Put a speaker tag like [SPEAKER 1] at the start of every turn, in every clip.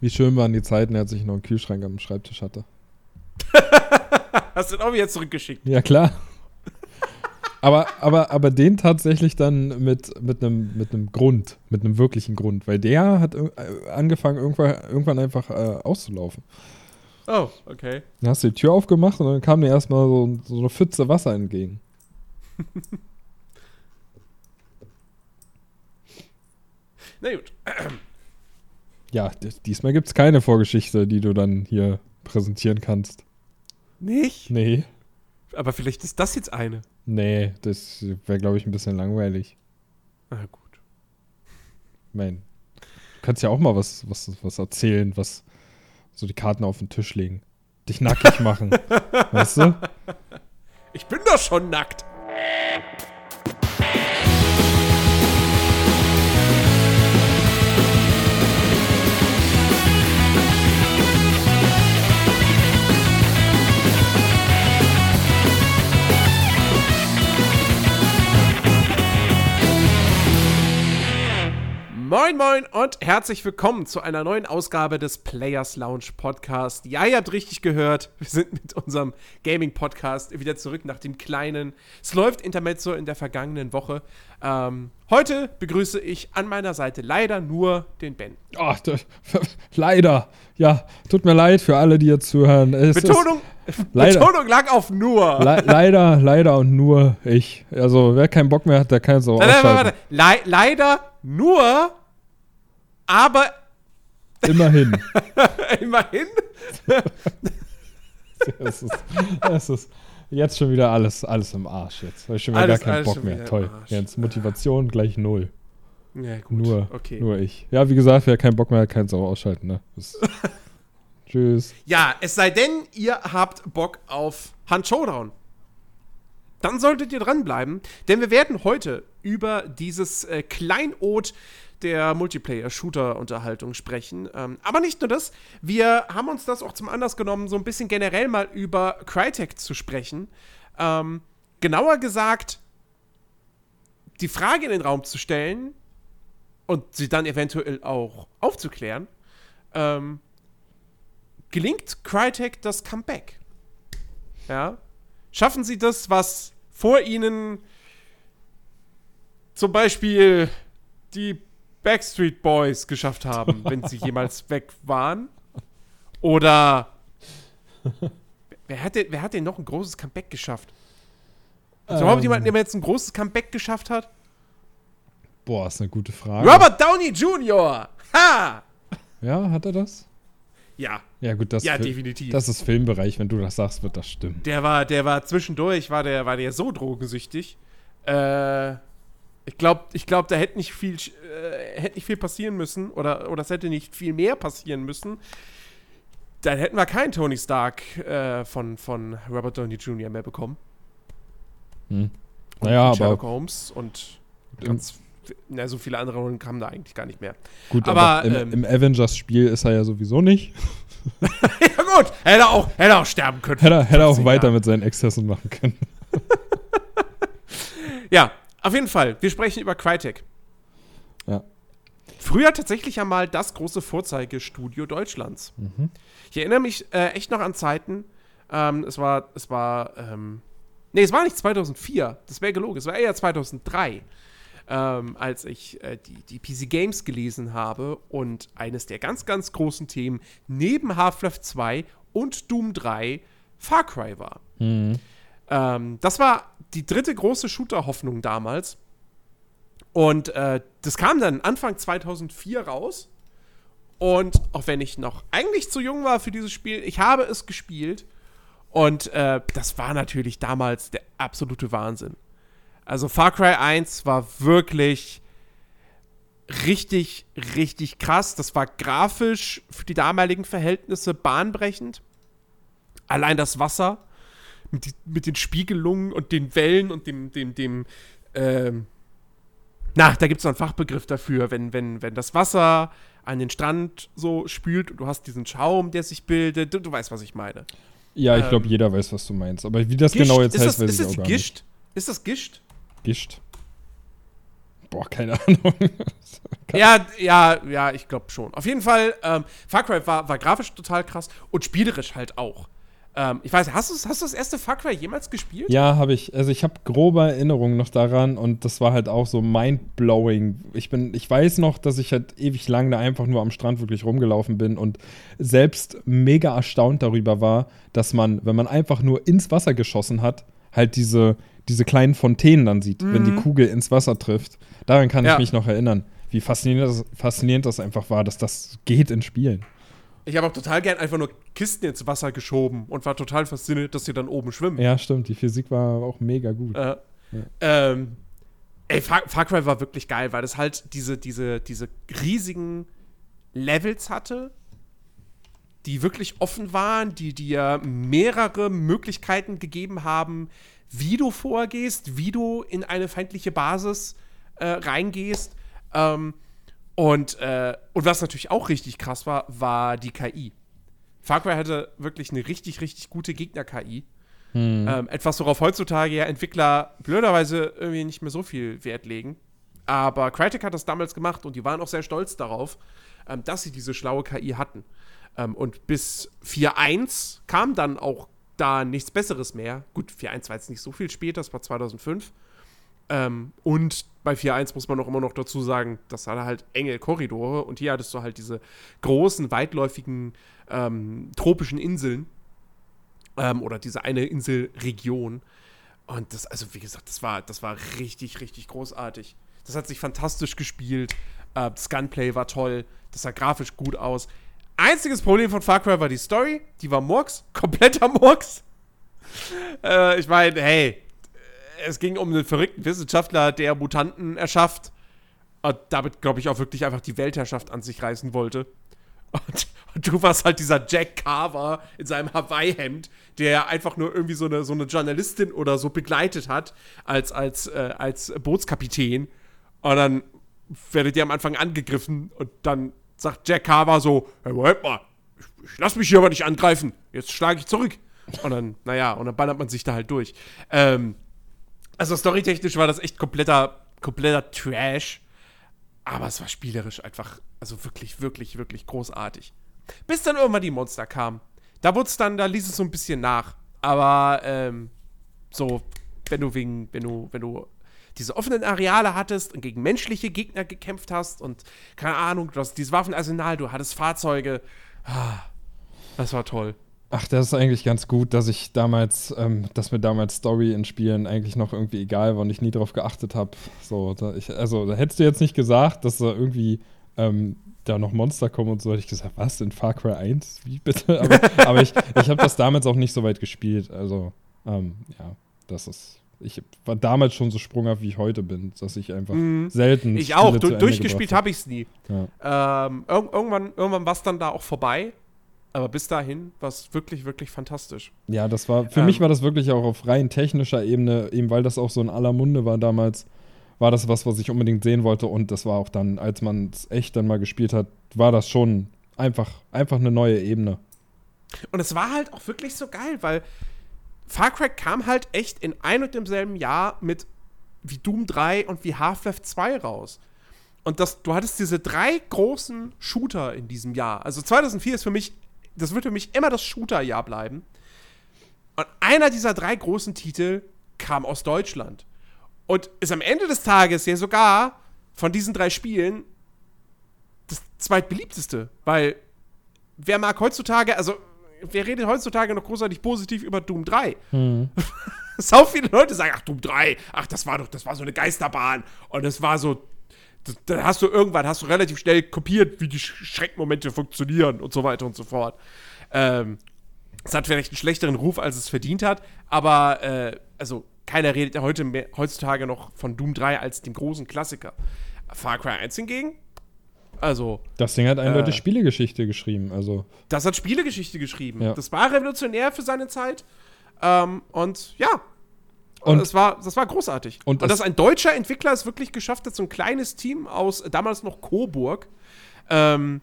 [SPEAKER 1] Wie schön waren die Zeiten, als ich noch einen Kühlschrank am Schreibtisch hatte.
[SPEAKER 2] Hast du den auch wieder zurückgeschickt?
[SPEAKER 1] Ja, klar. aber, aber, aber den tatsächlich dann mit, mit, einem, mit einem Grund, mit einem wirklichen Grund, weil der hat äh, angefangen, irgendwann, irgendwann einfach äh, auszulaufen.
[SPEAKER 2] Oh, okay.
[SPEAKER 1] Dann hast du die Tür aufgemacht und dann kam dir erstmal so, so eine Pfütze Wasser entgegen.
[SPEAKER 2] Na gut.
[SPEAKER 1] Ja, diesmal gibt es keine Vorgeschichte, die du dann hier präsentieren kannst.
[SPEAKER 2] Nicht?
[SPEAKER 1] Nee.
[SPEAKER 2] Aber vielleicht ist das jetzt eine.
[SPEAKER 1] Nee, das wäre, glaube ich, ein bisschen langweilig.
[SPEAKER 2] Na gut.
[SPEAKER 1] Mein, du kannst ja auch mal was, was, was erzählen, was so die Karten auf den Tisch legen. Dich nackig machen. weißt du?
[SPEAKER 2] Ich bin doch schon nackt. Moin Moin und herzlich willkommen zu einer neuen Ausgabe des Players Lounge Podcast. Ja, ihr habt richtig gehört, wir sind mit unserem Gaming Podcast wieder zurück nach dem kleinen Es läuft Intermezzo in der vergangenen Woche. Ähm, heute begrüße ich an meiner Seite leider nur den Ben.
[SPEAKER 1] Ach, das, leider. Ja, tut mir leid für alle, die jetzt zuhören. Es
[SPEAKER 2] Betonung, Betonung lag auf nur.
[SPEAKER 1] Le leider, leider und nur ich. Also, wer keinen Bock mehr hat, der kann es auch nein, ausschalten.
[SPEAKER 2] Nein, Le leider nur aber.
[SPEAKER 1] Immerhin.
[SPEAKER 2] Immerhin?
[SPEAKER 1] es, ist, es ist jetzt schon wieder alles, alles im Arsch jetzt. Habe ich schon wieder alles, gar keinen Bock mehr. Toll. Jetzt Motivation gleich null. Ja, gut. Nur, okay. nur ich. Ja, wie gesagt, wer keinen Bock mehr hat, kann es auch ausschalten. Ne? Tschüss.
[SPEAKER 2] Ja, es sei denn, ihr habt Bock auf Hand Showdown. Dann solltet ihr dranbleiben, denn wir werden heute über dieses äh, Kleinod der Multiplayer-Shooter-Unterhaltung sprechen. Ähm, aber nicht nur das, wir haben uns das auch zum Anlass genommen, so ein bisschen generell mal über Crytek zu sprechen. Ähm, genauer gesagt, die Frage in den Raum zu stellen und sie dann eventuell auch aufzuklären. Ähm, gelingt Crytek das Comeback? Ja? Schaffen sie das, was vor ihnen zum Beispiel die Backstreet Boys geschafft haben, wenn sie jemals weg waren. Oder wer hat, denn, wer hat denn noch ein großes Comeback geschafft? Also ähm, überhaupt jemanden, der jetzt ein großes Comeback geschafft hat?
[SPEAKER 1] Boah, ist eine gute Frage.
[SPEAKER 2] Robert Downey Jr. Ha!
[SPEAKER 1] Ja, hat er das?
[SPEAKER 2] Ja.
[SPEAKER 1] Ja, gut, das,
[SPEAKER 2] ja, definitiv.
[SPEAKER 1] das ist Filmbereich. Wenn du das sagst, wird das stimmen.
[SPEAKER 2] Der war, der war zwischendurch, war der, war der so drogensüchtig. Äh, ich glaube, ich glaub, da hätte nicht viel, äh, hätte nicht viel passieren müssen oder, oder es hätte nicht viel mehr passieren müssen. Dann hätten wir keinen Tony Stark äh, von, von Robert Downey Jr. mehr bekommen.
[SPEAKER 1] Hm. Naja,
[SPEAKER 2] Sherlock aber Holmes und ganz, na, so viele andere Rollen kamen da eigentlich gar nicht mehr.
[SPEAKER 1] Gut, aber, aber im, ähm, im Avengers-Spiel ist er ja sowieso nicht.
[SPEAKER 2] ja gut, hätte er auch, hätte auch sterben können.
[SPEAKER 1] Hätte, hätte er auch weiter mit seinen Exzessen machen können.
[SPEAKER 2] ja, auf jeden Fall, wir sprechen über Crytek.
[SPEAKER 1] Ja.
[SPEAKER 2] Früher tatsächlich ja mal das große Vorzeigestudio Deutschlands. Mhm. Ich erinnere mich äh, echt noch an Zeiten. Ähm, es war, es war, ähm, nee, es war nicht 2004. Das wäre gelogen. Es war eher 2003. Ähm, als ich äh, die, die PC Games gelesen habe und eines der ganz, ganz großen Themen neben Half-Life 2 und Doom 3 Far Cry war. Mhm. Ähm, das war die dritte große Shooter-Hoffnung damals. Und äh, das kam dann Anfang 2004 raus. Und auch wenn ich noch eigentlich zu jung war für dieses Spiel, ich habe es gespielt. Und äh, das war natürlich damals der absolute Wahnsinn. Also Far Cry 1 war wirklich richtig, richtig krass. Das war grafisch für die damaligen Verhältnisse bahnbrechend. Allein das Wasser mit, mit den Spiegelungen und den Wellen und dem, dem, dem, ähm, na, da gibt es noch einen Fachbegriff dafür, wenn, wenn, wenn das Wasser an den Strand so spült und du hast diesen Schaum, der sich bildet. Du, du weißt, was ich meine.
[SPEAKER 1] Ja, ich glaube, ähm, jeder weiß, was du meinst. Aber wie das Gischt, genau jetzt heißt,
[SPEAKER 2] das,
[SPEAKER 1] weiß
[SPEAKER 2] ist
[SPEAKER 1] ich auch gar
[SPEAKER 2] Gischt?
[SPEAKER 1] nicht.
[SPEAKER 2] Ist das Gischt?
[SPEAKER 1] Gischt. Boah, keine Ahnung.
[SPEAKER 2] ja, ja, ja, ich glaube schon. Auf jeden Fall, ähm, Far Cry war, war grafisch total krass und spielerisch halt auch. Ähm, ich weiß, hast du hast du das erste Far Cry jemals gespielt?
[SPEAKER 1] Ja, habe ich. Also ich habe grobe Erinnerungen noch daran und das war halt auch so mind-blowing. Ich bin, ich weiß noch, dass ich halt ewig lang da einfach nur am Strand wirklich rumgelaufen bin und selbst mega erstaunt darüber war, dass man, wenn man einfach nur ins Wasser geschossen hat, halt diese, diese kleinen Fontänen dann sieht, mhm. wenn die mhm. Kugel ins Wasser trifft. Daran kann ja. ich mich noch erinnern, wie faszinierend das, faszinierend das einfach war, dass das geht in Spielen.
[SPEAKER 2] Ich habe auch total gern einfach nur Kisten ins Wasser geschoben und war total fasziniert, dass sie dann oben schwimmen.
[SPEAKER 1] Ja, stimmt. Die Physik war auch mega gut. Äh,
[SPEAKER 2] ja. ähm, ey, Far, Far, Cry war wirklich geil, weil das halt diese, diese, diese riesigen Levels hatte, die wirklich offen waren, die dir mehrere Möglichkeiten gegeben haben, wie du vorgehst, wie du in eine feindliche Basis äh, reingehst. Ähm, und, äh, und was natürlich auch richtig krass war, war die KI. Far Cry hatte wirklich eine richtig, richtig gute Gegner-KI. Hm. Ähm, etwas, worauf heutzutage ja Entwickler blöderweise irgendwie nicht mehr so viel Wert legen. Aber Crytek hat das damals gemacht und die waren auch sehr stolz darauf, ähm, dass sie diese schlaue KI hatten. Ähm, und bis 4.1 kam dann auch da nichts Besseres mehr. Gut, 4.1 war jetzt nicht so viel später, das war 2005. Ähm, und bei 4.1 muss man auch immer noch dazu sagen, das hatte halt enge Korridore und hier hattest du halt diese großen, weitläufigen ähm, tropischen Inseln ähm, oder diese eine Inselregion. Und das, also wie gesagt, das war, das war richtig, richtig großartig. Das hat sich fantastisch gespielt. Äh, das Gunplay war toll. Das sah grafisch gut aus. Einziges Problem von Far Cry war die Story. Die war Murks. Kompletter Murks. Äh, ich meine, hey, es ging um einen verrückten Wissenschaftler, der Mutanten erschafft und damit, glaube ich, auch wirklich einfach die Weltherrschaft an sich reißen wollte. Und, und, du warst halt dieser Jack Carver in seinem Hawaii-Hemd, der einfach nur irgendwie so eine, so eine Journalistin oder so begleitet hat als, als, äh, als Bootskapitän. Und dann werdet ihr am Anfang angegriffen und dann sagt Jack Carver so: Hey, Moment mal, ich, ich lass mich hier aber nicht angreifen, jetzt schlage ich zurück. Und dann, naja, und dann ballert man sich da halt durch. Ähm, also storytechnisch war das echt kompletter, kompletter Trash. Aber es war spielerisch einfach, also wirklich, wirklich, wirklich großartig. Bis dann irgendwann die Monster kamen. Da wurde dann, da ließ es so ein bisschen nach. Aber ähm, so, wenn du wegen, wenn du, wenn du diese offenen Areale hattest und gegen menschliche Gegner gekämpft hast und keine Ahnung, du hast dieses Waffenarsenal, du hattest Fahrzeuge. Ah, das war toll.
[SPEAKER 1] Ach, das ist eigentlich ganz gut, dass ich damals, ähm, dass mir damals Story in Spielen eigentlich noch irgendwie egal war und ich nie darauf geachtet habe. So, da ich, also da hättest du jetzt nicht gesagt, dass da irgendwie ähm, da noch Monster kommen und so, hätte ich gesagt, was, in Far Cry 1? Wie bitte? Aber, aber ich, ich habe das damals auch nicht so weit gespielt. Also, ähm, ja, das ist. Ich war damals schon so sprunghaft, wie ich heute bin, dass ich einfach mhm. selten.
[SPEAKER 2] Ich Spiele auch, du, durchgespielt habe ich es nie. Ja. Ähm, irg irgendwann irgendwann war es dann da auch vorbei. Aber bis dahin war es wirklich, wirklich fantastisch.
[SPEAKER 1] Ja, das war, für ähm, mich war das wirklich auch auf rein technischer Ebene, eben weil das auch so in aller Munde war damals, war das was, was ich unbedingt sehen wollte. Und das war auch dann, als man es echt dann mal gespielt hat, war das schon einfach, einfach eine neue Ebene.
[SPEAKER 2] Und es war halt auch wirklich so geil, weil Far Cry kam halt echt in ein und demselben Jahr mit wie Doom 3 und wie Half-Life 2 raus. Und das, du hattest diese drei großen Shooter in diesem Jahr. Also 2004 ist für mich das wird für mich immer das Shooter-Jahr bleiben. Und einer dieser drei großen Titel kam aus Deutschland. Und ist am Ende des Tages ja sogar von diesen drei Spielen das zweitbeliebteste. Weil wer mag heutzutage, also wer redet heutzutage noch großartig positiv über Doom 3? Hm. Sau viele Leute sagen, ach, Doom 3, ach, das war doch, das war so eine Geisterbahn. Und es war so dann hast du irgendwann, hast du relativ schnell kopiert, wie die Schreckmomente funktionieren und so weiter und so fort. Ähm, es hat vielleicht einen schlechteren Ruf, als es verdient hat, aber äh, also keiner redet ja heute mehr, heutzutage noch von Doom 3 als dem großen Klassiker. Far Cry 1 hingegen, also.
[SPEAKER 1] Das Ding hat eindeutig äh, Spielegeschichte geschrieben, also.
[SPEAKER 2] Das hat Spielegeschichte geschrieben. Ja. Das war revolutionär für seine Zeit. Ähm, und ja, und das war, das war großartig. Und, und dass ein deutscher Entwickler es wirklich geschafft hat, so ein kleines Team aus damals noch Coburg, ähm,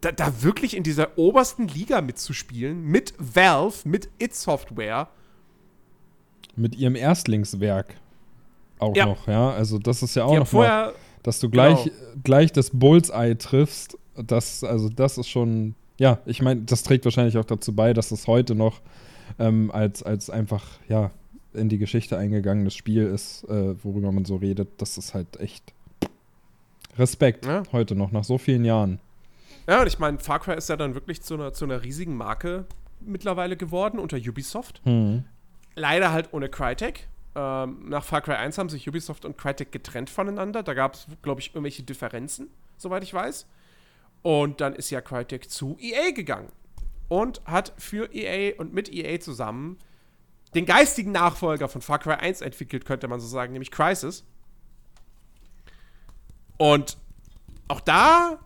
[SPEAKER 2] da, da, wirklich in dieser obersten Liga mitzuspielen, mit Valve, mit It Software.
[SPEAKER 1] Mit ihrem Erstlingswerk. auch ja. noch, ja. Also das ist ja auch noch vorher, mal, dass du gleich, genau. gleich das Bullseye triffst. Das, also das ist schon, ja, ich meine, das trägt wahrscheinlich auch dazu bei, dass es heute noch ähm, als, als einfach, ja, in die Geschichte eingegangenes Spiel ist, äh, worüber man so redet. Das ist halt echt Respekt ja. heute noch, nach so vielen Jahren.
[SPEAKER 2] Ja, und ich meine, Far Cry ist ja dann wirklich zu einer, zu einer riesigen Marke mittlerweile geworden unter Ubisoft. Hm. Leider halt ohne Crytek. Ähm, nach Far Cry 1 haben sich Ubisoft und Crytek getrennt voneinander. Da gab es, glaube ich, irgendwelche Differenzen, soweit ich weiß. Und dann ist ja Crytek zu EA gegangen und hat für EA und mit EA zusammen den geistigen Nachfolger von Far Cry 1 entwickelt, könnte man so sagen, nämlich Crisis. Und auch da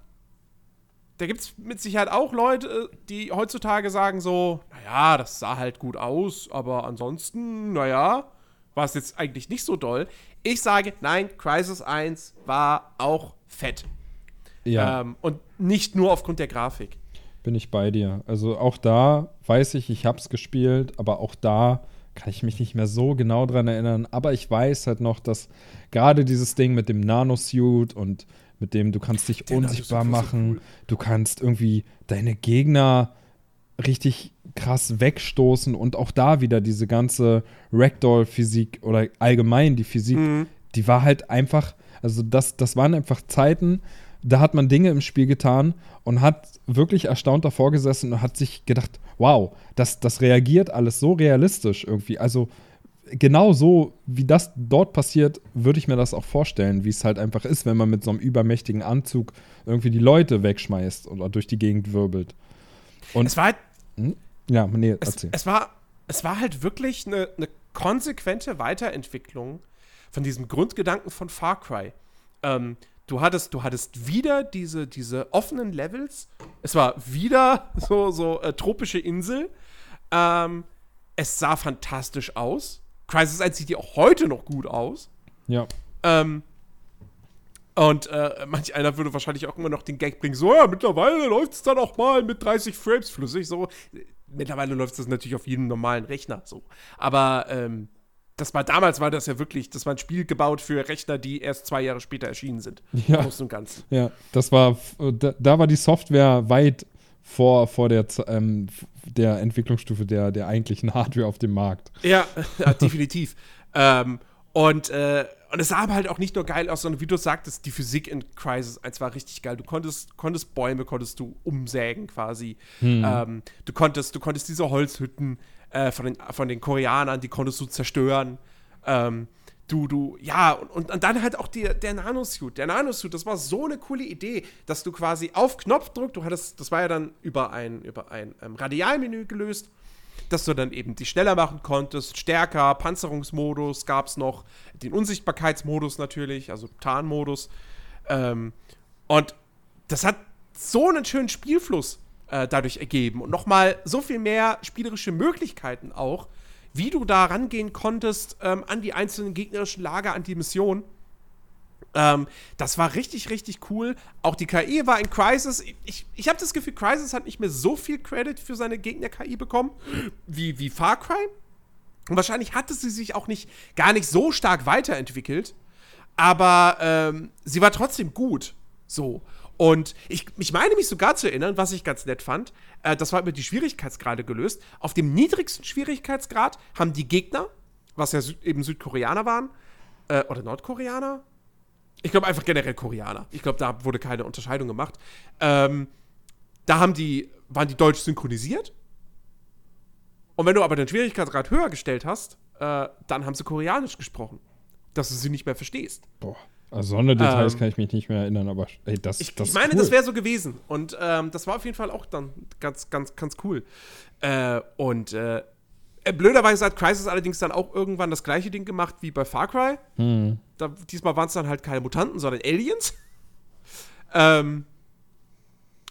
[SPEAKER 2] da gibt es mit Sicherheit auch Leute, die heutzutage sagen so, naja, das sah halt gut aus, aber ansonsten, naja, war es jetzt eigentlich nicht so doll. Ich sage, nein, Crisis 1 war auch fett. Ja. Ähm, und nicht nur aufgrund der Grafik.
[SPEAKER 1] Bin ich bei dir. Also auch da weiß ich, ich habe es gespielt, aber auch da kann ich mich nicht mehr so genau dran erinnern. Aber ich weiß halt noch, dass gerade dieses Ding mit dem Nanosuit und mit dem du kannst dich Den unsichtbar machen, cool. du kannst irgendwie deine Gegner richtig krass wegstoßen und auch da wieder diese ganze Ragdoll-Physik oder allgemein die Physik, mhm. die war halt einfach, also das, das waren einfach Zeiten, da hat man Dinge im Spiel getan und hat wirklich erstaunt davor gesessen und hat sich gedacht, wow, das, das reagiert alles so realistisch irgendwie. Also genau so, wie das dort passiert, würde ich mir das auch vorstellen, wie es halt einfach ist, wenn man mit so einem übermächtigen Anzug irgendwie die Leute wegschmeißt oder durch die Gegend wirbelt.
[SPEAKER 2] Und es war halt. Hm? Ja, nee, erzähl. Es, es, war, es war halt wirklich eine, eine konsequente Weiterentwicklung von diesem Grundgedanken von Far Cry. Ähm, du hattest, du hattest wieder diese, diese offenen Levels. Es war wieder so, so äh, tropische Insel. Ähm, es sah fantastisch aus. Crisis 1 sieht ja auch heute noch gut aus.
[SPEAKER 1] Ja.
[SPEAKER 2] Ähm, und äh, manch einer würde wahrscheinlich auch immer noch den Gag bringen, so, ja, mittlerweile läuft es dann auch mal mit 30 Frames flüssig. So, mittlerweile läuft es natürlich auf jedem normalen Rechner so. Aber ähm, das war damals war das ja wirklich, das war ein Spiel gebaut für Rechner, die erst zwei Jahre später erschienen sind.
[SPEAKER 1] Ja. Im und Ganzen. Ja, das war, da, da, war die Software weit vor, vor der, ähm, der Entwicklungsstufe der, der eigentlichen Hardware auf dem Markt.
[SPEAKER 2] Ja, ja definitiv. ähm, und, äh, und es sah aber halt auch nicht nur geil aus, sondern wie du sagtest, die Physik in Crisis 1 war richtig geil. Du konntest, konntest Bäume, konntest du umsägen quasi. Hm. Ähm, du, konntest, du konntest diese Holzhütten äh, von, den, von den Koreanern, die konntest du zerstören. Ähm, du, du, ja, und, und dann halt auch die, der Nanosuit. Der Nanosuit, das war so eine coole Idee, dass du quasi auf Knopfdruck, du hattest, das war ja dann über ein, über ein ähm, Radialmenü gelöst, dass du dann eben die schneller machen konntest, stärker, Panzerungsmodus gab es noch, den Unsichtbarkeitsmodus natürlich, also Tarnmodus. Ähm, und das hat so einen schönen Spielfluss äh, dadurch ergeben und nochmal so viel mehr spielerische Möglichkeiten auch, wie du da rangehen konntest ähm, an die einzelnen gegnerischen Lager, an die Mission. Ähm, das war richtig, richtig cool. Auch die KI war in Crisis. Ich, ich habe das Gefühl, Crisis hat nicht mehr so viel Credit für seine Gegner-KI bekommen wie, wie Far Cry. Und wahrscheinlich hatte sie sich auch nicht gar nicht so stark weiterentwickelt. Aber ähm, sie war trotzdem gut. So. Und ich, ich meine mich sogar zu erinnern, was ich ganz nett fand, äh, das war über die Schwierigkeitsgrade gelöst. Auf dem niedrigsten Schwierigkeitsgrad haben die Gegner, was ja Süd, eben Südkoreaner waren, äh, oder Nordkoreaner? Ich glaube einfach generell Koreaner. Ich glaube, da wurde keine Unterscheidung gemacht. Ähm, da haben die, waren die Deutsch synchronisiert. Und wenn du aber den Schwierigkeitsgrad höher gestellt hast, äh, dann haben sie Koreanisch gesprochen. Dass du sie nicht mehr verstehst.
[SPEAKER 1] Boah. Also so eine Details ähm, kann ich mich nicht mehr erinnern, aber ey, das,
[SPEAKER 2] ich,
[SPEAKER 1] das
[SPEAKER 2] ich meine, cool. das wäre so gewesen. Und ähm, das war auf jeden Fall auch dann ganz, ganz, ganz cool. Äh, und äh, blöderweise hat Crisis allerdings dann auch irgendwann das gleiche Ding gemacht wie bei Far Cry. Hm. Da, diesmal waren es dann halt keine Mutanten, sondern Aliens. ähm,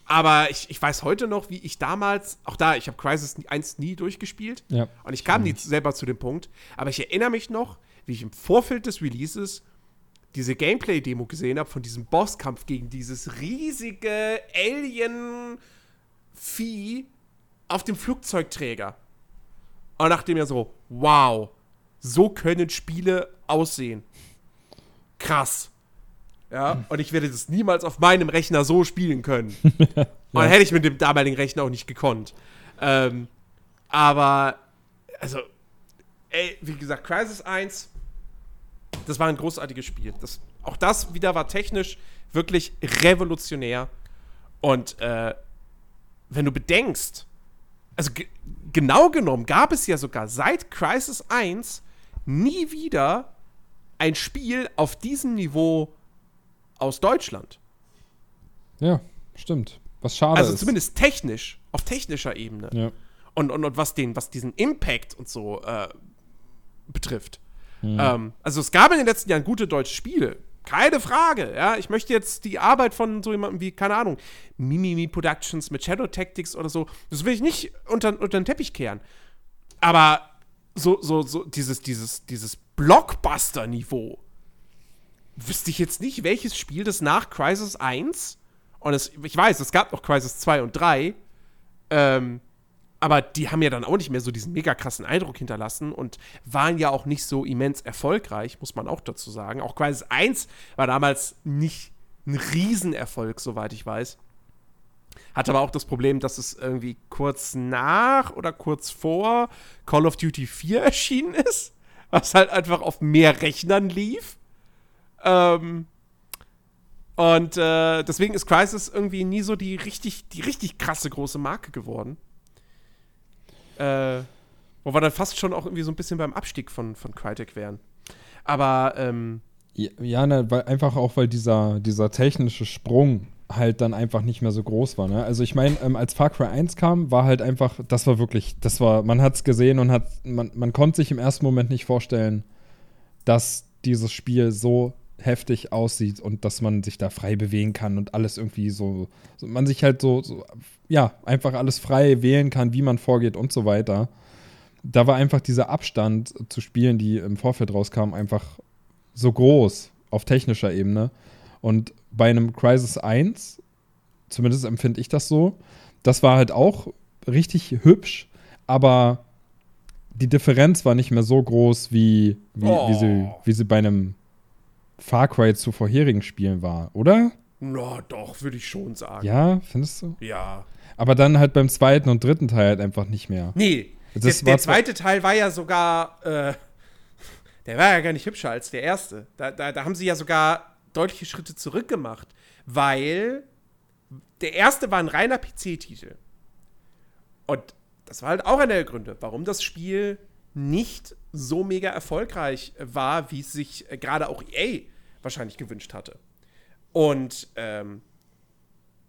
[SPEAKER 2] aber ich, ich weiß heute noch, wie ich damals, auch da, ich habe Crisis 1 nie durchgespielt. Ja. Und ich kam nie selber zu dem Punkt. Aber ich erinnere mich noch, wie ich im Vorfeld des Releases diese Gameplay-Demo gesehen habe von diesem Bosskampf gegen dieses riesige Alien-Vieh auf dem Flugzeugträger. Und dachte mir so, wow, so können Spiele aussehen. krass. Ja, und ich werde das niemals auf meinem Rechner so spielen können. ja. Und hätte ich mit dem damaligen Rechner auch nicht gekonnt. Ähm, aber, also, ey, wie gesagt, Crisis 1, das war ein großartiges Spiel. Das, auch das wieder war technisch wirklich revolutionär. Und äh, wenn du bedenkst, also genau genommen gab es ja sogar seit Crisis 1 nie wieder ein Spiel auf diesem Niveau aus Deutschland.
[SPEAKER 1] Ja, stimmt. Was schade
[SPEAKER 2] also
[SPEAKER 1] ist.
[SPEAKER 2] Also zumindest technisch, auf technischer Ebene.
[SPEAKER 1] Ja.
[SPEAKER 2] Und, und, und was, den, was diesen Impact und so äh, betrifft. Mhm. Ähm, also es gab in den letzten Jahren gute deutsche Spiele. Keine Frage, ja. Ich möchte jetzt die Arbeit von so jemandem wie, keine Ahnung, Mimimi Productions mit Shadow Tactics oder so, das will ich nicht unter, unter den Teppich kehren. Aber so, so, so, dieses, dieses, dieses Blockbuster-Niveau, wüsste ich jetzt nicht, welches Spiel das nach Crisis 1 und es, ich weiß, es gab noch Crisis 2 und 3, ähm, aber die haben ja dann auch nicht mehr so diesen mega krassen Eindruck hinterlassen und waren ja auch nicht so immens erfolgreich, muss man auch dazu sagen. Auch Crisis 1 war damals nicht ein Riesenerfolg, soweit ich weiß. Hatte aber auch das Problem, dass es irgendwie kurz nach oder kurz vor Call of Duty 4 erschienen ist, was halt einfach auf mehr Rechnern lief. Ähm, und äh, deswegen ist Crisis irgendwie nie so die richtig, die richtig krasse große Marke geworden. Äh, wo wir dann fast schon auch irgendwie so ein bisschen beim Abstieg von, von Crytek wären. Aber, ähm,
[SPEAKER 1] Ja, ja ne, weil, einfach auch, weil dieser, dieser technische Sprung halt dann einfach nicht mehr so groß war. Ne? Also ich meine, ähm, als Far Cry 1 kam, war halt einfach, das war wirklich, das war, man hat es gesehen und hat, man, man konnte sich im ersten Moment nicht vorstellen, dass dieses Spiel so heftig aussieht und dass man sich da frei bewegen kann und alles irgendwie so, so man sich halt so, so, ja, einfach alles frei wählen kann, wie man vorgeht und so weiter. Da war einfach dieser Abstand zu Spielen, die im Vorfeld rauskamen, einfach so groß auf technischer Ebene. Und bei einem Crisis 1, zumindest empfinde ich das so, das war halt auch richtig hübsch, aber die Differenz war nicht mehr so groß, wie, wie, oh. wie, sie, wie sie bei einem Far Cry zu vorherigen Spielen war, oder?
[SPEAKER 2] Na, doch, würde ich schon sagen.
[SPEAKER 1] Ja, findest du?
[SPEAKER 2] Ja.
[SPEAKER 1] Aber dann halt beim zweiten und dritten Teil halt einfach nicht mehr.
[SPEAKER 2] Nee. Das der, der zweite Teil war ja sogar, äh, der war ja gar nicht hübscher als der erste. Da, da, da haben sie ja sogar deutliche Schritte zurück gemacht, weil der erste war ein reiner PC-Titel. Und das war halt auch einer der Gründe, warum das Spiel nicht so mega erfolgreich war, wie es sich äh, gerade auch EA wahrscheinlich gewünscht hatte. Und ähm,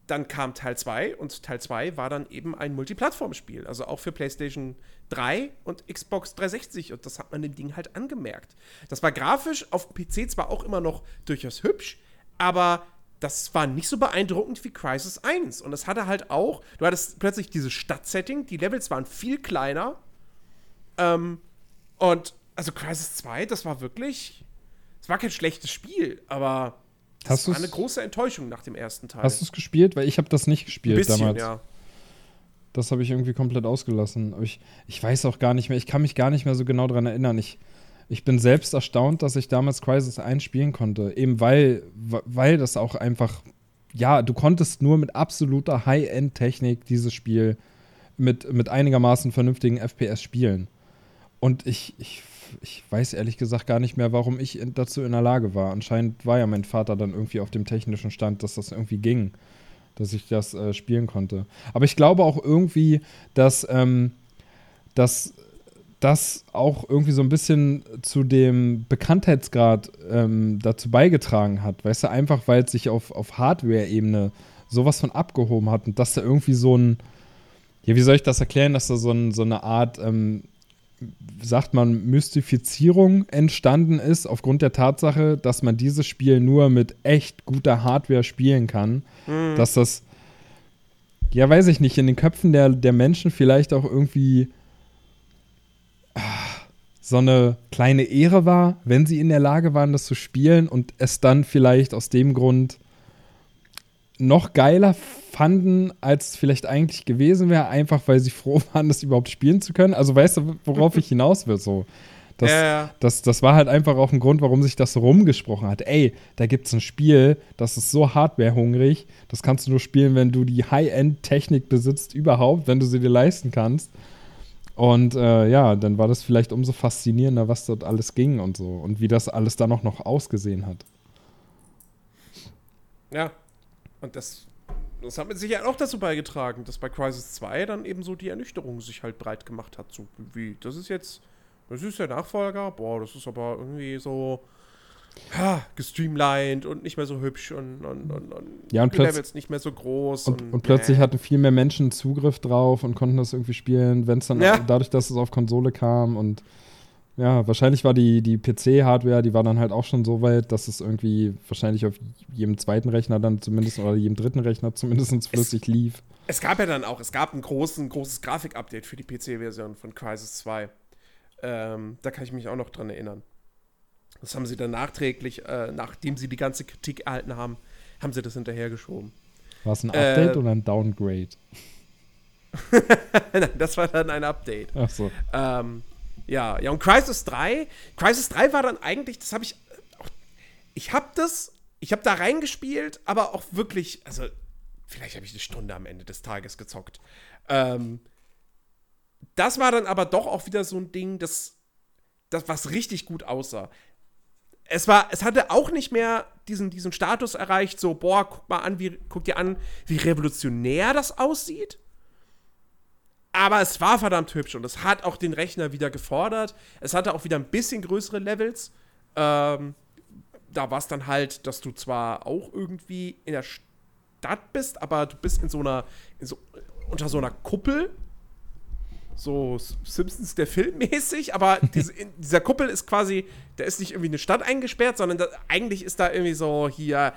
[SPEAKER 2] dann kam Teil 2 und Teil 2 war dann eben ein Multiplattform-Spiel, also auch für PlayStation 3 und Xbox 360 und das hat man dem Ding halt angemerkt. Das war grafisch auf PC zwar auch immer noch durchaus hübsch, aber das war nicht so beeindruckend wie Crisis 1 und es hatte halt auch, du hattest plötzlich dieses Stadtsetting, die Levels waren viel kleiner ähm, und also Crisis 2, das war wirklich, es war kein schlechtes Spiel, aber das war eine große Enttäuschung nach dem ersten Teil.
[SPEAKER 1] Hast du es gespielt? Weil ich habe das nicht gespielt Ein bisschen, damals. Ja. Das habe ich irgendwie komplett ausgelassen. Ich, ich weiß auch gar nicht mehr, ich kann mich gar nicht mehr so genau daran erinnern. Ich, ich bin selbst erstaunt, dass ich damals Crisis 1 spielen konnte. Eben weil, weil das auch einfach, ja, du konntest nur mit absoluter High-End-Technik dieses Spiel mit, mit einigermaßen vernünftigen FPS spielen. Und ich, ich, ich weiß ehrlich gesagt gar nicht mehr, warum ich dazu in der Lage war. Anscheinend war ja mein Vater dann irgendwie auf dem technischen Stand, dass das irgendwie ging, dass ich das äh, spielen konnte. Aber ich glaube auch irgendwie, dass, ähm, dass das auch irgendwie so ein bisschen zu dem Bekanntheitsgrad ähm, dazu beigetragen hat. Weißt du, einfach weil es sich auf, auf Hardware-Ebene sowas von abgehoben hat und dass da irgendwie so ein, ja, wie soll ich das erklären, dass da so, ein, so eine Art ähm, sagt man, Mystifizierung entstanden ist, aufgrund der Tatsache, dass man dieses Spiel nur mit echt guter Hardware spielen kann. Mhm. Dass das, ja, weiß ich nicht, in den Köpfen der, der Menschen vielleicht auch irgendwie ah, so eine kleine Ehre war, wenn sie in der Lage waren, das zu spielen und es dann vielleicht aus dem Grund noch geiler fanden, als es vielleicht eigentlich gewesen wäre, einfach weil sie froh waren, das überhaupt spielen zu können. Also weißt du, worauf ich hinaus will? So, Das, ja, ja. Das, das war halt einfach auch ein Grund, warum sich das so rumgesprochen hat. Ey, da gibt es ein Spiel, das ist so hardwarehungrig, das kannst du nur spielen, wenn du die High-End-Technik besitzt überhaupt, wenn du sie dir leisten kannst. Und äh, ja, dann war das vielleicht umso faszinierender, was dort alles ging und so. Und wie das alles dann auch noch ausgesehen hat.
[SPEAKER 2] Ja. Und das, das hat mit Sicherheit auch dazu beigetragen, dass bei Crisis 2 dann eben so die Ernüchterung sich halt breit gemacht hat. So wie, das ist jetzt, das ist der Nachfolger, boah, das ist aber irgendwie so ha, gestreamlined und nicht mehr so hübsch und, und, und, und
[SPEAKER 1] ja, und
[SPEAKER 2] Levels nicht mehr so groß.
[SPEAKER 1] Und, und, und plötzlich äh. hatten viel mehr Menschen Zugriff drauf und konnten das irgendwie spielen, wenn es dann ja. dadurch, dass es auf Konsole kam und ja, wahrscheinlich war die, die PC-Hardware, die war dann halt auch schon so weit, dass es irgendwie wahrscheinlich auf jedem zweiten Rechner dann zumindest oder jedem dritten Rechner zumindest flüssig es, lief.
[SPEAKER 2] Es gab ja dann auch, es gab ein großen, großes Grafik-Update für die PC-Version von Crisis 2. Ähm, da kann ich mich auch noch dran erinnern. Das haben sie dann nachträglich, äh, nachdem sie die ganze Kritik erhalten haben, haben sie das hinterhergeschoben.
[SPEAKER 1] War es ein Update äh, oder ein Downgrade?
[SPEAKER 2] Nein, das war dann ein Update.
[SPEAKER 1] Ach so.
[SPEAKER 2] Ähm, ja, ja, und Crisis 3, Crisis 3 war dann eigentlich, das habe ich, ich habe das, ich habe da reingespielt, aber auch wirklich, also vielleicht habe ich eine Stunde am Ende des Tages gezockt. Ähm, das war dann aber doch auch wieder so ein Ding, das, das was richtig gut aussah. Es war, es hatte auch nicht mehr diesen, diesen Status erreicht, so, boah, guck mal an, wie, guck dir an, wie revolutionär das aussieht. Aber es war verdammt hübsch und es hat auch den Rechner wieder gefordert. Es hatte auch wieder ein bisschen größere Levels. Ähm, da war es dann halt, dass du zwar auch irgendwie in der Stadt bist, aber du bist in so einer, in so, unter so einer Kuppel. So Simpsons der Film mäßig, aber diese, dieser Kuppel ist quasi, da ist nicht irgendwie eine Stadt eingesperrt, sondern da, eigentlich ist da irgendwie so hier,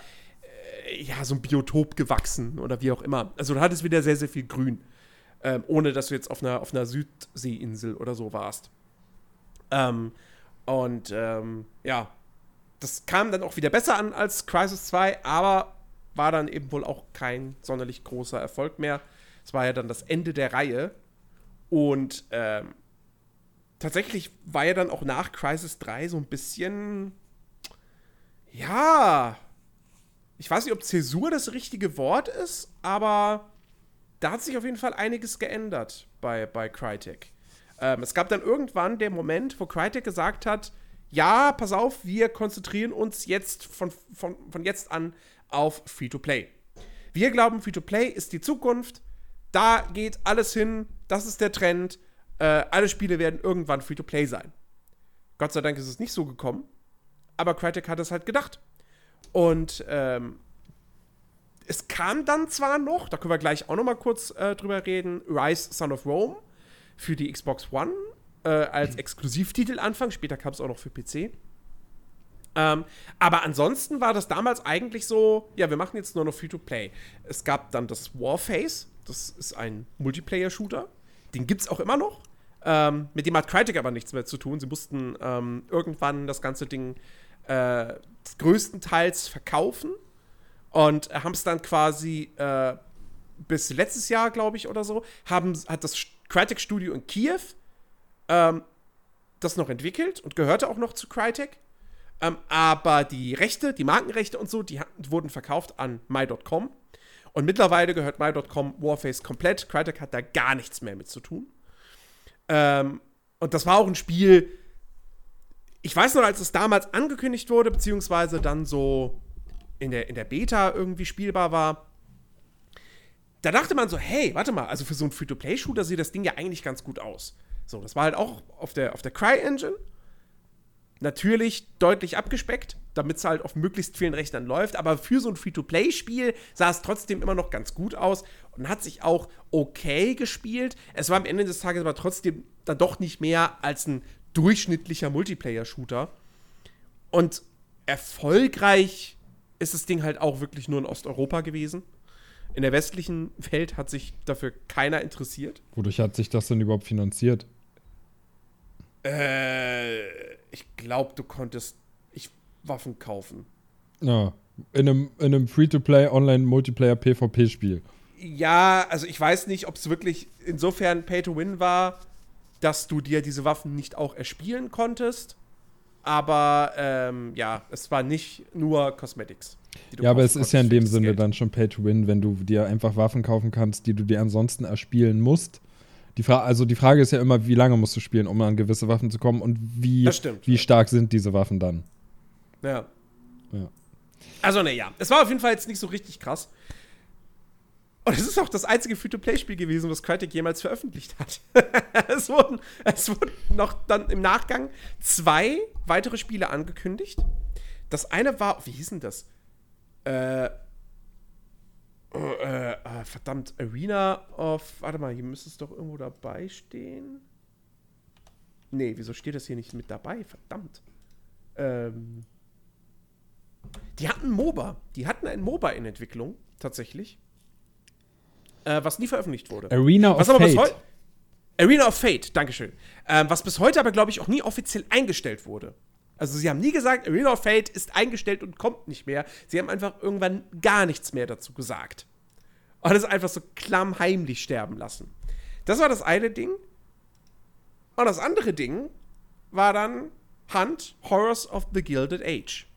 [SPEAKER 2] äh, ja, so ein Biotop gewachsen oder wie auch immer. Also du hattest wieder sehr, sehr viel Grün ähm, ohne dass du jetzt auf einer, auf einer Südseeinsel oder so warst. Ähm, und ähm, ja, das kam dann auch wieder besser an als Crisis 2, aber war dann eben wohl auch kein sonderlich großer Erfolg mehr. Es war ja dann das Ende der Reihe. Und ähm, tatsächlich war ja dann auch nach Crisis 3 so ein bisschen. Ja. Ich weiß nicht, ob Zäsur das richtige Wort ist, aber da hat sich auf jeden Fall einiges geändert bei, bei Crytek. Ähm, es gab dann irgendwann den Moment, wo Crytek gesagt hat, ja, pass auf, wir konzentrieren uns jetzt von, von, von jetzt an auf Free-to-Play. Wir glauben, Free-to-Play ist die Zukunft. Da geht alles hin. Das ist der Trend. Äh, alle Spiele werden irgendwann Free-to-Play sein. Gott sei Dank ist es nicht so gekommen. Aber Crytek hat es halt gedacht. Und ähm, es kam dann zwar noch, da können wir gleich auch noch mal kurz äh, drüber reden, Rise Son of Rome für die Xbox One äh, als Exklusivtitel Anfang. Später kam es auch noch für PC. Ähm, aber ansonsten war das damals eigentlich so, ja, wir machen jetzt nur noch Free-to-Play. Es gab dann das Warface, das ist ein Multiplayer-Shooter. Den gibt es auch immer noch. Ähm, mit dem hat Crytek aber nichts mehr zu tun. Sie mussten ähm, irgendwann das ganze Ding äh, größtenteils verkaufen und haben es dann quasi äh, bis letztes Jahr, glaube ich, oder so, haben, hat das Crytek Studio in Kiew ähm, das noch entwickelt und gehörte auch noch zu Crytek. Ähm, aber die Rechte, die Markenrechte und so, die wurden verkauft an My.com. Und mittlerweile gehört My.com Warface komplett. Crytek hat da gar nichts mehr mit zu tun. Ähm, und das war auch ein Spiel, ich weiß noch, als es damals angekündigt wurde, beziehungsweise dann so in der, in der Beta irgendwie spielbar war, da dachte man so, hey, warte mal, also für so einen Free-to-Play-Shooter sieht das Ding ja eigentlich ganz gut aus. So, das war halt auch auf der, auf der Cry-Engine. Natürlich deutlich abgespeckt, damit es halt auf möglichst vielen Rechnern läuft, aber für so ein Free-to-Play-Spiel sah es trotzdem immer noch ganz gut aus und hat sich auch okay gespielt. Es war am Ende des Tages aber trotzdem dann doch nicht mehr als ein durchschnittlicher Multiplayer-Shooter. Und erfolgreich ist das Ding halt auch wirklich nur in Osteuropa gewesen. In der westlichen Welt hat sich dafür keiner interessiert.
[SPEAKER 1] Wodurch hat sich das denn überhaupt finanziert?
[SPEAKER 2] Äh, ich glaube, du konntest ich, Waffen kaufen.
[SPEAKER 1] Ja, in einem, in einem Free-to-Play Online-Multiplayer PvP-Spiel.
[SPEAKER 2] Ja, also ich weiß nicht, ob es wirklich insofern Pay-to-Win war, dass du dir diese Waffen nicht auch erspielen konntest. Aber ähm, ja, es war nicht nur Cosmetics.
[SPEAKER 1] Ja, aber es ist ja in dem Sinne Geld. dann schon Pay to Win, wenn du dir einfach Waffen kaufen kannst, die du dir ansonsten erspielen musst. Die also die Frage ist ja immer, wie lange musst du spielen, um an gewisse Waffen zu kommen und wie,
[SPEAKER 2] stimmt,
[SPEAKER 1] wie ja. stark sind diese Waffen dann.
[SPEAKER 2] Ja. ja. Also, ne, ja. Es war auf jeden Fall jetzt nicht so richtig krass. Und es ist auch das einzige Free-to-Play-Spiel gewesen, was Crytek jemals veröffentlicht hat. es, wurden, es wurden noch dann im Nachgang zwei weitere Spiele angekündigt. Das eine war, wie hieß denn das? Äh, oh, äh, äh, verdammt, Arena of. Warte mal, hier müsste es doch irgendwo dabei stehen. Nee, wieso steht das hier nicht mit dabei? Verdammt. Ähm, die hatten MOBA. Die hatten ein MOBA in Entwicklung, tatsächlich. Äh, was nie veröffentlicht wurde.
[SPEAKER 1] Arena
[SPEAKER 2] of
[SPEAKER 1] Fate.
[SPEAKER 2] Arena of Fate, Dankeschön. Ähm, was bis heute aber, glaube ich, auch nie offiziell eingestellt wurde. Also sie haben nie gesagt, Arena of Fate ist eingestellt und kommt nicht mehr. Sie haben einfach irgendwann gar nichts mehr dazu gesagt. Und es einfach so klammheimlich sterben lassen. Das war das eine Ding. Und das andere Ding war dann Hunt Horrors of the Gilded Age.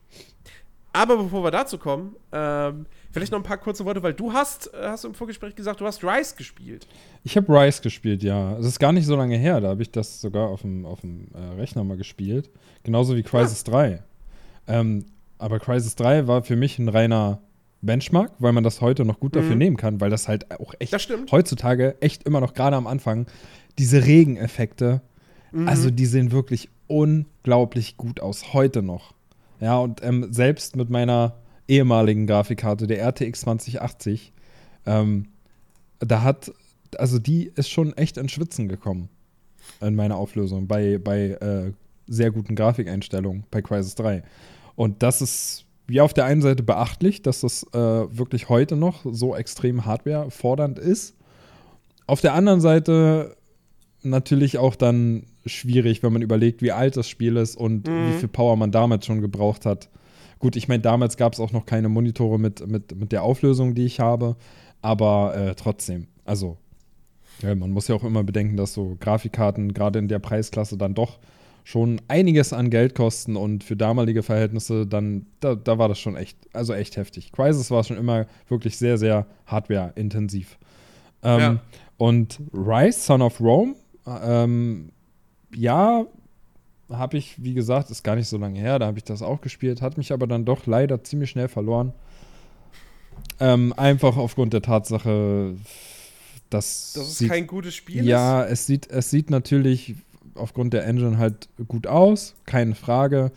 [SPEAKER 2] Aber bevor wir dazu kommen, ähm, vielleicht noch ein paar kurze Worte, weil du hast, äh, hast im Vorgespräch gesagt, du hast Rise gespielt.
[SPEAKER 1] Ich habe Rise gespielt, ja. Es ist gar nicht so lange her, da habe ich das sogar auf dem, auf dem äh, Rechner mal gespielt. Genauso wie Crisis ja. 3. Ähm, aber Crisis 3 war für mich ein reiner Benchmark, weil man das heute noch gut dafür mhm. nehmen kann, weil das halt auch echt heutzutage echt immer noch gerade am Anfang diese Regeneffekte, mhm. also die sehen wirklich unglaublich gut aus heute noch. Ja, und ähm, selbst mit meiner ehemaligen Grafikkarte, der RTX 2080, ähm, da hat, also die ist schon echt ins Schwitzen gekommen in meiner Auflösung bei, bei äh, sehr guten Grafikeinstellungen bei Crisis 3. Und das ist ja auf der einen Seite beachtlich, dass das äh, wirklich heute noch so extrem hardwarefordernd ist. Auf der anderen Seite natürlich auch dann schwierig, wenn man überlegt, wie alt das Spiel ist und mhm. wie viel Power man damals schon gebraucht hat. Gut, ich meine, damals gab es auch noch keine Monitore mit, mit, mit der Auflösung, die ich habe, aber äh, trotzdem, also ja, man muss ja auch immer bedenken, dass so Grafikkarten gerade in der Preisklasse dann doch schon einiges an Geld kosten und für damalige Verhältnisse dann, da, da war das schon echt, also echt heftig. Crisis war schon immer wirklich sehr, sehr hardware-intensiv. Ähm, ja. Und Rise, Son of Rome, ähm, ja, habe ich, wie gesagt, ist gar nicht so lange her, da habe ich das auch gespielt, hat mich aber dann doch leider ziemlich schnell verloren. Ähm, einfach aufgrund der Tatsache, dass.
[SPEAKER 2] Das ist sieht, kein gutes Spiel
[SPEAKER 1] Ja, es sieht, es sieht natürlich aufgrund der Engine halt gut aus, keine Frage.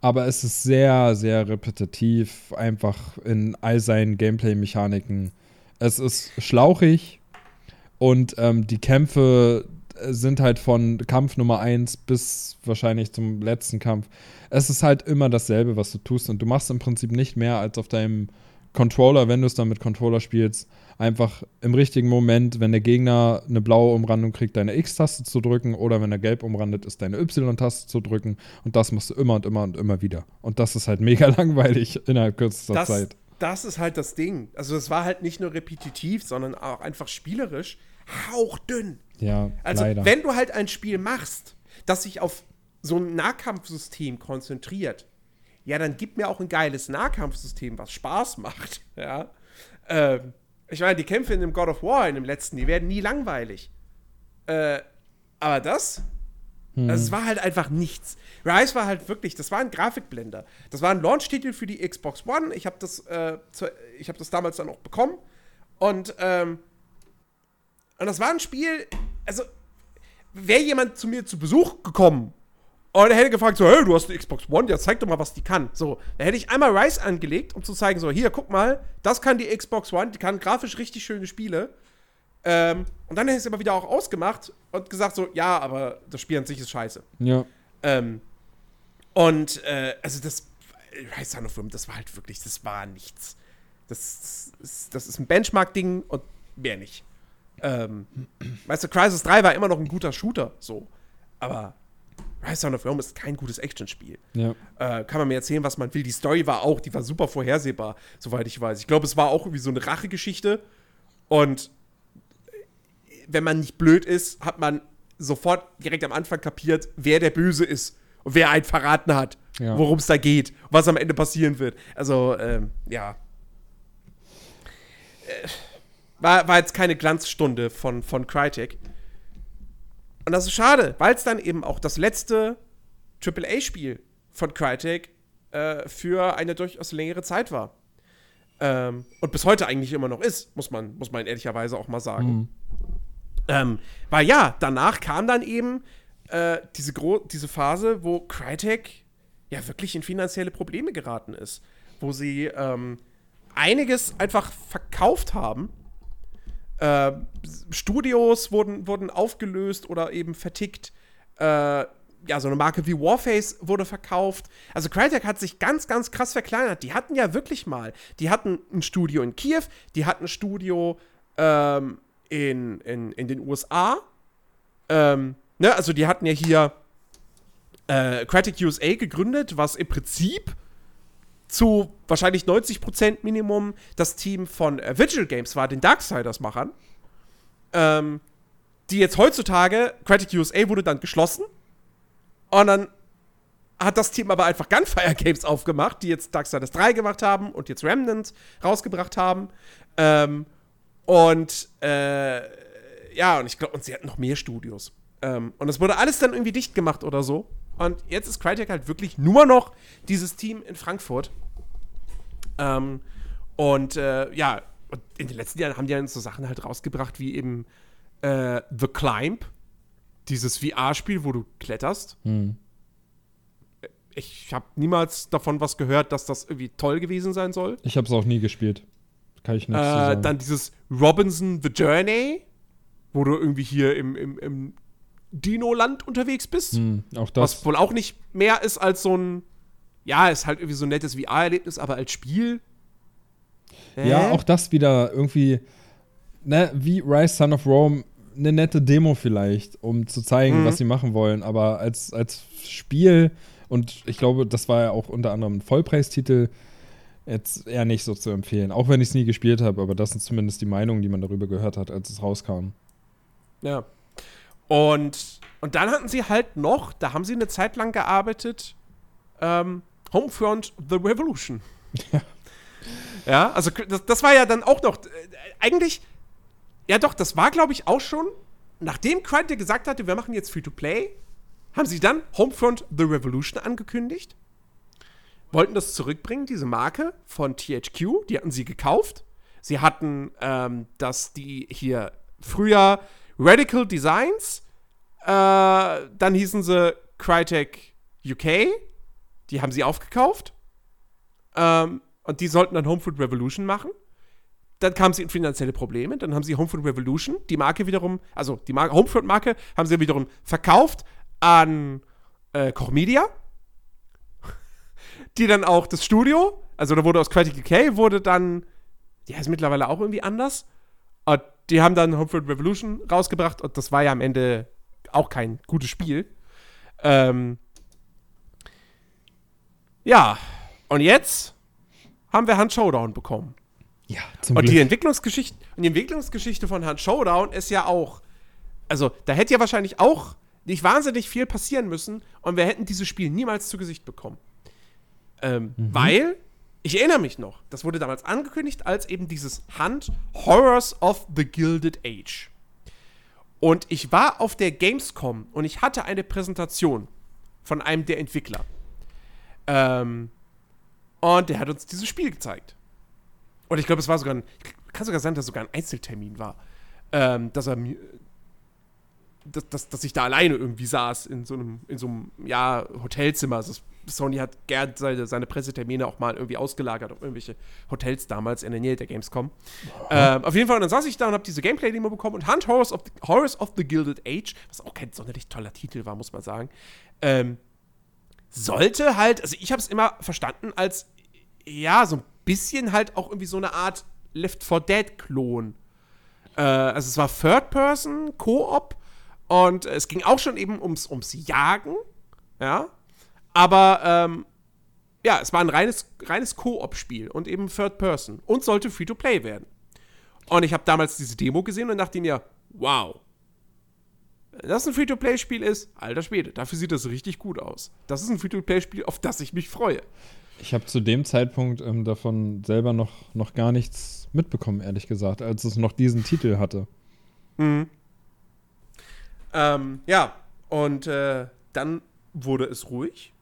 [SPEAKER 1] Aber es ist sehr, sehr repetitiv, einfach in all seinen Gameplay-Mechaniken. Es ist schlauchig und ähm, die Kämpfe sind halt von Kampf Nummer 1 bis wahrscheinlich zum letzten Kampf. Es ist halt immer dasselbe, was du tust. Und du machst im Prinzip nicht mehr als auf deinem Controller, wenn du es dann mit Controller spielst, einfach im richtigen Moment, wenn der Gegner eine blaue Umrandung kriegt, deine X-Taste zu drücken oder wenn er gelb umrandet ist, deine Y-Taste zu drücken. Und das machst du immer und immer und immer wieder. Und das ist halt mega langweilig innerhalb kürzester
[SPEAKER 2] das,
[SPEAKER 1] Zeit.
[SPEAKER 2] Das ist halt das Ding. Also es war halt nicht nur repetitiv, sondern auch einfach spielerisch hauchdünn.
[SPEAKER 1] Ja,
[SPEAKER 2] also
[SPEAKER 1] leider.
[SPEAKER 2] wenn du halt ein Spiel machst, das sich auf so ein Nahkampfsystem konzentriert, ja, dann gib mir auch ein geiles Nahkampfsystem, was Spaß macht. Ja. Ähm, ich meine, die Kämpfe in dem God of War, in dem letzten, die werden nie langweilig. Äh, aber das, hm. es war halt einfach nichts. Rise war halt wirklich, das war ein Grafikblender. Das war ein Launch-Titel für die Xbox One. Ich habe das, äh, hab das damals dann auch bekommen. Und ähm, und das war ein Spiel, also wäre jemand zu mir zu Besuch gekommen und er hätte gefragt, so, hey, du hast eine Xbox One, ja, zeig doch mal, was die kann. So, da hätte ich einmal Rise angelegt, um zu zeigen, so, hier, guck mal, das kann die Xbox One, die kann grafisch richtig schöne Spiele. Ähm, und dann hätte ich es aber wieder auch ausgemacht und gesagt, so, ja, aber das Spiel an sich ist scheiße.
[SPEAKER 1] Ja.
[SPEAKER 2] Ähm, und, äh, also das, Rise Son of Rome, das war halt wirklich, das war nichts. Das, das, das ist ein Benchmark-Ding und mehr nicht. Ähm, weißt du, Crisis 3 war immer noch ein guter Shooter, so. Aber Rise Son of Rome ist kein gutes Actionspiel.
[SPEAKER 1] Ja.
[SPEAKER 2] Äh, kann man mir erzählen, was man will. Die Story war auch, die war super vorhersehbar, soweit ich weiß. Ich glaube, es war auch irgendwie so eine Rachegeschichte. Und wenn man nicht blöd ist, hat man sofort direkt am Anfang kapiert, wer der Böse ist und wer einen verraten hat, ja. worum es da geht, was am Ende passieren wird. Also, ähm, ja. Äh, war, war jetzt keine Glanzstunde von, von Crytek. Und das ist schade, weil es dann eben auch das letzte AAA-Spiel von Crytek äh, für eine durchaus längere Zeit war. Ähm, und bis heute eigentlich immer noch ist, muss man, muss man ehrlicherweise auch mal sagen. Mhm. Ähm, weil ja, danach kam dann eben äh, diese, diese Phase, wo Crytek ja wirklich in finanzielle Probleme geraten ist. Wo sie ähm, einiges einfach verkauft haben. Äh, Studios wurden, wurden aufgelöst oder eben vertickt. Äh, ja, so eine Marke wie Warface wurde verkauft. Also Crytek hat sich ganz, ganz krass verkleinert. Die hatten ja wirklich mal, die hatten ein Studio in Kiew, die hatten ein Studio ähm, in, in, in den USA. Ähm, ne, also die hatten ja hier äh, Crytek USA gegründet, was im Prinzip zu wahrscheinlich 90% Minimum das Team von äh, Vigil Games war, den Darksiders-Machern. Ähm, die jetzt heutzutage, Crytek USA wurde dann geschlossen und dann hat das Team aber einfach Gunfire Games aufgemacht, die jetzt Darksiders 3 gemacht haben und jetzt Remnant rausgebracht haben. Ähm, und äh, ja, und ich glaube, und sie hatten noch mehr Studios. Ähm, und das wurde alles dann irgendwie dicht gemacht oder so. Und jetzt ist Crytek halt wirklich nur noch dieses Team in Frankfurt. Ähm, und äh, ja, in den letzten Jahren haben die dann so Sachen halt rausgebracht wie eben äh, The Climb, dieses VR-Spiel, wo du kletterst. Hm. Ich habe niemals davon was gehört, dass das irgendwie toll gewesen sein soll.
[SPEAKER 1] Ich habe es auch nie gespielt. Kann ich nicht
[SPEAKER 2] äh, sagen. Dann dieses Robinson The Journey, wo du irgendwie hier im, im, im Dino-Land unterwegs bist. Hm,
[SPEAKER 1] auch das.
[SPEAKER 2] Was wohl auch nicht mehr ist als so ein, ja, ist halt irgendwie so ein nettes VR-Erlebnis, aber als Spiel.
[SPEAKER 1] Äh? Ja, auch das wieder irgendwie, ne, wie Rise Son of Rome eine nette Demo vielleicht, um zu zeigen, mhm. was sie machen wollen. Aber als, als Spiel, und ich glaube, das war ja auch unter anderem ein Vollpreistitel, jetzt eher nicht so zu empfehlen. Auch wenn ich es nie gespielt habe, aber das sind zumindest die Meinungen, die man darüber gehört hat, als es rauskam.
[SPEAKER 2] Ja. Und, und dann hatten sie halt noch, da haben sie eine Zeit lang gearbeitet, ähm, Homefront The Revolution. Ja. Ja, also das, das war ja dann auch noch, äh, eigentlich ja, doch, das war, glaube ich, auch schon, nachdem Crytek gesagt hatte, wir machen jetzt Free-to-Play, haben sie dann Homefront The Revolution angekündigt. Wollten das zurückbringen, diese Marke von THQ. Die hatten sie gekauft. Sie hatten ähm, das, die hier früher Radical Designs. Äh, dann hießen sie Crytek UK. Die haben sie aufgekauft. Ähm, und die sollten dann Homefront Revolution machen. Dann kamen sie in finanzielle Probleme. Dann haben sie Homefront Revolution, die Marke wiederum, also die Homefront-Marke, haben sie wiederum verkauft an äh, Koch Media. Die dann auch das Studio, also da wurde aus Quality UK, wurde dann, ja, ist mittlerweile auch irgendwie anders. Und die haben dann Homefront Revolution rausgebracht und das war ja am Ende auch kein gutes Spiel. Ähm, ja, und jetzt haben wir Hand Showdown bekommen.
[SPEAKER 1] Ja,
[SPEAKER 2] zum und Glück. die Entwicklungsgeschichte, und die Entwicklungsgeschichte von Hand Showdown ist ja auch, also da hätte ja wahrscheinlich auch nicht wahnsinnig viel passieren müssen und wir hätten dieses Spiel niemals zu Gesicht bekommen. Ähm, mhm. Weil, ich erinnere mich noch, das wurde damals angekündigt als eben dieses Hunt Horrors of the Gilded Age. Und ich war auf der Gamescom und ich hatte eine Präsentation von einem der Entwickler. Ähm, und der hat uns dieses Spiel gezeigt. Und ich glaube, es war sogar ein, kann sogar sein, dass es sogar ein Einzeltermin war. Ähm, dass er dass, dass, dass ich da alleine irgendwie saß in so einem, in so einem ja, Hotelzimmer. Also Sony hat gern seine, seine Pressetermine auch mal irgendwie ausgelagert auf irgendwelche Hotels damals in der Nähe der Gamescom. Ähm, auf jeden Fall, und dann saß ich da und habe diese Gameplay-Demo bekommen und Hunt Horrors of, the, Horrors of the Gilded Age, was auch kein sonderlich toller Titel war, muss man sagen, ähm, sollte halt, also ich habe es immer verstanden als, ja, so ein bisschen halt auch irgendwie so eine Art Left 4 Dead-Klon. Äh, also es war Third Person, Koop und es ging auch schon eben ums, ums Jagen, ja. Aber ähm, ja, es war ein reines, reines Koop-Spiel und eben Third Person und sollte Free-to-Play werden. Und ich habe damals diese Demo gesehen und dachte mir, wow, Wenn das ein Free-to-Play-Spiel ist, alter Schwede, dafür sieht das richtig gut aus. Das ist ein Free-to-Play-Spiel, auf das ich mich freue.
[SPEAKER 1] Ich habe zu dem Zeitpunkt ähm, davon selber noch, noch gar nichts mitbekommen, ehrlich gesagt, als es noch diesen Titel hatte.
[SPEAKER 2] Mhm. Ähm, ja, und äh, dann wurde es ruhig.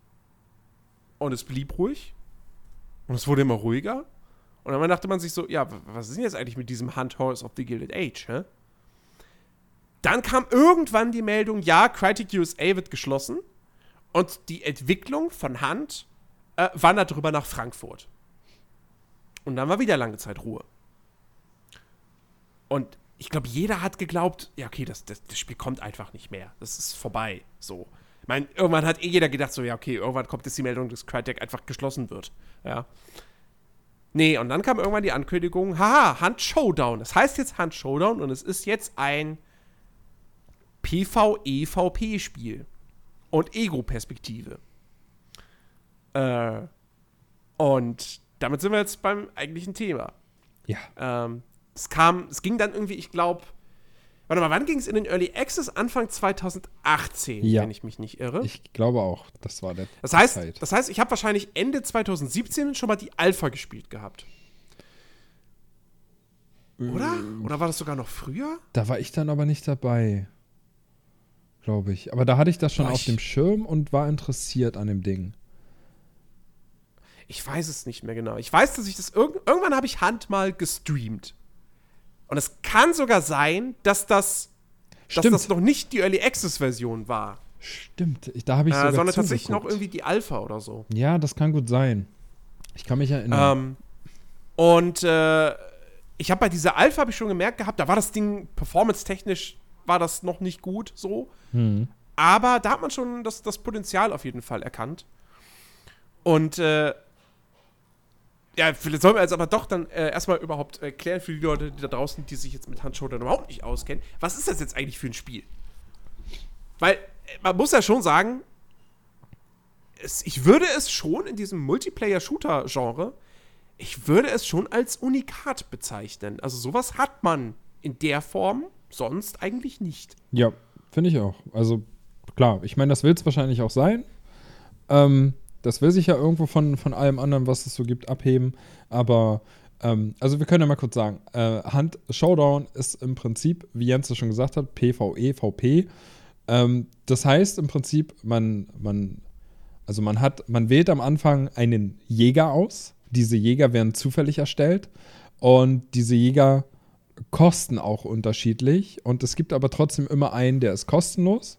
[SPEAKER 2] Und es blieb ruhig. Und es wurde immer ruhiger. Und dann dachte man sich so, ja, was ist denn jetzt eigentlich mit diesem Hunt Horse of the Gilded Age, hä? Dann kam irgendwann die Meldung, ja, Critic USA wird geschlossen. Und die Entwicklung von Hunt äh, wandert drüber nach Frankfurt. Und dann war wieder lange Zeit Ruhe. Und ich glaube, jeder hat geglaubt, ja, okay, das, das, das, Spiel kommt einfach nicht mehr. Das ist vorbei. So. Ich meine, irgendwann hat eh jeder gedacht, so, ja, okay, irgendwann kommt jetzt die Meldung, dass Crytek einfach geschlossen wird. Ja. Nee, und dann kam irgendwann die Ankündigung, haha, Hunt Showdown. Das heißt jetzt Hunt Showdown und es ist jetzt ein PvE-VP-Spiel. Und Ego-Perspektive. Äh, und damit sind wir jetzt beim eigentlichen Thema.
[SPEAKER 1] Ja.
[SPEAKER 2] Ähm, es kam, es ging dann irgendwie, ich glaube, warte mal, wann ging es in den Early Access? Anfang 2018, ja. wenn ich mich nicht irre.
[SPEAKER 1] Ich glaube auch, das war der.
[SPEAKER 2] Das heißt, Zeit. das heißt, ich habe wahrscheinlich Ende 2017 schon mal die Alpha gespielt gehabt. Oder? Ähm, Oder war das sogar noch früher?
[SPEAKER 1] Da war ich dann aber nicht dabei. Glaube ich. Aber da hatte ich das schon Boah, auf dem Schirm und war interessiert an dem Ding.
[SPEAKER 2] Ich weiß es nicht mehr genau. Ich weiß, dass ich das irg irgendwann habe ich Hand mal gestreamt. Und es kann sogar sein, dass das, dass das noch nicht die Early Access Version war.
[SPEAKER 1] Stimmt, da habe ich äh,
[SPEAKER 2] sogar Sondern tatsächlich noch irgendwie die Alpha oder so.
[SPEAKER 1] Ja, das kann gut sein. Ich kann mich erinnern.
[SPEAKER 2] Ähm, und äh, ich habe bei dieser Alpha habe ich schon gemerkt gehabt, da war das Ding performance-technisch war das noch nicht gut so. Hm. Aber da hat man schon das, das Potenzial auf jeden Fall erkannt. Und äh, ja, vielleicht sollen wir jetzt aber doch dann äh, erstmal überhaupt erklären für die Leute, die da draußen, die sich jetzt mit Handschultern überhaupt nicht auskennen, was ist das jetzt eigentlich für ein Spiel? Weil äh, man muss ja schon sagen, es, ich würde es schon in diesem Multiplayer-Shooter-Genre, ich würde es schon als Unikat bezeichnen. Also sowas hat man in der Form sonst eigentlich nicht.
[SPEAKER 1] Ja, finde ich auch. Also klar, ich meine, das will es wahrscheinlich auch sein. Ähm, das will sich ja irgendwo von, von allem anderen, was es so gibt, abheben. Aber, ähm, also wir können ja mal kurz sagen, äh, Hand Showdown ist im Prinzip, wie Jens es schon gesagt hat, PvE, VP. Ähm, das heißt im Prinzip, man, man, also man hat, man wählt am Anfang einen Jäger aus. Diese Jäger werden zufällig erstellt. Und diese Jäger kosten auch unterschiedlich. Und es gibt aber trotzdem immer einen, der ist kostenlos.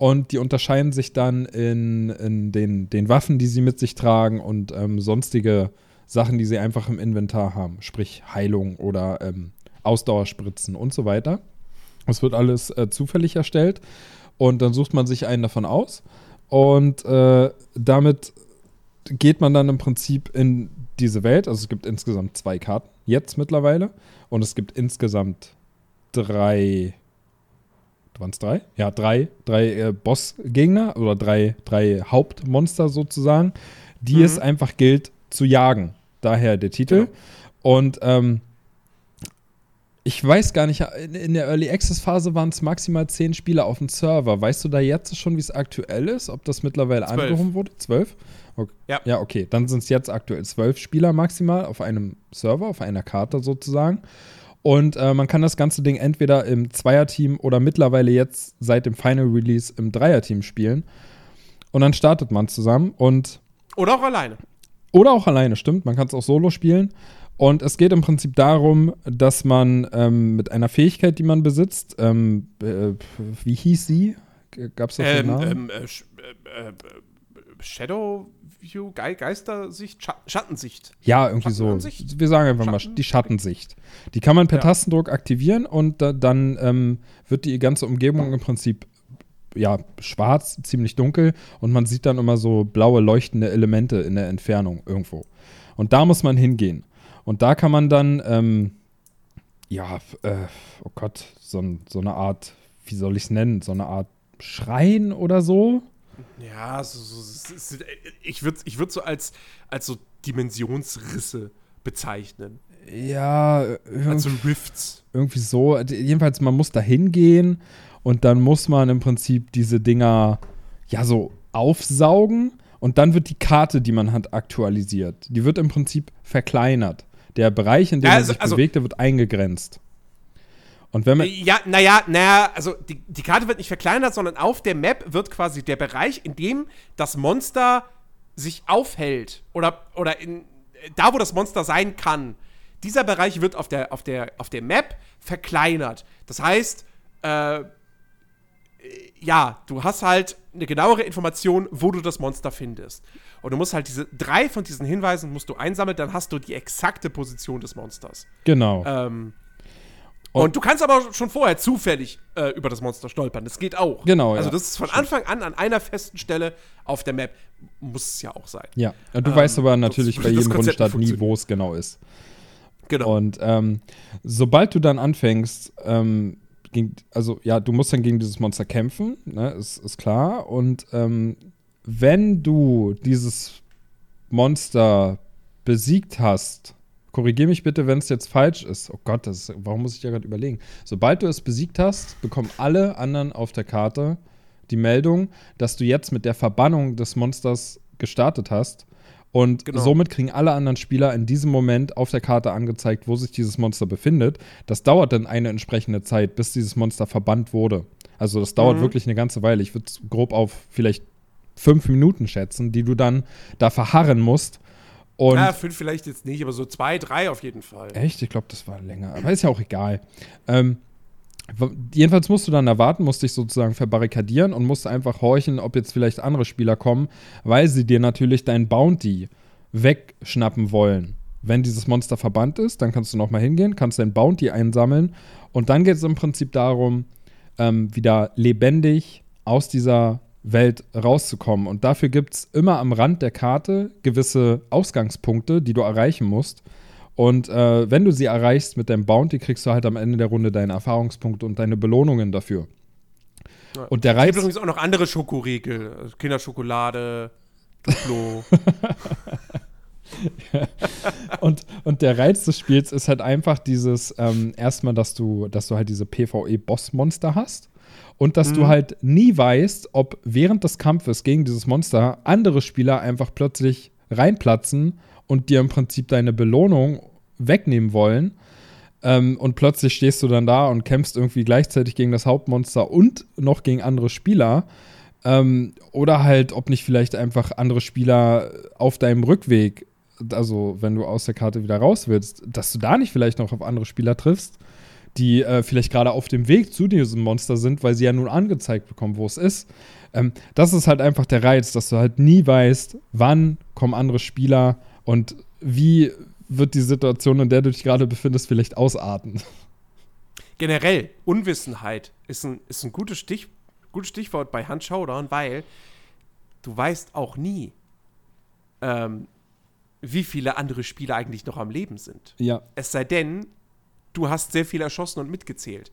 [SPEAKER 1] Und die unterscheiden sich dann in, in den, den Waffen, die sie mit sich tragen und ähm, sonstige Sachen, die sie einfach im Inventar haben. Sprich Heilung oder ähm, Ausdauerspritzen und so weiter. Es wird alles äh, zufällig erstellt. Und dann sucht man sich einen davon aus. Und äh, damit geht man dann im Prinzip in diese Welt. Also es gibt insgesamt zwei Karten, jetzt mittlerweile. Und es gibt insgesamt drei waren es drei? Ja, drei, drei äh, Bossgegner oder drei, drei Hauptmonster sozusagen, die mhm. es einfach gilt zu jagen. Daher der Titel. Genau. Und ähm, ich weiß gar nicht, in der Early Access Phase waren es maximal zehn Spieler auf dem Server. Weißt du da jetzt schon, wie es aktuell ist? Ob das mittlerweile zwölf. angehoben wurde? Zwölf? Okay. Ja. ja, okay. Dann sind es jetzt aktuell zwölf Spieler maximal auf einem Server, auf einer Karte sozusagen. Und äh, man kann das ganze Ding entweder im Zweierteam oder mittlerweile jetzt seit dem Final Release im Dreierteam spielen. Und dann startet man zusammen und.
[SPEAKER 2] Oder auch alleine.
[SPEAKER 1] Oder auch alleine, stimmt. Man kann es auch solo spielen. Und es geht im Prinzip darum, dass man ähm, mit einer Fähigkeit, die man besitzt, ähm, äh, wie hieß sie? Gab es da ähm, Namen? Ähm, äh, äh,
[SPEAKER 2] äh Shadow View, Ge Geistersicht, Scha Schattensicht.
[SPEAKER 1] Ja, irgendwie so. Wir sagen einfach Schatten? mal die Schattensicht. Die kann man per ja. Tastendruck aktivieren und da, dann ähm, wird die ganze Umgebung im Prinzip ja, schwarz, ziemlich dunkel und man sieht dann immer so blaue leuchtende Elemente in der Entfernung irgendwo. Und da muss man hingehen. Und da kann man dann, ähm, ja, äh, oh Gott, so, so eine Art, wie soll ich es nennen, so eine Art Schrein oder so.
[SPEAKER 2] Ja, so, so, ich würde ich würd so als, als so Dimensionsrisse bezeichnen.
[SPEAKER 1] Ja,
[SPEAKER 2] als so Rifts.
[SPEAKER 1] Irgendwie so. Jedenfalls, man muss da hingehen und dann muss man im Prinzip diese Dinger ja so aufsaugen und dann wird die Karte, die man hat, aktualisiert. Die wird im Prinzip verkleinert. Der Bereich, in dem ja, also, man sich also, bewegt, der wird eingegrenzt. Und wenn man
[SPEAKER 2] ja, naja, naja, also die, die Karte wird nicht verkleinert, sondern auf der Map wird quasi der Bereich, in dem das Monster sich aufhält oder, oder in, da, wo das Monster sein kann, dieser Bereich wird auf der, auf der, auf der Map verkleinert. Das heißt, äh, ja, du hast halt eine genauere Information, wo du das Monster findest. Und du musst halt diese drei von diesen Hinweisen musst du einsammeln, dann hast du die exakte Position des Monsters.
[SPEAKER 1] Genau.
[SPEAKER 2] Ähm, und, und, du kannst aber schon vorher zufällig äh, über das Monster stolpern. Das geht auch.
[SPEAKER 1] Genau.
[SPEAKER 2] Also, das ist von Anfang an an einer festen Stelle auf der Map. Muss es ja auch sein.
[SPEAKER 1] Ja. Und du ähm, weißt aber natürlich das, bei jedem Rundstart nie, wo es genau ist.
[SPEAKER 2] Genau.
[SPEAKER 1] Und ähm, sobald du dann anfängst, ähm, gegen, also ja, du musst dann gegen dieses Monster kämpfen, ne, ist, ist klar. Und ähm, wenn du dieses Monster besiegt hast, korrigiere mich bitte, wenn es jetzt falsch ist. Oh Gott, das ist, warum muss ich ja gerade überlegen? Sobald du es besiegt hast, bekommen alle anderen auf der Karte die Meldung, dass du jetzt mit der Verbannung des Monsters gestartet hast und genau. somit kriegen alle anderen Spieler in diesem Moment auf der Karte angezeigt, wo sich dieses Monster befindet. Das dauert dann eine entsprechende Zeit, bis dieses Monster verbannt wurde. Also das dauert mhm. wirklich eine ganze Weile. Ich würde es grob auf vielleicht fünf Minuten schätzen, die du dann da verharren musst. Und
[SPEAKER 2] ja, fünf vielleicht jetzt nicht, aber so zwei, drei auf jeden Fall.
[SPEAKER 1] Echt? Ich glaube, das war länger. Aber ist ja auch egal. Ähm, Jedenfalls musst du dann erwarten, musst dich sozusagen verbarrikadieren und musst einfach horchen, ob jetzt vielleicht andere Spieler kommen, weil sie dir natürlich dein Bounty wegschnappen wollen. Wenn dieses Monster verbannt ist, dann kannst du nochmal hingehen, kannst dein Bounty einsammeln und dann geht es im Prinzip darum, ähm, wieder lebendig aus dieser Welt rauszukommen. Und dafür gibt es immer am Rand der Karte gewisse Ausgangspunkte, die du erreichen musst. Und äh, wenn du sie erreichst mit deinem Bounty, kriegst du halt am Ende der Runde deine Erfahrungspunkte und deine Belohnungen dafür.
[SPEAKER 2] Ja. Und der Reiz. Es gibt übrigens auch noch andere Schokoriegel. Also Kinderschokolade, Duplo.
[SPEAKER 1] ja. und, und der Reiz des Spiels ist halt einfach dieses, ähm, erstmal, dass du, dass du halt diese PvE-Boss-Monster hast. Und dass mhm. du halt nie weißt, ob während des Kampfes gegen dieses Monster andere Spieler einfach plötzlich reinplatzen und dir im Prinzip deine Belohnung wegnehmen wollen. Ähm, und plötzlich stehst du dann da und kämpfst irgendwie gleichzeitig gegen das Hauptmonster und noch gegen andere Spieler. Ähm, oder halt, ob nicht vielleicht einfach andere Spieler auf deinem Rückweg, also wenn du aus der Karte wieder raus willst, dass du da nicht vielleicht noch auf andere Spieler triffst, die äh, vielleicht gerade auf dem Weg zu diesem Monster sind, weil sie ja nun angezeigt bekommen, wo es ist. Ähm, das ist halt einfach der Reiz, dass du halt nie weißt, wann kommen andere Spieler und wie wird die Situation, in der du dich gerade befindest, vielleicht ausarten?
[SPEAKER 2] Generell, Unwissenheit ist ein, ist ein gutes, Stich, gutes Stichwort bei Hand Showdown, weil du weißt auch nie, ähm, wie viele andere Spieler eigentlich noch am Leben sind.
[SPEAKER 1] Ja.
[SPEAKER 2] Es sei denn, du hast sehr viel erschossen und mitgezählt.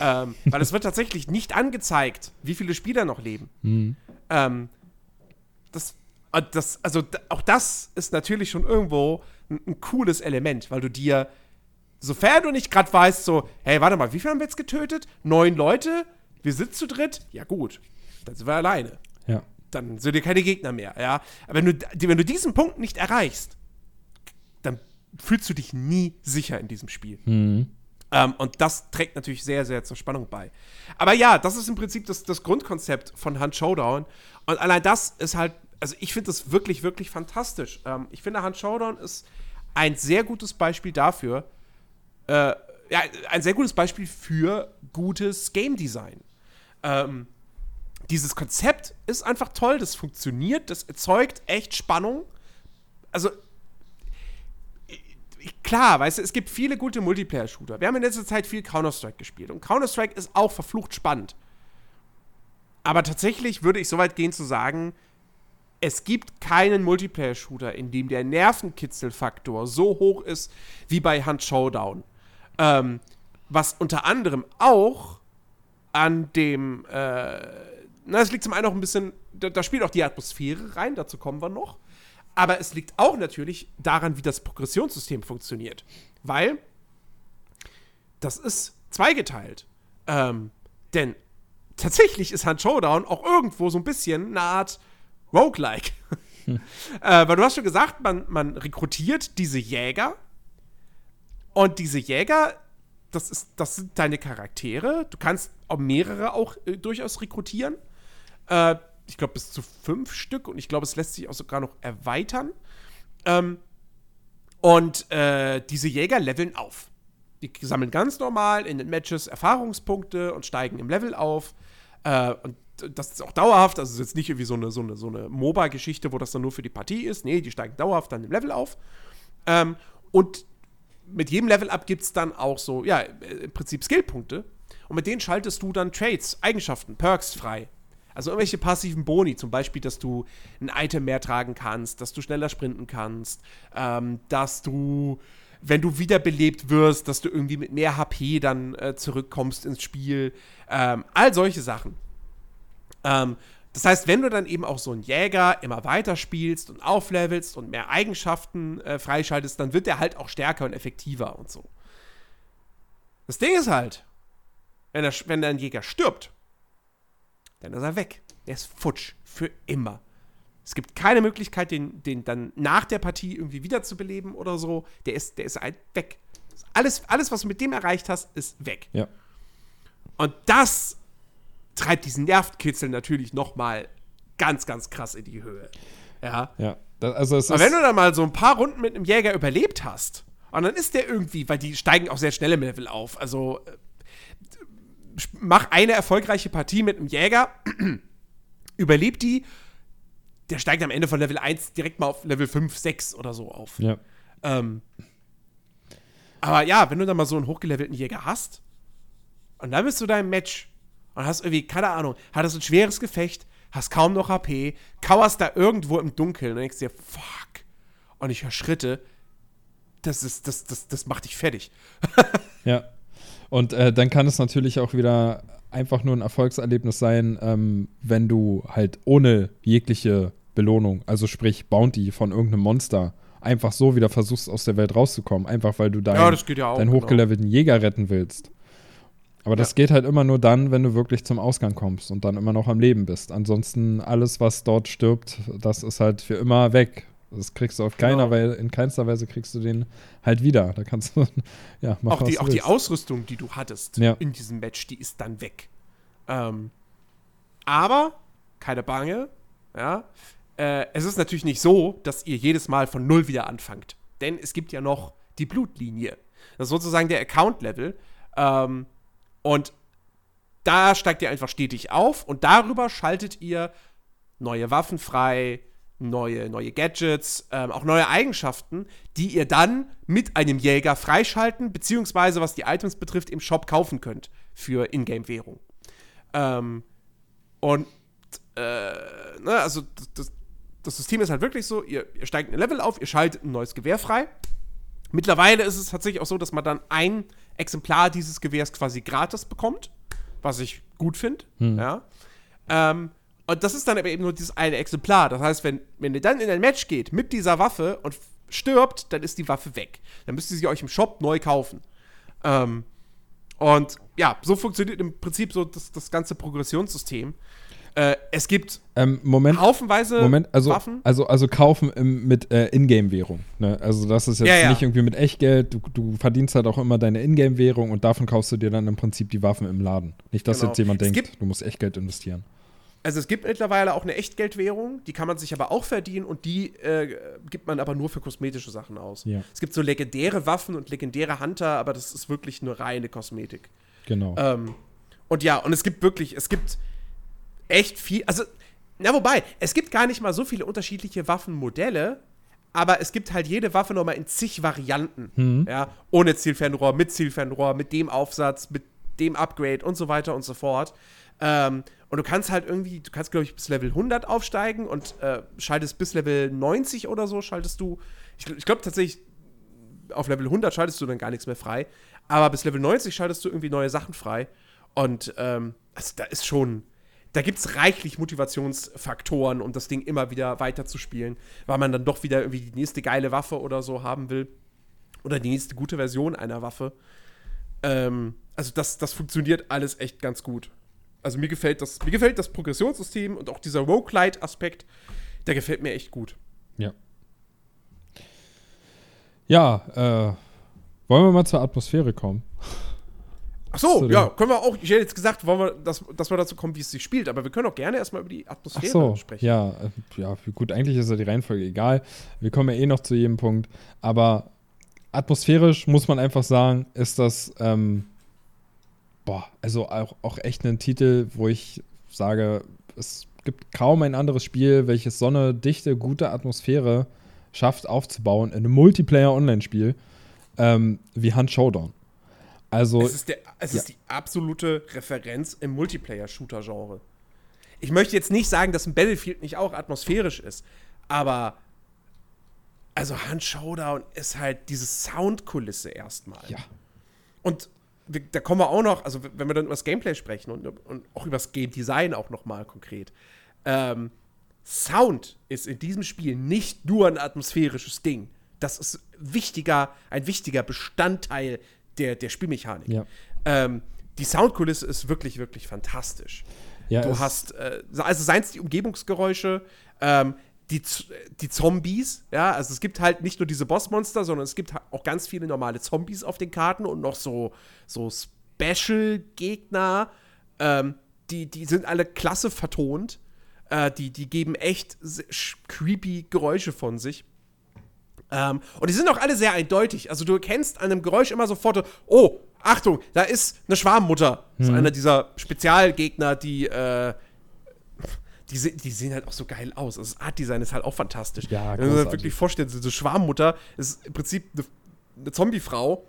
[SPEAKER 2] Ähm, weil es wird tatsächlich nicht angezeigt, wie viele Spieler noch leben. Mhm. Ähm, das das, also auch das ist natürlich schon irgendwo ein, ein cooles Element, weil du dir, sofern du nicht gerade weißt, so, hey, warte mal, wie viele haben wir jetzt getötet? Neun Leute? Wir sind zu dritt? Ja, gut. Dann sind wir alleine.
[SPEAKER 1] Ja.
[SPEAKER 2] Dann sind dir keine Gegner mehr, ja. Aber wenn du, wenn du diesen Punkt nicht erreichst, fühlst du dich nie sicher in diesem Spiel. Mhm. Ähm, und das trägt natürlich sehr, sehr zur Spannung bei. Aber ja, das ist im Prinzip das, das Grundkonzept von Hand Showdown. Und allein das ist halt also ich finde das wirklich, wirklich fantastisch. Ähm, ich finde, Hand Showdown ist ein sehr gutes Beispiel dafür, äh, ja, ein sehr gutes Beispiel für gutes Game Design. Ähm, dieses Konzept ist einfach toll, das funktioniert, das erzeugt echt Spannung. Also, klar, weißt du, es gibt viele gute Multiplayer-Shooter. Wir haben in letzter Zeit viel Counter-Strike gespielt und Counter-Strike ist auch verflucht spannend. Aber tatsächlich würde ich so weit gehen zu sagen, es gibt keinen Multiplayer-Shooter, in dem der Nervenkitzelfaktor so hoch ist wie bei Hunt Showdown. Ähm, was unter anderem auch an dem, äh, na, es liegt zum einen auch ein bisschen, da, da, spielt auch die Atmosphäre rein, dazu kommen wir noch. Aber es liegt auch natürlich daran, wie das Progressionssystem funktioniert. Weil das ist zweigeteilt. Ähm, denn tatsächlich ist Hunt Showdown auch irgendwo so ein bisschen eine Art Roguelike. Äh, weil du hast schon gesagt, man, man rekrutiert diese Jäger. Und diese Jäger, das, ist, das sind deine Charaktere. Du kannst auch mehrere auch äh, durchaus rekrutieren. Äh, ich glaube, bis zu fünf Stück. Und ich glaube, es lässt sich auch sogar noch erweitern. Ähm, und äh, diese Jäger leveln auf. Die sammeln ganz normal in den Matches Erfahrungspunkte und steigen im Level auf. Äh, und das ist auch dauerhaft, also es ist jetzt nicht irgendwie so eine, so eine, so eine MOBA-Geschichte, wo das dann nur für die Partie ist. Nee, die steigen dauerhaft dann im Level auf. Ähm, und mit jedem Level-Up gibt es dann auch so, ja, im Prinzip Skillpunkte. Und mit denen schaltest du dann Trades, Eigenschaften, Perks frei. Also irgendwelche passiven Boni, zum Beispiel, dass du ein Item mehr tragen kannst, dass du schneller sprinten kannst, ähm, dass du wenn du wiederbelebt wirst, dass du irgendwie mit mehr HP dann äh, zurückkommst ins Spiel. Ähm, all solche Sachen. Ähm, das heißt, wenn du dann eben auch so einen Jäger immer weiter spielst und auflevelst und mehr Eigenschaften äh, freischaltest, dann wird der halt auch stärker und effektiver und so. Das Ding ist halt, wenn, der, wenn ein Jäger stirbt, dann ist er weg. Der ist futsch. Für immer. Es gibt keine Möglichkeit, den, den dann nach der Partie irgendwie wiederzubeleben oder so. Der ist, der ist halt weg. Alles, alles, was du mit dem erreicht hast, ist weg.
[SPEAKER 1] Ja.
[SPEAKER 2] Und das treibt diesen Nervkitzel natürlich noch mal ganz, ganz krass in die Höhe. Ja.
[SPEAKER 1] Ja. Das, also
[SPEAKER 2] Aber wenn du dann mal so ein paar Runden mit einem Jäger überlebt hast, und dann ist der irgendwie, weil die steigen auch sehr schnell im Level auf. Also äh, mach eine erfolgreiche Partie mit einem Jäger, überlebt die der steigt am Ende von Level 1 direkt mal auf Level 5, 6 oder so auf.
[SPEAKER 1] Ja.
[SPEAKER 2] Ähm, aber ja, wenn du dann mal so einen hochgelevelten Jäger hast und dann bist du da im Match und hast irgendwie, keine Ahnung, hattest ein schweres Gefecht, hast kaum noch HP, kauerst da irgendwo im Dunkeln und denkst dir, fuck. Und ich höre Schritte, das ist, das, das, das macht dich fertig.
[SPEAKER 1] ja. Und äh, dann kann es natürlich auch wieder einfach nur ein Erfolgserlebnis sein, ähm, wenn du halt ohne jegliche Belohnung, also sprich Bounty von irgendeinem Monster, einfach so wieder versuchst, aus der Welt rauszukommen. Einfach weil du dein, ja, ja auch, deinen genau. hochgelevelten genau. Jäger retten willst. Aber das ja. geht halt immer nur dann, wenn du wirklich zum Ausgang kommst und dann immer noch am Leben bist. Ansonsten alles, was dort stirbt, das ist halt für immer weg. Das kriegst du auf keiner genau. Weise, in keinster Weise kriegst du den halt wieder. Da kannst du, ja,
[SPEAKER 2] machen, auch die, auch die Ausrüstung, die du hattest ja. in diesem Match, die ist dann weg. Ähm, aber, keine Bange, ja, äh, es ist natürlich nicht so, dass ihr jedes Mal von Null wieder anfangt. Denn es gibt ja noch die Blutlinie. Das ist sozusagen der Account-Level. Ähm, und da steigt ihr einfach stetig auf und darüber schaltet ihr neue Waffen frei, neue, neue Gadgets, ähm, auch neue Eigenschaften, die ihr dann mit einem Jäger freischalten, beziehungsweise was die Items betrifft, im Shop kaufen könnt für Ingame-Währung. Ähm, und äh, ne, also das, das System ist halt wirklich so, ihr, ihr steigt ein Level auf, ihr schaltet ein neues Gewehr frei. Mittlerweile ist es tatsächlich auch so, dass man dann ein Exemplar dieses Gewehrs quasi gratis bekommt, was ich gut finde. Hm. Ja. Ähm, und das ist dann aber eben nur dieses eine Exemplar. Das heißt, wenn, wenn ihr dann in ein Match geht mit dieser Waffe und stirbt, dann ist die Waffe weg. Dann müsst ihr sie euch im Shop neu kaufen. Ähm, und ja, so funktioniert im Prinzip so das, das ganze Progressionssystem. Äh, es gibt
[SPEAKER 1] ähm, Moment,
[SPEAKER 2] haufenweise
[SPEAKER 1] Moment, also, Waffen. Also, also kaufen im, mit äh, Ingame-Währung. Ne? Also das ist jetzt ja, ja. nicht irgendwie mit Echtgeld. Du, du verdienst halt auch immer deine Ingame-Währung und davon kaufst du dir dann im Prinzip die Waffen im Laden. Nicht, dass genau. jetzt jemand es denkt, du musst Echtgeld investieren.
[SPEAKER 2] Also es gibt mittlerweile auch eine Echtgeldwährung, die kann man sich aber auch verdienen und die äh, gibt man aber nur für kosmetische Sachen aus.
[SPEAKER 1] Ja.
[SPEAKER 2] Es gibt so legendäre Waffen und legendäre Hunter, aber das ist wirklich nur reine Kosmetik.
[SPEAKER 1] Genau.
[SPEAKER 2] Ähm, und ja, und es gibt wirklich, es gibt echt viel. Also, na, wobei, es gibt gar nicht mal so viele unterschiedliche Waffenmodelle, aber es gibt halt jede Waffe nochmal in zig Varianten. Mhm. Ja, ohne Zielfernrohr, mit Zielfernrohr, mit dem Aufsatz, mit dem Upgrade und so weiter und so fort. Ähm, und du kannst halt irgendwie, du kannst, glaube ich, bis Level 100 aufsteigen und äh, schaltest bis Level 90 oder so, schaltest du. Ich, ich glaube tatsächlich, auf Level 100 schaltest du dann gar nichts mehr frei. Aber bis Level 90 schaltest du irgendwie neue Sachen frei. Und ähm, also da ist schon, da gibt es reichlich Motivationsfaktoren, um das Ding immer wieder weiterzuspielen, weil man dann doch wieder irgendwie die nächste geile Waffe oder so haben will. Oder die nächste gute Version einer Waffe. Ähm, also das, das funktioniert alles echt ganz gut. Also mir gefällt das, mir gefällt das Progressionssystem und auch dieser Roguelite-Aspekt, der gefällt mir echt gut.
[SPEAKER 1] Ja. Ja, äh, wollen wir mal zur Atmosphäre kommen?
[SPEAKER 2] Ach so, ja, können wir auch. Ich hätte jetzt gesagt, wollen wir, dass, dass wir dazu kommen, wie es sich spielt, aber wir können auch gerne erstmal über die Atmosphäre Ach so, sprechen.
[SPEAKER 1] Ja, äh, ja, gut, eigentlich ist ja die Reihenfolge egal. Wir kommen ja eh noch zu jedem Punkt. Aber atmosphärisch muss man einfach sagen, ist das, ähm, boah, also auch, auch echt ein Titel, wo ich sage, es gibt kaum ein anderes Spiel, welches so eine dichte, gute Atmosphäre schafft aufzubauen in einem Multiplayer-Online-Spiel ähm, wie Hunt Showdown. Also,
[SPEAKER 2] es ist, der, es ja. ist die absolute Referenz im Multiplayer-Shooter-Genre. Ich möchte jetzt nicht sagen, dass ein Battlefield nicht auch atmosphärisch ist, aber also Hunt Showdown ist halt diese Soundkulisse erstmal.
[SPEAKER 1] Ja.
[SPEAKER 2] Und da kommen wir auch noch, also wenn wir dann über das Gameplay sprechen und, und auch über das Game Design auch noch mal konkret. Ähm, Sound ist in diesem Spiel nicht nur ein atmosphärisches Ding. Das ist wichtiger, ein wichtiger Bestandteil der, der Spielmechanik.
[SPEAKER 1] Ja.
[SPEAKER 2] Ähm, die Soundkulisse ist wirklich, wirklich fantastisch. Ja, du hast, äh, also seien es die Umgebungsgeräusche, ähm, die, die Zombies, ja, also es gibt halt nicht nur diese Bossmonster, sondern es gibt auch ganz viele normale Zombies auf den Karten und noch so, so Special-Gegner, ähm, die, die sind alle klasse vertont. Äh, die, die geben echt creepy Geräusche von sich. Ähm, und die sind auch alle sehr eindeutig. Also du erkennst an einem Geräusch immer sofort, oh, Achtung, da ist eine Schwarmmutter. Das ist mhm. einer dieser Spezialgegner, die, äh, die, die, sehen halt auch so geil aus. Also das Art-Design ist halt auch fantastisch.
[SPEAKER 1] Ja,
[SPEAKER 2] Wenn man sich wirklich vorstellt, so Schwarmmutter ist im Prinzip eine, eine Zombiefrau,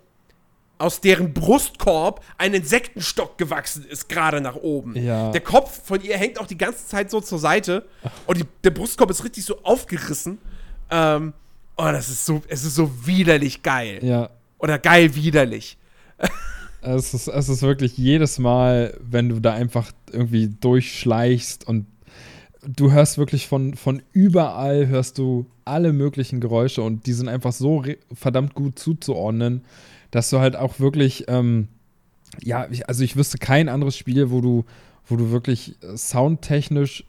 [SPEAKER 2] aus deren Brustkorb ein Insektenstock gewachsen ist, gerade nach oben.
[SPEAKER 1] Ja.
[SPEAKER 2] Der Kopf von ihr hängt auch die ganze Zeit so zur Seite und die, der Brustkorb ist richtig so aufgerissen. Ähm, oh, das ist so, es ist so widerlich geil.
[SPEAKER 1] Ja.
[SPEAKER 2] Oder geil widerlich.
[SPEAKER 1] es ist, es ist wirklich jedes Mal, wenn du da einfach irgendwie durchschleichst und du hörst wirklich von, von überall, hörst du alle möglichen Geräusche und die sind einfach so verdammt gut zuzuordnen, dass du halt auch wirklich, ähm, ja, ich, also ich wüsste kein anderes Spiel, wo du, wo du wirklich äh, soundtechnisch,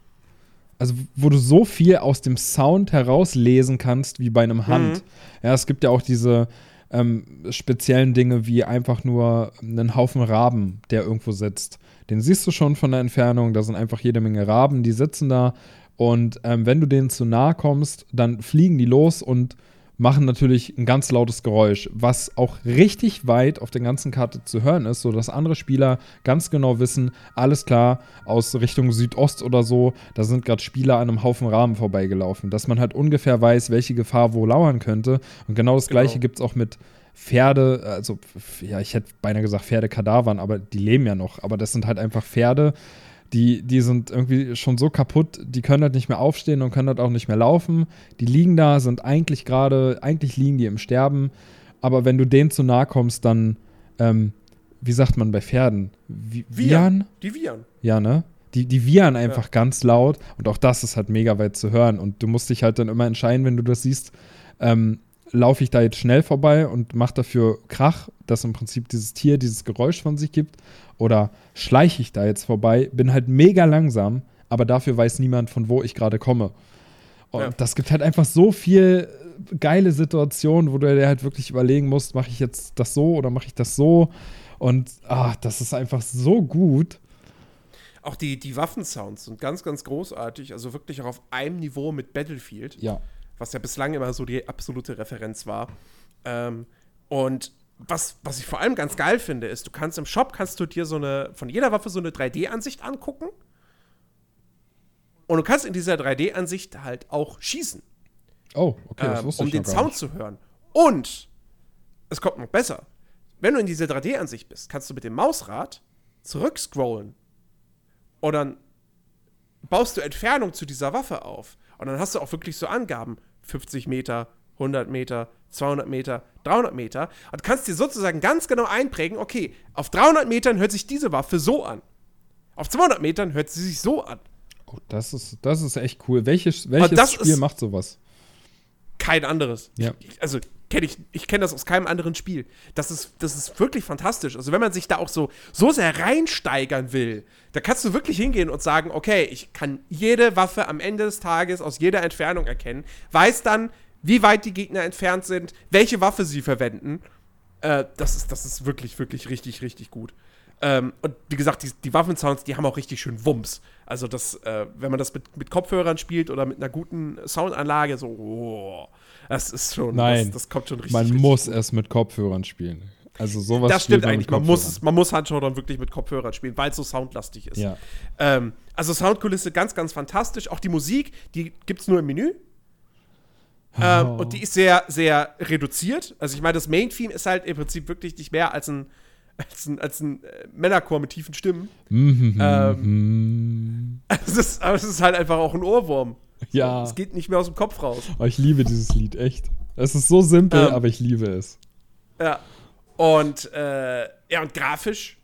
[SPEAKER 1] also wo du so viel aus dem Sound herauslesen kannst wie bei einem Hand. Mhm. Ja, es gibt ja auch diese ähm, speziellen Dinge wie einfach nur einen Haufen Raben, der irgendwo sitzt. Den siehst du schon von der Entfernung, da sind einfach jede Menge Raben, die sitzen da. Und ähm, wenn du denen zu nahe kommst, dann fliegen die los und machen natürlich ein ganz lautes Geräusch, was auch richtig weit auf der ganzen Karte zu hören ist, sodass andere Spieler ganz genau wissen, alles klar, aus Richtung Südost oder so, da sind gerade Spieler an einem Haufen Rahmen vorbeigelaufen, dass man halt ungefähr weiß, welche Gefahr wo lauern könnte. Und genau das genau. gleiche gibt es auch mit Pferde, also ja, ich hätte beinahe gesagt Pferdekadavern, aber die leben ja noch, aber das sind halt einfach Pferde, die, die sind irgendwie schon so kaputt, die können halt nicht mehr aufstehen und können halt auch nicht mehr laufen. Die liegen da, sind eigentlich gerade, eigentlich liegen die im Sterben. Aber wenn du denen zu nahe kommst, dann, ähm, wie sagt man bei Pferden?
[SPEAKER 2] Vi Viren? Die Viren.
[SPEAKER 1] Ja, ne? Die, die wiehern einfach ja. ganz laut und auch das ist halt mega weit zu hören. Und du musst dich halt dann immer entscheiden, wenn du das siehst, ähm, laufe ich da jetzt schnell vorbei und mache dafür Krach, dass im Prinzip dieses Tier dieses Geräusch von sich gibt, oder schleiche ich da jetzt vorbei, bin halt mega langsam, aber dafür weiß niemand, von wo ich gerade komme. Und ja. das gibt halt einfach so viel geile Situationen, wo du dir halt wirklich überlegen musst, mache ich jetzt das so oder mache ich das so? Und ah, das ist einfach so gut.
[SPEAKER 2] Auch die, die Waffensounds sind ganz, ganz großartig. Also wirklich auch auf einem Niveau mit Battlefield.
[SPEAKER 1] Ja.
[SPEAKER 2] Was ja bislang immer so die absolute Referenz war. Ähm, und was, was ich vor allem ganz geil finde, ist, du kannst im Shop kannst du dir so eine, von jeder Waffe so eine 3D-Ansicht angucken. Und du kannst in dieser 3D-Ansicht halt auch schießen.
[SPEAKER 1] Oh, okay, das
[SPEAKER 2] ähm, wusste ähm, Um den Sound zu hören. Und es kommt noch besser. Wenn du in dieser 3D-Ansicht bist, kannst du mit dem Mausrad zurückscrollen. Und dann baust du Entfernung zu dieser Waffe auf. Und dann hast du auch wirklich so Angaben. 50 Meter, 100 Meter, 200 Meter, 300 Meter. Und kannst dir sozusagen ganz genau einprägen, okay, auf 300 Metern hört sich diese Waffe so an. Auf 200 Metern hört sie sich so an.
[SPEAKER 1] Oh, das ist, das ist echt cool. Welches, welches Spiel macht sowas?
[SPEAKER 2] Kein anderes.
[SPEAKER 1] Ja.
[SPEAKER 2] Also, kenne ich, ich kenne das aus keinem anderen Spiel. Das ist, das ist wirklich fantastisch. Also wenn man sich da auch so, so sehr reinsteigern will, da kannst du wirklich hingehen und sagen, okay, ich kann jede Waffe am Ende des Tages aus jeder Entfernung erkennen, weiß dann, wie weit die Gegner entfernt sind, welche Waffe sie verwenden. Äh, das, ist, das ist wirklich, wirklich richtig, richtig gut. Ähm, und wie gesagt, die, die Waffensounds, die haben auch richtig schön Wumms. Also das, äh, wenn man das mit, mit Kopfhörern spielt oder mit einer guten Soundanlage, so, oh, das ist schon,
[SPEAKER 1] Nein,
[SPEAKER 2] das, das kommt schon richtig.
[SPEAKER 1] Man
[SPEAKER 2] richtig
[SPEAKER 1] muss gut. es mit Kopfhörern spielen. Also sowas
[SPEAKER 2] Das stimmt eigentlich. Man muss, man muss Handshowdown wirklich mit Kopfhörern spielen, weil es so soundlastig ist.
[SPEAKER 1] Ja.
[SPEAKER 2] Ähm, also Soundkulisse ganz, ganz fantastisch. Auch die Musik, die gibt es nur im Menü. Oh. Ähm, und die ist sehr, sehr reduziert. Also ich meine, das Main-Theme ist halt im Prinzip wirklich nicht mehr als ein als ein, als ein äh, Männerchor mit tiefen Stimmen.
[SPEAKER 1] Mhm.
[SPEAKER 2] ähm, es ist, aber es ist halt einfach auch ein Ohrwurm.
[SPEAKER 1] Ja.
[SPEAKER 2] Es geht nicht mehr aus dem Kopf raus.
[SPEAKER 1] Oh, ich liebe dieses Lied, echt. Es ist so simpel, ähm, aber ich liebe es.
[SPEAKER 2] Ja. Und, äh, ja, und grafisch,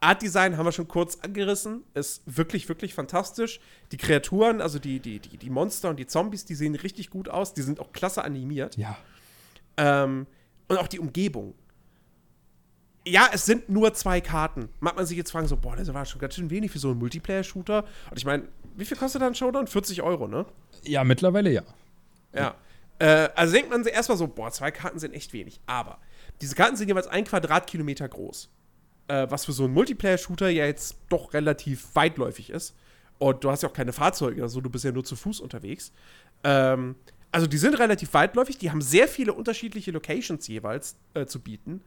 [SPEAKER 2] Art Design haben wir schon kurz angerissen. Ist wirklich, wirklich fantastisch. Die Kreaturen, also die, die, die, die Monster und die Zombies, die sehen richtig gut aus. Die sind auch klasse animiert.
[SPEAKER 1] Ja.
[SPEAKER 2] Ähm, und auch die Umgebung ja, es sind nur zwei Karten. Mag man sich jetzt fragen, so, boah, das war schon ganz schön wenig für so einen Multiplayer-Shooter. Und ich meine, wie viel kostet dann Showdown? 40 Euro, ne?
[SPEAKER 1] Ja, mittlerweile ja.
[SPEAKER 2] Ja. Äh, also denkt man sich erstmal so, boah, zwei Karten sind echt wenig. Aber diese Karten sind jeweils ein Quadratkilometer groß. Äh, was für so einen Multiplayer-Shooter ja jetzt doch relativ weitläufig ist. Und du hast ja auch keine Fahrzeuge, also du bist ja nur zu Fuß unterwegs. Ähm, also die sind relativ weitläufig, die haben sehr viele unterschiedliche Locations jeweils äh, zu bieten.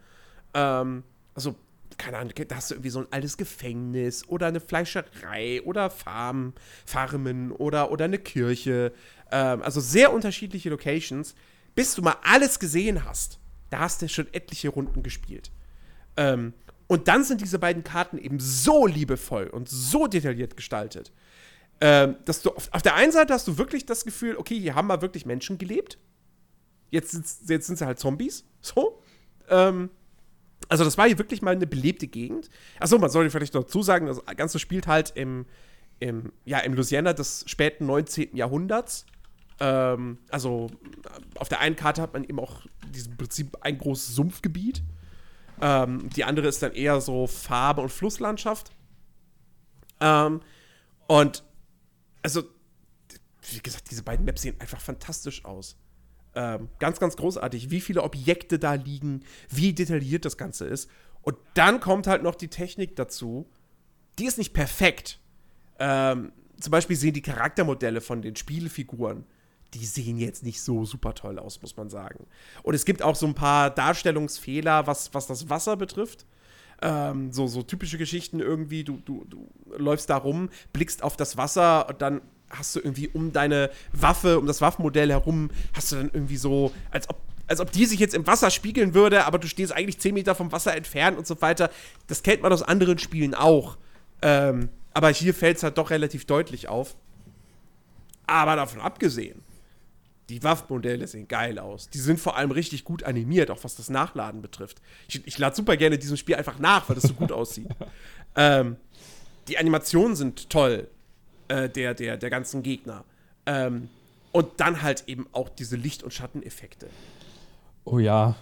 [SPEAKER 2] Ähm, also, keine Ahnung, da hast du irgendwie so ein altes Gefängnis oder eine Fleischerei oder Farm, Farmen oder, oder eine Kirche. Ähm, also sehr unterschiedliche Locations. Bis du mal alles gesehen hast, da hast du schon etliche Runden gespielt. Ähm, und dann sind diese beiden Karten eben so liebevoll und so detailliert gestaltet, ähm, dass du auf, auf, der einen Seite hast du wirklich das Gefühl, okay, hier haben mal wirklich Menschen gelebt. Jetzt, jetzt sind sie halt Zombies. So. Ähm, also, das war hier wirklich mal eine belebte Gegend. Achso, man sollte vielleicht noch dazu sagen, das Ganze spielt halt im, im, ja, im Louisiana des späten 19. Jahrhunderts. Ähm, also, auf der einen Karte hat man eben auch im Prinzip ein großes Sumpfgebiet. Ähm, die andere ist dann eher so Farbe- und Flusslandschaft. Ähm, und, also, wie gesagt, diese beiden Maps sehen einfach fantastisch aus. Ähm, ganz, ganz großartig, wie viele Objekte da liegen, wie detailliert das Ganze ist. Und dann kommt halt noch die Technik dazu. Die ist nicht perfekt. Ähm, zum Beispiel sehen die Charaktermodelle von den Spielfiguren, die sehen jetzt nicht so super toll aus, muss man sagen. Und es gibt auch so ein paar Darstellungsfehler, was, was das Wasser betrifft. Ähm, so, so typische Geschichten irgendwie, du, du, du läufst da rum, blickst auf das Wasser und dann hast du irgendwie um deine Waffe, um das Waffenmodell herum, hast du dann irgendwie so, als ob als ob die sich jetzt im Wasser spiegeln würde, aber du stehst eigentlich 10 Meter vom Wasser entfernt und so weiter. Das kennt man aus anderen Spielen auch. Ähm, aber hier fällt es halt doch relativ deutlich auf. Aber davon abgesehen, die Waffenmodelle sehen geil aus. Die sind vor allem richtig gut animiert, auch was das Nachladen betrifft. Ich, ich lade super gerne diesem Spiel einfach nach, weil das so gut aussieht. Ähm, die Animationen sind toll äh, der, der, der ganzen Gegner. Ähm, und dann halt eben auch diese Licht- und Schatteneffekte.
[SPEAKER 1] Oh ja.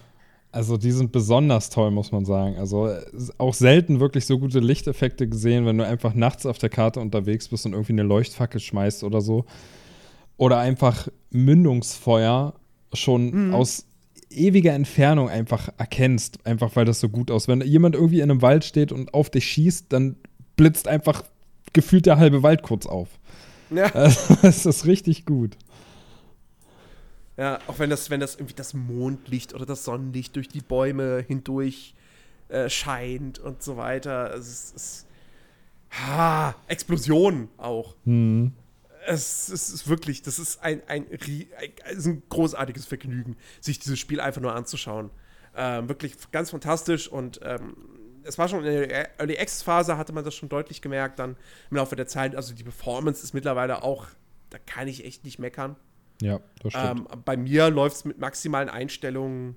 [SPEAKER 1] Also die sind besonders toll, muss man sagen. Also auch selten wirklich so gute Lichteffekte gesehen, wenn du einfach nachts auf der Karte unterwegs bist und irgendwie eine Leuchtfackel schmeißt oder so. Oder einfach Mündungsfeuer schon mhm. aus ewiger Entfernung einfach erkennst, einfach weil das so gut aus. Wenn jemand irgendwie in einem Wald steht und auf dich schießt, dann blitzt einfach gefühlt der halbe Wald kurz auf. Ja. das ist richtig gut.
[SPEAKER 2] Ja, auch wenn das, wenn das irgendwie das Mondlicht oder das Sonnenlicht durch die Bäume hindurch äh, scheint und so weiter. Es ist, ha, Explosionen auch.
[SPEAKER 1] Mhm.
[SPEAKER 2] Es, es, ist wirklich, das ist ein, ein, ein, ein, großartiges Vergnügen, sich dieses Spiel einfach nur anzuschauen. Ähm, wirklich ganz fantastisch und ähm, es war schon in der Early Access Phase, hatte man das schon deutlich gemerkt, dann im Laufe der Zeit. Also die Performance ist mittlerweile auch, da kann ich echt nicht meckern.
[SPEAKER 1] Ja, das stimmt.
[SPEAKER 2] Ähm, bei mir läuft es mit maximalen Einstellungen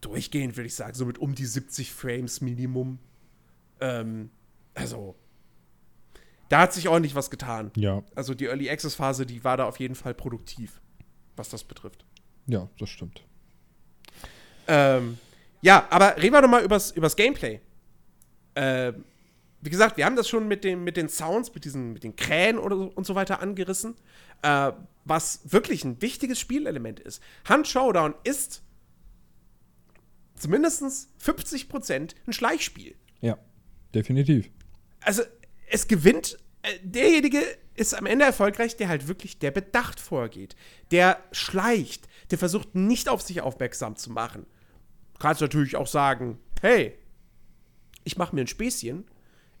[SPEAKER 2] durchgehend, würde ich sagen, so mit um die 70 Frames Minimum. Ähm, also, da hat sich ordentlich was getan.
[SPEAKER 1] Ja.
[SPEAKER 2] Also die Early Access Phase, die war da auf jeden Fall produktiv, was das betrifft.
[SPEAKER 1] Ja, das stimmt.
[SPEAKER 2] Ähm, ja, aber reden wir doch mal übers, übers Gameplay. Äh, wie gesagt, wir haben das schon mit den, mit den Sounds, mit, diesen, mit den Krähen oder so, und so weiter angerissen, äh, was wirklich ein wichtiges Spielelement ist. Hand Showdown ist zumindest 50% ein Schleichspiel.
[SPEAKER 1] Ja, definitiv.
[SPEAKER 2] Also, es gewinnt, äh, derjenige ist am Ende erfolgreich, der halt wirklich, der bedacht vorgeht, der schleicht, der versucht nicht auf sich aufmerksam zu machen. Du kannst natürlich auch sagen, hey, ich mache mir ein Späßchen,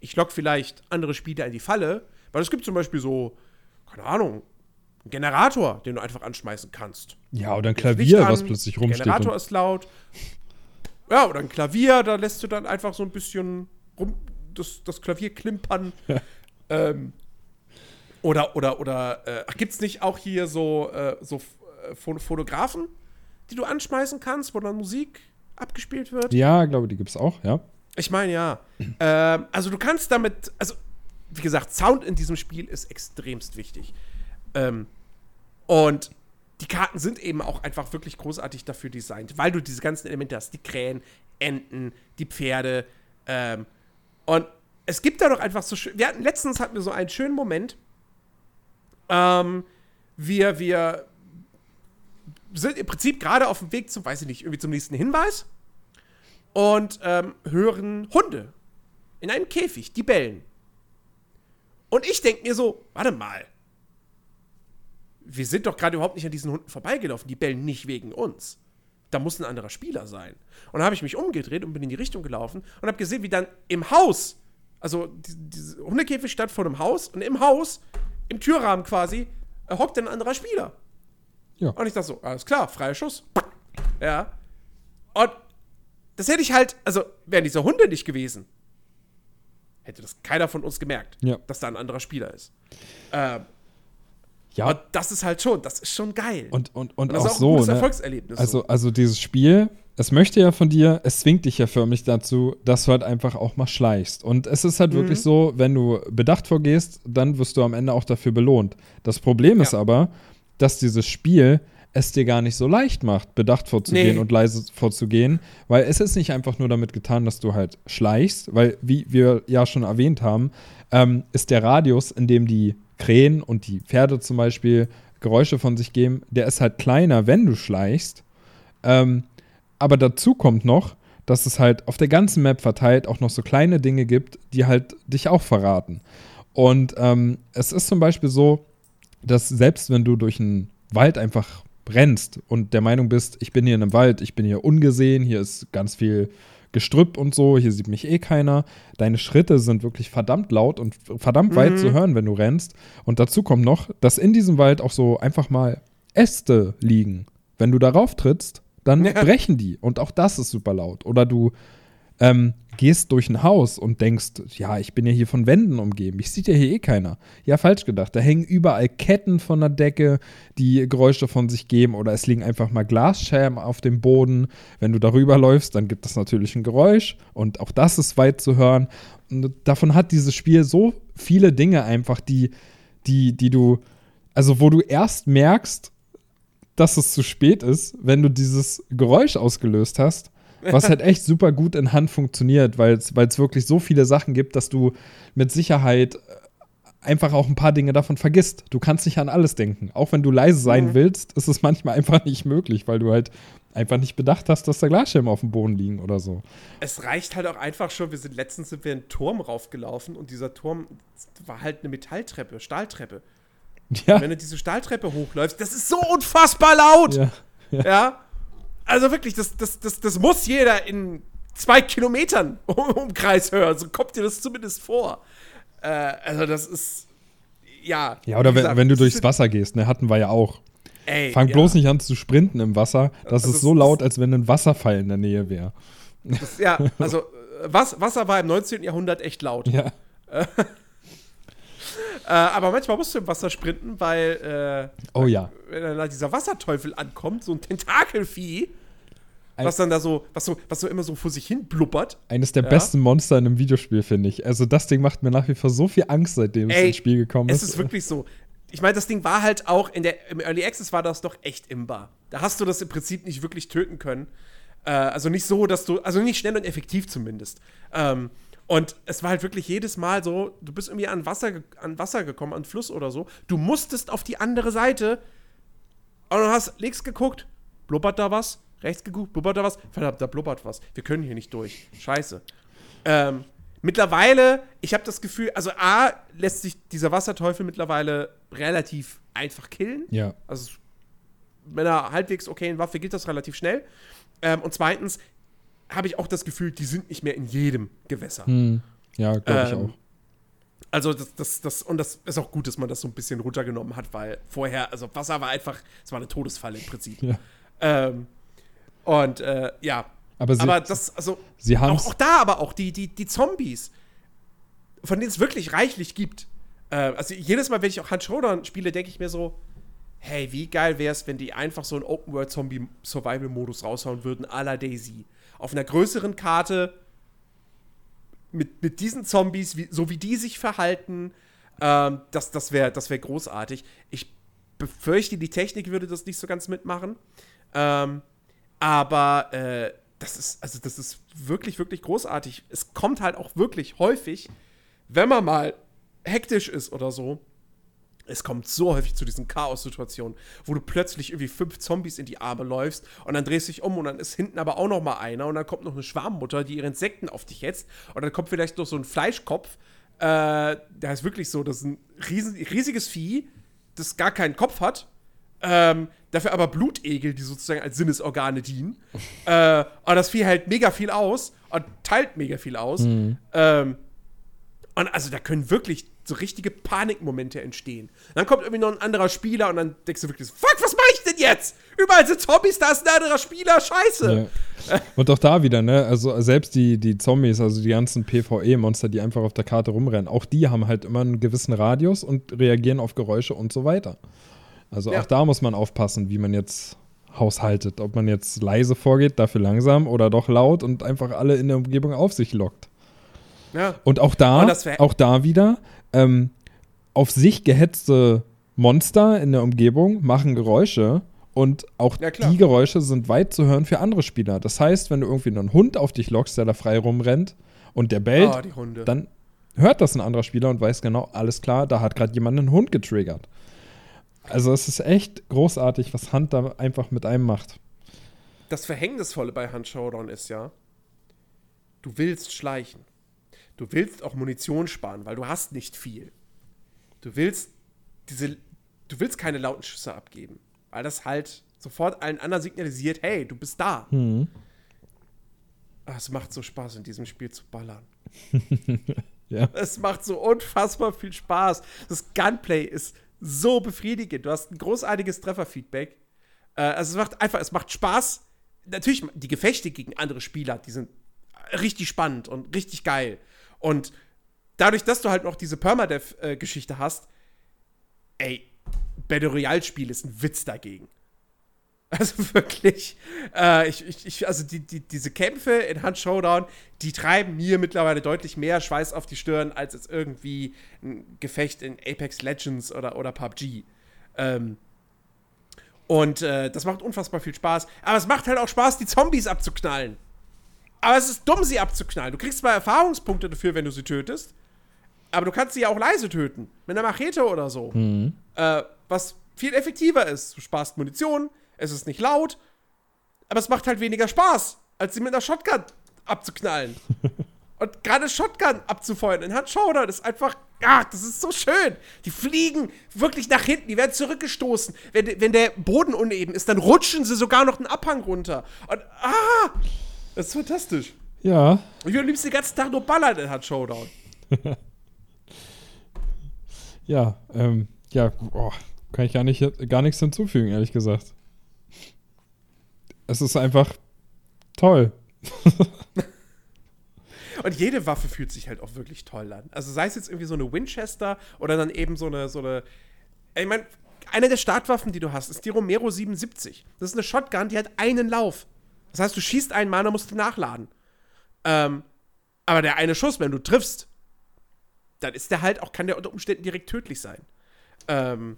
[SPEAKER 2] ich lock vielleicht andere Spieler in die Falle, weil es gibt zum Beispiel so, keine Ahnung, einen Generator, den du einfach anschmeißen kannst.
[SPEAKER 1] Ja, oder ein Klavier, was plötzlich rumsteht.
[SPEAKER 2] Der Generator ist laut. Ja, oder ein Klavier, da lässt du dann einfach so ein bisschen rum, das, das Klavier klimpern. Ja. Ähm, oder, oder, oder, äh, ach, gibt's nicht auch hier so, äh, so äh, Fotografen, die du anschmeißen kannst, wo dann Musik abgespielt wird?
[SPEAKER 1] Ja, glaube, die gibt's auch, ja.
[SPEAKER 2] Ich meine, ja. ähm, also du kannst damit, also, wie gesagt, Sound in diesem Spiel ist extremst wichtig. Ähm, und die Karten sind eben auch einfach wirklich großartig dafür designt, weil du diese ganzen Elemente hast. Die Krähen, Enten, die Pferde. Ähm, und es gibt da doch einfach so schön. Wir hatten letztens hatten wir so einen schönen Moment. Ähm, wir, wir sind im Prinzip gerade auf dem Weg zum, weiß ich nicht, irgendwie zum nächsten Hinweis und ähm, hören Hunde in einem Käfig, die bellen. Und ich denke mir so, warte mal, wir sind doch gerade überhaupt nicht an diesen Hunden vorbeigelaufen. Die bellen nicht wegen uns. Da muss ein anderer Spieler sein. Und dann habe ich mich umgedreht und bin in die Richtung gelaufen und habe gesehen, wie dann im Haus, also die, diese Hundekäfig stand vor einem Haus und im Haus, im Türrahmen quasi, äh, hockt ein anderer Spieler. Ja. Und ich dachte so, alles klar, freier Schuss. Ja. Und das hätte ich halt, also wären diese Hunde nicht gewesen, hätte das keiner von uns gemerkt, ja. dass da ein anderer Spieler ist. Ähm, ja. Und das ist halt schon, das ist schon geil.
[SPEAKER 1] Und, und, und, und das auch, ist auch so, ein gutes ne? Erfolgserlebnis. Also, also dieses Spiel, es möchte ja von dir, es zwingt dich ja förmlich dazu, dass du halt einfach auch mal schleichst. Und es ist halt mhm. wirklich so, wenn du bedacht vorgehst, dann wirst du am Ende auch dafür belohnt. Das Problem ja. ist aber, dass dieses Spiel es dir gar nicht so leicht macht, bedacht vorzugehen nee. und leise vorzugehen, weil es ist nicht einfach nur damit getan, dass du halt schleichst, weil, wie wir ja schon erwähnt haben, ähm, ist der Radius, in dem die Krähen und die Pferde zum Beispiel Geräusche von sich geben, der ist halt kleiner, wenn du schleichst. Ähm, aber dazu kommt noch, dass es halt auf der ganzen Map verteilt auch noch so kleine Dinge gibt, die halt dich auch verraten. Und ähm, es ist zum Beispiel so, dass selbst wenn du durch einen Wald einfach rennst und der Meinung bist, ich bin hier in einem Wald, ich bin hier ungesehen, hier ist ganz viel Gestrüpp und so, hier sieht mich eh keiner. Deine Schritte sind wirklich verdammt laut und verdammt mhm. weit zu hören, wenn du rennst. Und dazu kommt noch, dass in diesem Wald auch so einfach mal Äste liegen. Wenn du darauf trittst, dann ja. brechen die. Und auch das ist super laut. Oder du ähm, gehst durch ein Haus und denkst, ja, ich bin ja hier von Wänden umgeben. Ich sieht ja hier eh keiner. Ja, falsch gedacht. Da hängen überall Ketten von der Decke, die Geräusche von sich geben. Oder es liegen einfach mal Glasscherben auf dem Boden. Wenn du darüber läufst, dann gibt es natürlich ein Geräusch. Und auch das ist weit zu hören. Und davon hat dieses Spiel so viele Dinge einfach, die, die, die du, also wo du erst merkst, dass es zu spät ist, wenn du dieses Geräusch ausgelöst hast was halt echt super gut in Hand funktioniert, weil es wirklich so viele Sachen gibt, dass du mit Sicherheit äh, einfach auch ein paar Dinge davon vergisst. Du kannst nicht an alles denken. Auch wenn du leise sein mhm. willst, ist es manchmal einfach nicht möglich, weil du halt einfach nicht bedacht hast, dass da Glasschirme auf dem Boden liegen oder so.
[SPEAKER 2] Es reicht halt auch einfach schon, wir sind letztens sind wir einen Turm raufgelaufen und dieser Turm war halt eine Metalltreppe, Stahltreppe. Ja. Und wenn du diese Stahltreppe hochläufst, das ist so unfassbar laut. Ja. ja. ja? Also wirklich, das, das, das, das muss jeder in zwei Kilometern Umkreis hören. So kommt dir das zumindest vor. Äh, also, das ist. Ja.
[SPEAKER 1] Ja, oder wenn, wenn du durchs Wasser gehst, ne, hatten wir ja auch. Ey, Fang ja. bloß nicht an zu sprinten im Wasser. Das also ist so laut, als wenn ein Wasserfall in der Nähe wäre.
[SPEAKER 2] Ja, also äh, was, Wasser war im 19. Jahrhundert echt laut. Ja. Äh, aber manchmal musst du im Wasser sprinten, weil
[SPEAKER 1] äh, oh ja.
[SPEAKER 2] wenn dann dieser Wasserteufel ankommt, so ein Tentakelvieh, was dann da so, was so, was so immer so vor sich hin blubbert.
[SPEAKER 1] Eines der ja. besten Monster in einem Videospiel, finde ich. Also das Ding macht mir nach wie vor so viel Angst, seitdem Ey, es ins Spiel gekommen ist.
[SPEAKER 2] Es ist wirklich so. Ich meine, das Ding war halt auch in der im Early Access war das doch echt imbar. Da hast du das im Prinzip nicht wirklich töten können. Äh, also nicht so, dass du, also nicht schnell und effektiv zumindest. Ähm, und es war halt wirklich jedes Mal so, du bist irgendwie an Wasser, an Wasser gekommen, an Fluss oder so. Du musstest auf die andere Seite und du hast links geguckt, blubbert da was? Rechts geguckt, blubbert da was? Verdammt, da blubbert was. Wir können hier nicht durch. Scheiße. Ähm, mittlerweile, ich habe das Gefühl, also A, lässt sich dieser Wasserteufel mittlerweile relativ einfach killen.
[SPEAKER 1] Ja.
[SPEAKER 2] Also mit einer halbwegs okayen Waffe geht das relativ schnell. Ähm, und zweitens habe ich auch das Gefühl, die sind nicht mehr in jedem Gewässer.
[SPEAKER 1] Hm. Ja, glaube ich ähm, auch.
[SPEAKER 2] Also das, das, das, und das ist auch gut, dass man das so ein bisschen runtergenommen hat, weil vorher, also Wasser war einfach, es war eine Todesfalle im Prinzip. Ja. Ähm, und äh, ja.
[SPEAKER 1] Aber, sie,
[SPEAKER 2] aber das, also
[SPEAKER 1] sie
[SPEAKER 2] auch, auch da aber auch die, die, die Zombies, von denen es wirklich reichlich gibt. Äh, also jedes Mal, wenn ich auch Hand Showdown spiele, denke ich mir so, hey, wie geil wäre es, wenn die einfach so einen Open-World-Zombie-Survival-Modus raushauen würden, à la Daisy. Auf einer größeren Karte mit, mit diesen Zombies, wie, so wie die sich verhalten, ähm, das, das wäre das wär großartig. Ich befürchte, die Technik würde das nicht so ganz mitmachen. Ähm, aber äh, das ist, also das ist wirklich, wirklich großartig. Es kommt halt auch wirklich häufig, wenn man mal hektisch ist oder so, es kommt so häufig zu diesen Chaos-Situationen, wo du plötzlich irgendwie fünf Zombies in die Arme läufst und dann drehst du dich um und dann ist hinten aber auch noch mal einer und dann kommt noch eine Schwarmmutter, die ihre Insekten auf dich hetzt und dann kommt vielleicht noch so ein Fleischkopf. Äh, der ist wirklich so, das ist ein riesen, riesiges Vieh, das gar keinen Kopf hat. Ähm, dafür aber Blutegel, die sozusagen als Sinnesorgane dienen. äh, aber das Vieh hält mega viel aus und teilt mega viel aus. Mhm. Ähm, und also da können wirklich so richtige Panikmomente entstehen. Dann kommt irgendwie noch ein anderer Spieler und dann denkst du wirklich so, fuck, was mache ich denn jetzt? Überall sind Zombies, da ist ein anderer Spieler, scheiße.
[SPEAKER 1] Ja. Und auch da wieder, ne, also selbst die, die Zombies, also die ganzen PvE-Monster, die einfach auf der Karte rumrennen, auch die haben halt immer einen gewissen Radius und reagieren auf Geräusche und so weiter. Also ja. auch da muss man aufpassen, wie man jetzt haushaltet. Ob man jetzt leise vorgeht, dafür langsam oder doch laut und einfach alle in der Umgebung auf sich lockt. Ja. Und auch da, auch da wieder, ähm, auf sich gehetzte Monster in der Umgebung machen Geräusche und auch ja, die Geräusche sind weit zu hören für andere Spieler. Das heißt, wenn du irgendwie einen Hund auf dich lockst, der da frei rumrennt und der bellt, oh, dann hört das ein anderer Spieler und weiß genau, alles klar, da hat gerade jemand einen Hund getriggert. Also es ist echt großartig, was Hand da einfach mit einem macht.
[SPEAKER 2] Das Verhängnisvolle bei Hand Showdown ist ja, du willst schleichen. Du willst auch Munition sparen, weil du hast nicht viel. Du willst diese, du willst keine lauten Schüsse abgeben, weil das halt sofort allen anderen signalisiert, hey, du bist da. Mhm. Ach, es macht so Spaß, in diesem Spiel zu ballern. ja. Es macht so unfassbar viel Spaß. Das Gunplay ist so befriedigend. Du hast ein großartiges Trefferfeedback. Äh, also es macht einfach, es macht Spaß. Natürlich, die Gefechte gegen andere Spieler, die sind richtig spannend und richtig geil. Und dadurch, dass du halt noch diese Permadeath-Geschichte hast, ey, Battle Royale-Spiel ist ein Witz dagegen. Also wirklich, äh, ich, ich, also die, die, diese Kämpfe in Hand Showdown, die treiben mir mittlerweile deutlich mehr Schweiß auf die Stirn, als jetzt irgendwie ein Gefecht in Apex Legends oder, oder PUBG. Ähm, und äh, das macht unfassbar viel Spaß. Aber es macht halt auch Spaß, die Zombies abzuknallen. Aber es ist dumm, sie abzuknallen. Du kriegst zwar Erfahrungspunkte dafür, wenn du sie tötest, aber du kannst sie ja auch leise töten. Mit einer Machete oder so. Mhm. Äh, was viel effektiver ist. Du sparst Munition, es ist nicht laut, aber es macht halt weniger Spaß, als sie mit einer Shotgun abzuknallen. Und gerade Shotgun abzufeuern in Handschauder, das ist einfach, ach, das ist so schön. Die fliegen wirklich nach hinten, die werden zurückgestoßen. Wenn, wenn der Boden uneben ist, dann rutschen sie sogar noch einen Abhang runter. Und, ah, das ist fantastisch.
[SPEAKER 1] Ja.
[SPEAKER 2] Ich würde am liebsten den ganzen Tag nur ballern in Hard Showdown.
[SPEAKER 1] ja, ähm, ja, oh, kann ich gar, nicht, gar nichts hinzufügen, ehrlich gesagt. Es ist einfach toll.
[SPEAKER 2] Und jede Waffe fühlt sich halt auch wirklich toll an. Also sei es jetzt irgendwie so eine Winchester oder dann eben so eine, so eine. Ich meine, eine der Startwaffen, die du hast, ist die Romero 77. Das ist eine Shotgun, die hat einen Lauf. Das heißt, du schießt einen Mann, dann musst du nachladen. Ähm, aber der eine Schuss, wenn du triffst, dann ist der halt auch, kann der unter Umständen direkt tödlich sein. Ähm,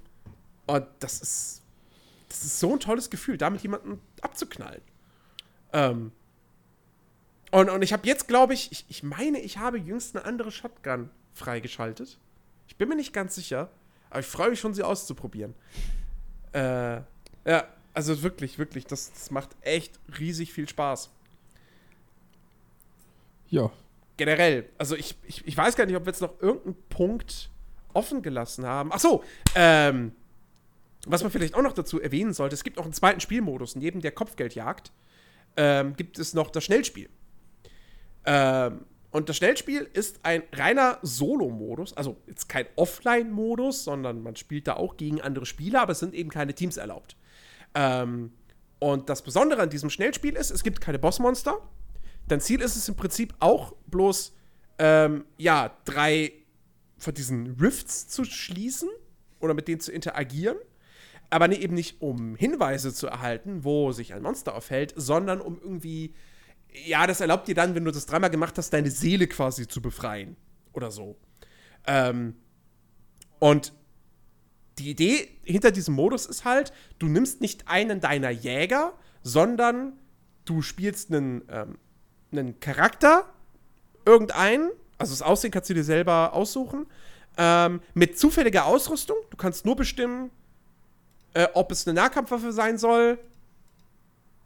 [SPEAKER 2] und das ist, das ist so ein tolles Gefühl, damit jemanden abzuknallen. Ähm, und, und ich habe jetzt, glaube ich, ich, ich meine, ich habe jüngst eine andere Shotgun freigeschaltet. Ich bin mir nicht ganz sicher, aber ich freue mich schon, sie auszuprobieren. Äh, ja, also wirklich, wirklich, das, das macht echt riesig viel Spaß.
[SPEAKER 1] Ja.
[SPEAKER 2] Generell, also ich, ich, ich weiß gar nicht, ob wir jetzt noch irgendeinen Punkt offen gelassen haben. Ach so, ähm, was man vielleicht auch noch dazu erwähnen sollte, es gibt noch einen zweiten Spielmodus. Neben der Kopfgeldjagd ähm, gibt es noch das Schnellspiel. Ähm, und das Schnellspiel ist ein reiner Solo-Modus, also jetzt kein Offline-Modus, sondern man spielt da auch gegen andere Spieler, aber es sind eben keine Teams erlaubt. Ähm, und das Besondere an diesem Schnellspiel ist, es gibt keine Bossmonster. Dein Ziel ist es im Prinzip auch bloß, ähm, ja, drei von diesen Rifts zu schließen oder mit denen zu interagieren. Aber eben nicht, um Hinweise zu erhalten, wo sich ein Monster aufhält, sondern um irgendwie, ja, das erlaubt dir dann, wenn du das dreimal gemacht hast, deine Seele quasi zu befreien. Oder so. Ähm, und die Idee hinter diesem Modus ist halt, du nimmst nicht einen deiner Jäger, sondern du spielst einen, ähm, einen Charakter, irgendeinen, also das Aussehen kannst du dir selber aussuchen, ähm, mit zufälliger Ausrüstung. Du kannst nur bestimmen, äh, ob es eine Nahkampfwaffe sein soll,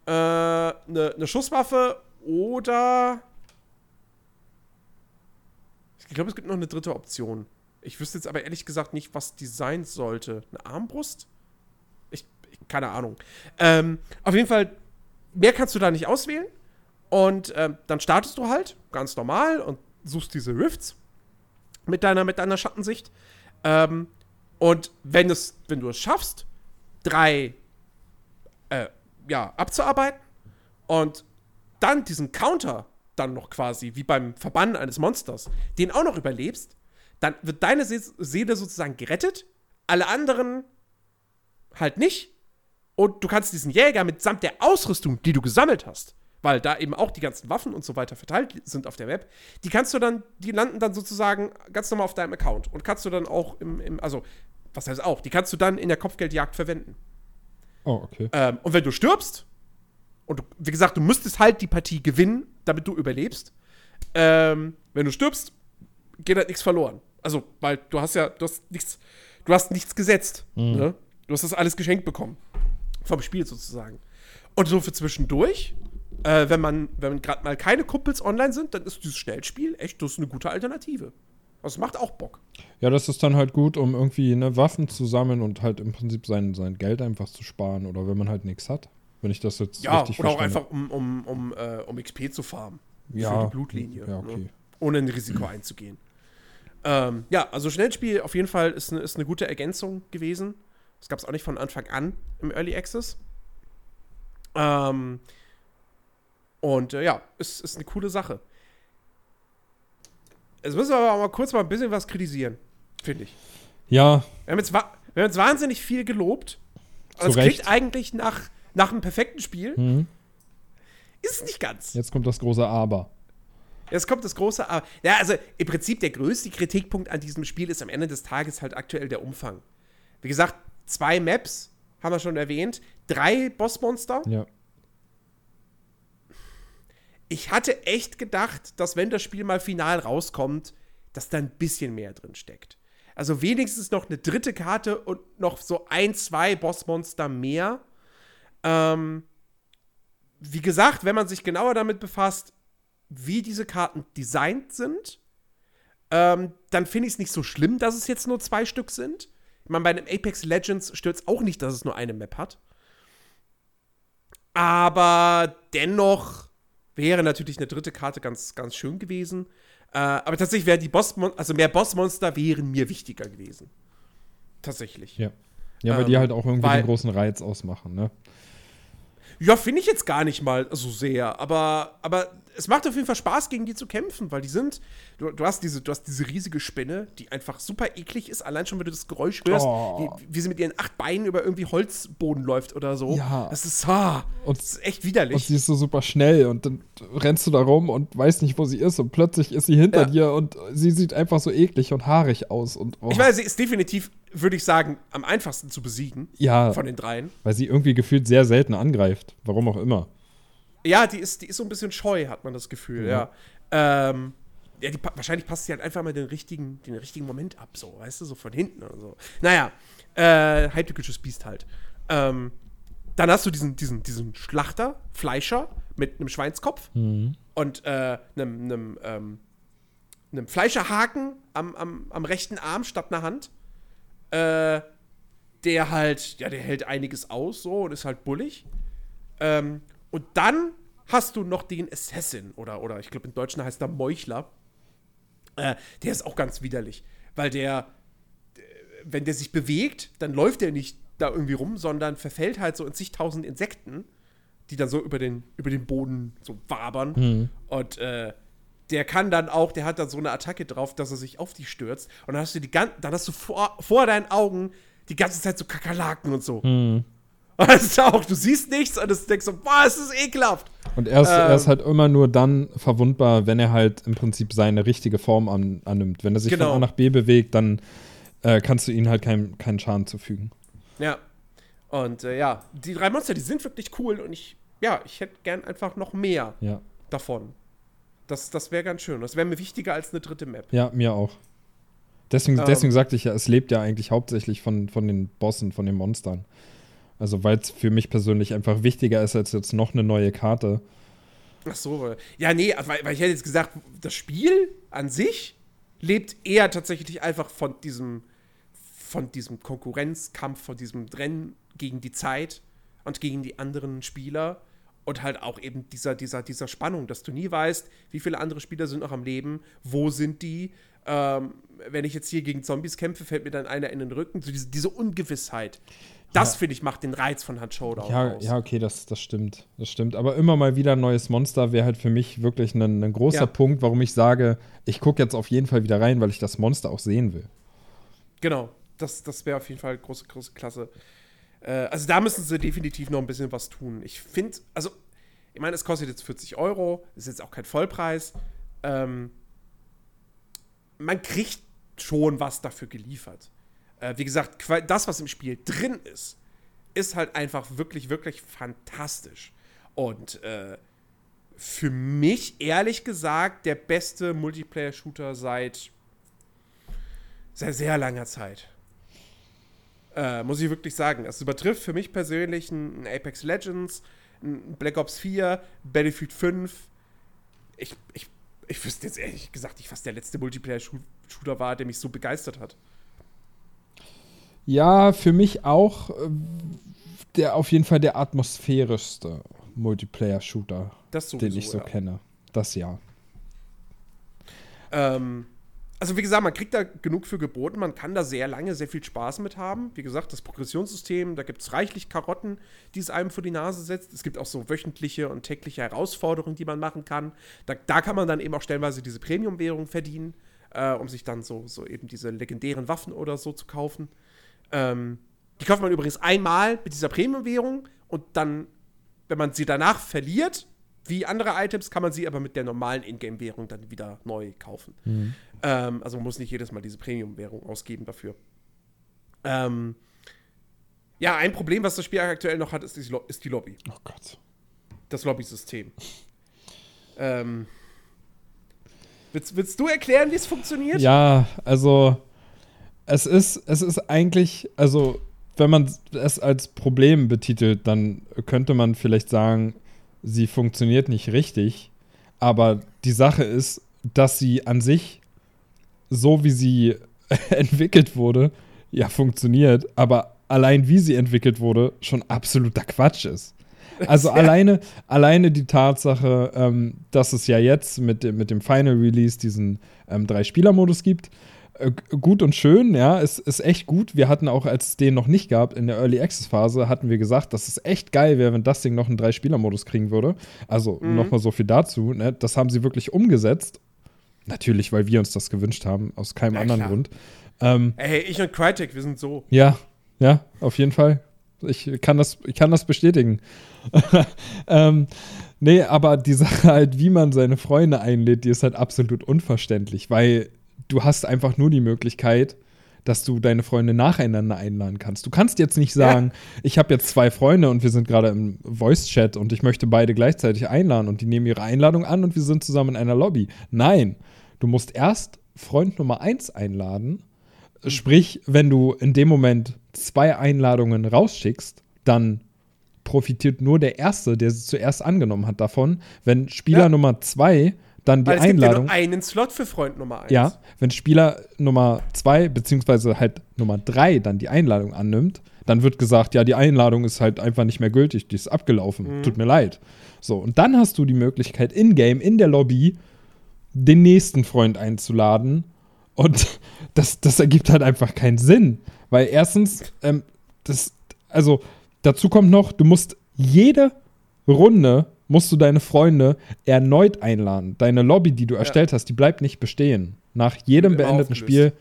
[SPEAKER 2] äh, eine, eine Schusswaffe oder. Ich glaube, es gibt noch eine dritte Option. Ich wüsste jetzt aber ehrlich gesagt nicht, was die sein sollte. Eine Armbrust? Ich, ich keine Ahnung. Ähm, auf jeden Fall, mehr kannst du da nicht auswählen. Und ähm, dann startest du halt ganz normal und suchst diese Rifts mit deiner, mit deiner Schattensicht. Ähm, und wenn, es, wenn du es schaffst, drei äh, ja, abzuarbeiten und dann diesen Counter dann noch quasi, wie beim Verbannen eines Monsters, den auch noch überlebst, dann wird deine Se Seele sozusagen gerettet, alle anderen halt nicht. Und du kannst diesen Jäger mitsamt der Ausrüstung, die du gesammelt hast, weil da eben auch die ganzen Waffen und so weiter verteilt sind auf der Web, die kannst du dann, die landen dann sozusagen ganz normal auf deinem Account und kannst du dann auch im, im also, was heißt auch, die kannst du dann in der Kopfgeldjagd verwenden.
[SPEAKER 1] Oh, okay.
[SPEAKER 2] Ähm, und wenn du stirbst, und du, wie gesagt, du müsstest halt die Partie gewinnen, damit du überlebst, ähm, wenn du stirbst, geht halt nichts verloren. Also, weil du hast ja, du hast nichts, du hast nichts gesetzt. Mhm. Ne? Du hast das alles geschenkt bekommen. Vom Spiel sozusagen. Und so für zwischendurch äh, wenn man, wenn gerade mal keine Kumpels online sind, dann ist dieses Schnellspiel echt das ist eine gute Alternative. Das macht auch Bock.
[SPEAKER 1] Ja, das ist dann halt gut, um irgendwie eine Waffen zu sammeln und halt im Prinzip sein, sein Geld einfach zu sparen oder wenn man halt nichts hat. Wenn ich das jetzt
[SPEAKER 2] ja, richtig oder auch einfach um, um, um, äh, um XP zu farmen.
[SPEAKER 1] Ja.
[SPEAKER 2] Für die Blutlinie.
[SPEAKER 1] Ja, okay. Ne?
[SPEAKER 2] Ohne ein Risiko einzugehen. Ähm, ja, also Schnellspiel auf jeden Fall ist eine, ist eine gute Ergänzung gewesen. Das gab es auch nicht von Anfang an im Early Access. Ähm, und äh, ja, ist, ist eine coole Sache. Jetzt müssen wir aber mal kurz mal ein bisschen was kritisieren, finde ich.
[SPEAKER 1] Ja.
[SPEAKER 2] Wir haben, jetzt, wir haben jetzt wahnsinnig viel gelobt. Also es klingt eigentlich nach, nach einem perfekten Spiel. Mhm. Ist es nicht ganz.
[SPEAKER 1] Jetzt kommt das große Aber.
[SPEAKER 2] Jetzt kommt das große Aber. Ja, also im Prinzip der größte Kritikpunkt an diesem Spiel ist am Ende des Tages halt aktuell der Umfang. Wie gesagt, zwei Maps haben wir schon erwähnt, drei Bossmonster.
[SPEAKER 1] Ja
[SPEAKER 2] ich hatte echt gedacht, dass wenn das Spiel mal final rauskommt, dass da ein bisschen mehr drin steckt. Also wenigstens noch eine dritte Karte und noch so ein, zwei Bossmonster mehr. Ähm, wie gesagt, wenn man sich genauer damit befasst, wie diese Karten designt sind, ähm, dann finde ich es nicht so schlimm, dass es jetzt nur zwei Stück sind. Ich meine, bei einem Apex Legends stört es auch nicht, dass es nur eine Map hat. Aber dennoch wäre natürlich eine dritte Karte ganz, ganz schön gewesen. Äh, aber tatsächlich wäre die Bossmonster, also mehr Bossmonster wären mir wichtiger gewesen. Tatsächlich.
[SPEAKER 1] Ja. Ja, weil ähm, die halt auch irgendwie weil, den großen Reiz ausmachen, ne?
[SPEAKER 2] Ja, finde ich jetzt gar nicht mal so sehr. Aber, aber es macht auf jeden Fall Spaß, gegen die zu kämpfen, weil die sind. Du, du, hast, diese, du hast diese riesige Spinne, die einfach super eklig ist, allein schon, wenn du das Geräusch hörst, oh. wie, wie, sie mit ihren acht Beinen über irgendwie Holzboden läuft oder so.
[SPEAKER 1] Ja.
[SPEAKER 2] Das ist, ah, und, das ist echt widerlich.
[SPEAKER 1] Und sie ist so super schnell und dann rennst du da rum und weißt nicht, wo sie ist und plötzlich ist sie hinter ja. dir und sie sieht einfach so eklig und haarig aus. Und,
[SPEAKER 2] oh. Ich meine, sie ist definitiv würde ich sagen, am einfachsten zu besiegen.
[SPEAKER 1] Ja.
[SPEAKER 2] Von den dreien.
[SPEAKER 1] Weil sie irgendwie gefühlt sehr selten angreift. Warum auch immer.
[SPEAKER 2] Ja, die ist, die ist so ein bisschen scheu, hat man das Gefühl, mhm. ja. Ähm, ja, die, wahrscheinlich passt sie halt einfach mal den richtigen, den richtigen Moment ab, so, weißt du, so von hinten oder so. Naja, äh, heimtückisches Biest halt. Ähm, dann hast du diesen, diesen, diesen Schlachter, Fleischer mit einem Schweinskopf mhm. und äh, einem, einem, ähm, einem Fleischerhaken am, am, am rechten Arm statt einer Hand. Äh, der halt, ja, der hält einiges aus so und ist halt bullig. Ähm, und dann hast du noch den Assassin oder, oder ich glaube im Deutschen heißt er Meuchler. Äh, der ist auch ganz widerlich, weil der, wenn der sich bewegt, dann läuft der nicht da irgendwie rum, sondern verfällt halt so in zigtausend Insekten, die dann so über den, über den Boden so wabern. Mhm. Und äh, der kann dann auch, der hat dann so eine Attacke drauf, dass er sich auf die stürzt. Und dann hast du die dann hast du vor, vor deinen Augen die ganze Zeit so Kakerlaken und so. Mhm. Das ist auch, du siehst nichts und du denkst so, boah, es ist ekelhaft.
[SPEAKER 1] Und er ist, ähm, er ist, halt immer nur dann verwundbar, wenn er halt im Prinzip seine richtige Form an, annimmt. Wenn er sich genau. von A nach B bewegt, dann äh, kannst du ihnen halt keinen kein Schaden zufügen.
[SPEAKER 2] Ja. Und äh, ja, die drei Monster, die sind wirklich cool und ich, ja, ich hätte gern einfach noch mehr
[SPEAKER 1] ja.
[SPEAKER 2] davon. Das, das wäre ganz schön. Das wäre mir wichtiger als eine dritte Map.
[SPEAKER 1] Ja, mir auch. Deswegen, ähm, deswegen sagte ich ja, es lebt ja eigentlich hauptsächlich von, von den Bossen, von den Monstern. Also, weil es für mich persönlich einfach wichtiger ist als jetzt noch eine neue Karte.
[SPEAKER 2] Ach so, ja, nee, weil, weil ich hätte jetzt gesagt, das Spiel an sich lebt eher tatsächlich einfach von diesem, von diesem Konkurrenzkampf, von diesem Rennen gegen die Zeit und gegen die anderen Spieler und halt auch eben dieser, dieser, dieser Spannung, dass du nie weißt, wie viele andere Spieler sind noch am Leben, wo sind die. Ähm, wenn ich jetzt hier gegen Zombies kämpfe, fällt mir dann einer in den Rücken. So diese, diese Ungewissheit. Das, ja. finde ich, macht den Reiz von Hand Showdown
[SPEAKER 1] ja, aus. Ja, okay, das, das stimmt. Das stimmt. Aber immer mal wieder ein neues Monster wäre halt für mich wirklich ein, ein großer ja. Punkt, warum ich sage, ich gucke jetzt auf jeden Fall wieder rein, weil ich das Monster auch sehen will.
[SPEAKER 2] Genau. Das, das wäre auf jeden Fall große, große Klasse. Äh, also da müssen sie definitiv noch ein bisschen was tun. Ich finde, also, ich meine, es kostet jetzt 40 Euro, ist jetzt auch kein Vollpreis. Ähm, man kriegt schon was dafür geliefert. Äh, wie gesagt, das, was im Spiel drin ist, ist halt einfach wirklich, wirklich fantastisch. Und äh, für mich, ehrlich gesagt, der beste Multiplayer-Shooter seit, seit sehr langer Zeit. Äh, muss ich wirklich sagen. Es übertrifft für mich persönlich ein, Apex Legends, ein Black Ops 4, Battlefield 5. Ich, ich, ich wüsste jetzt ehrlich gesagt nicht, was der letzte Multiplayer-Shooter war, der mich so begeistert hat.
[SPEAKER 1] Ja, für mich auch äh, der auf jeden Fall der atmosphärischste Multiplayer-Shooter, den ich so ja. kenne. Das ja.
[SPEAKER 2] Ähm, also wie gesagt, man kriegt da genug für geboten, man kann da sehr lange sehr viel Spaß mit haben. Wie gesagt, das Progressionssystem, da gibt es reichlich Karotten, die es einem vor die Nase setzt. Es gibt auch so wöchentliche und tägliche Herausforderungen, die man machen kann. Da, da kann man dann eben auch stellenweise diese Premium-Währung verdienen, äh, um sich dann so, so eben diese legendären Waffen oder so zu kaufen. Ähm, die kauft man übrigens einmal mit dieser Premium-Währung und dann, wenn man sie danach verliert, wie andere Items, kann man sie aber mit der normalen Ingame-Währung dann wieder neu kaufen. Mhm. Ähm, also man muss nicht jedes Mal diese Premium-Währung ausgeben dafür. Ähm, ja, ein Problem, was das Spiel aktuell noch hat, ist die, ist die Lobby.
[SPEAKER 1] Oh Gott.
[SPEAKER 2] Das Lobby-System. ähm, willst, willst du erklären, wie es funktioniert?
[SPEAKER 1] Ja, also es ist, es ist eigentlich, also wenn man es als Problem betitelt, dann könnte man vielleicht sagen, sie funktioniert nicht richtig. Aber die Sache ist, dass sie an sich, so wie sie entwickelt wurde, ja funktioniert, aber allein wie sie entwickelt wurde, schon absoluter Quatsch ist. Also alleine, alleine die Tatsache, ähm, dass es ja jetzt mit, mit dem Final Release diesen ähm, Drei-Spieler-Modus gibt, gut und schön, ja, es ist echt gut. Wir hatten auch, als es den noch nicht gab, in der Early Access Phase, hatten wir gesagt, dass es echt geil wäre, wenn das Ding noch einen Drei-Spieler-Modus kriegen würde. Also mhm. nochmal so viel dazu. Ne? Das haben sie wirklich umgesetzt. Natürlich, weil wir uns das gewünscht haben, aus keinem ja, anderen klar. Grund.
[SPEAKER 2] Ähm, Ey, ich und Crytek, wir sind so.
[SPEAKER 1] Ja, ja, auf jeden Fall. Ich kann das, ich kann das bestätigen. ähm, nee, aber die Sache halt, wie man seine Freunde einlädt, die ist halt absolut unverständlich, weil du hast einfach nur die Möglichkeit, dass du deine Freunde nacheinander einladen kannst. Du kannst jetzt nicht sagen, ja. ich habe jetzt zwei Freunde und wir sind gerade im Voice-Chat und ich möchte beide gleichzeitig einladen und die nehmen ihre Einladung an und wir sind zusammen in einer Lobby. Nein, du musst erst Freund Nummer eins einladen. Mhm. Sprich, wenn du in dem Moment zwei Einladungen rausschickst, dann profitiert nur der Erste, der sie zuerst angenommen hat, davon. Wenn Spieler ja. Nummer zwei dann die Weil es Einladung. Gibt
[SPEAKER 2] ja nur einen Slot für Freund Nummer 1.
[SPEAKER 1] Ja, wenn Spieler Nummer 2 beziehungsweise halt Nummer 3 dann die Einladung annimmt, dann wird gesagt, ja, die Einladung ist halt einfach nicht mehr gültig, die ist abgelaufen, mhm. tut mir leid. So, und dann hast du die Möglichkeit, in-game, in der Lobby, den nächsten Freund einzuladen. Und das, das ergibt halt einfach keinen Sinn. Weil erstens, ähm, das, also dazu kommt noch, du musst jede Runde musst du deine Freunde erneut einladen. Deine Lobby, die du ja. erstellt hast, die bleibt nicht bestehen. Nach jedem beendeten Spiel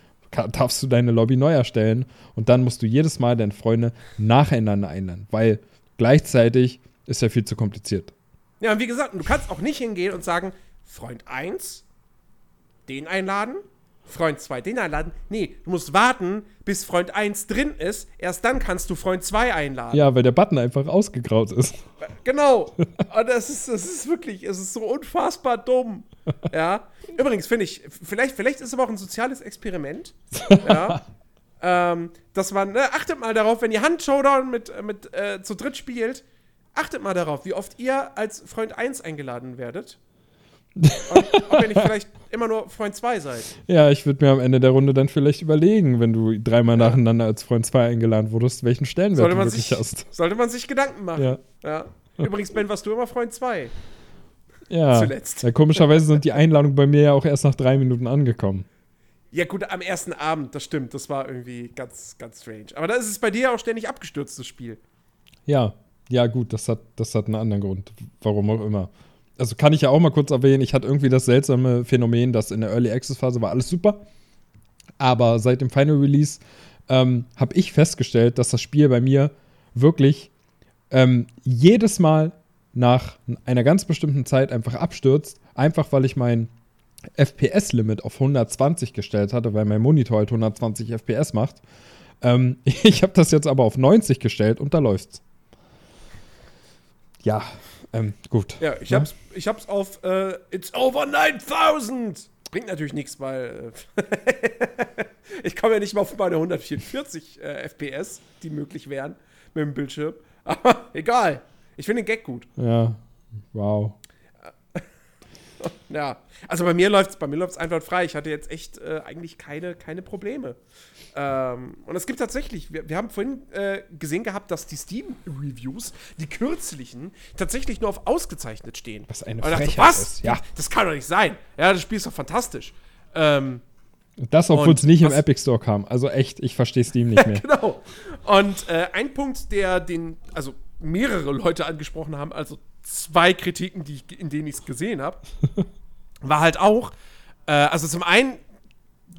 [SPEAKER 1] darfst du deine Lobby neu erstellen und dann musst du jedes Mal deine Freunde nacheinander einladen, weil gleichzeitig ist ja viel zu kompliziert.
[SPEAKER 2] Ja, und wie gesagt, du kannst auch nicht hingehen und sagen, Freund 1, den einladen, Freund 2 den einladen. Nee, du musst warten, bis Freund 1 drin ist. Erst dann kannst du Freund 2 einladen.
[SPEAKER 1] Ja, weil der Button einfach ausgegraut ist.
[SPEAKER 2] Genau. Und das ist, das ist wirklich, es ist so unfassbar dumm. Ja. Übrigens finde ich, vielleicht, vielleicht ist es aber auch ein soziales Experiment. ja. ähm, dass man, ne, achtet mal darauf, wenn ihr Hand-Showdown mit, mit äh, zu dritt spielt, achtet mal darauf, wie oft ihr als Freund 1 eingeladen werdet. Und ob ihr nicht vielleicht immer nur Freund 2 seid.
[SPEAKER 1] Ja, ich würde mir am Ende der Runde dann vielleicht überlegen, wenn du dreimal ja. nacheinander als Freund 2 eingeladen wurdest, welchen Stellenwert sollte du wirklich
[SPEAKER 2] sich,
[SPEAKER 1] hast.
[SPEAKER 2] Sollte man sich Gedanken machen. Ja. ja. Übrigens, Ben, warst du immer Freund 2.
[SPEAKER 1] Ja. Zuletzt. Ja, komischerweise sind die Einladungen bei mir ja auch erst nach drei Minuten angekommen.
[SPEAKER 2] Ja, gut, am ersten Abend, das stimmt. Das war irgendwie ganz, ganz strange. Aber da ist es bei dir auch ständig abgestürzt, das Spiel.
[SPEAKER 1] Ja, ja, gut, das hat, das hat einen anderen Grund. Warum auch immer also kann ich ja auch mal kurz erwähnen, ich hatte irgendwie das seltsame Phänomen, dass in der Early Access Phase war alles super. Aber seit dem Final Release ähm, habe ich festgestellt, dass das Spiel bei mir wirklich ähm, jedes Mal nach einer ganz bestimmten Zeit einfach abstürzt, einfach weil ich mein FPS-Limit auf 120 gestellt hatte, weil mein Monitor halt 120 FPS macht. Ähm, ich habe das jetzt aber auf 90 gestellt und da läuft's. Ja, ähm, gut.
[SPEAKER 2] Ja, ich ja? hab's, ich hab's auf äh, It's over 9000. Bringt natürlich nichts, weil äh, ich komme ja nicht mal auf meine 144 äh, FPS, die möglich wären mit dem Bildschirm. Aber egal. Ich finde den Gag gut.
[SPEAKER 1] Ja. Wow.
[SPEAKER 2] ja. Also bei mir läuft es bei mir läuft's einfach frei. Ich hatte jetzt echt äh, eigentlich keine, keine Probleme. Ähm, und es gibt tatsächlich, wir, wir haben vorhin äh, gesehen gehabt, dass die Steam-Reviews, die kürzlichen, tatsächlich nur auf ausgezeichnet stehen.
[SPEAKER 1] Was eine Frechheit dachte, was? ist.
[SPEAKER 2] Ja. Das kann doch nicht sein. Ja, das Spiel ist doch fantastisch. Ähm,
[SPEAKER 1] das, obwohl es nicht im Epic Store kam. Also echt, ich verstehe Steam nicht mehr.
[SPEAKER 2] genau. Und äh, ein Punkt, der den, also mehrere Leute angesprochen haben, also zwei Kritiken, die ich, in denen ich es gesehen habe, war halt auch, äh, also zum einen,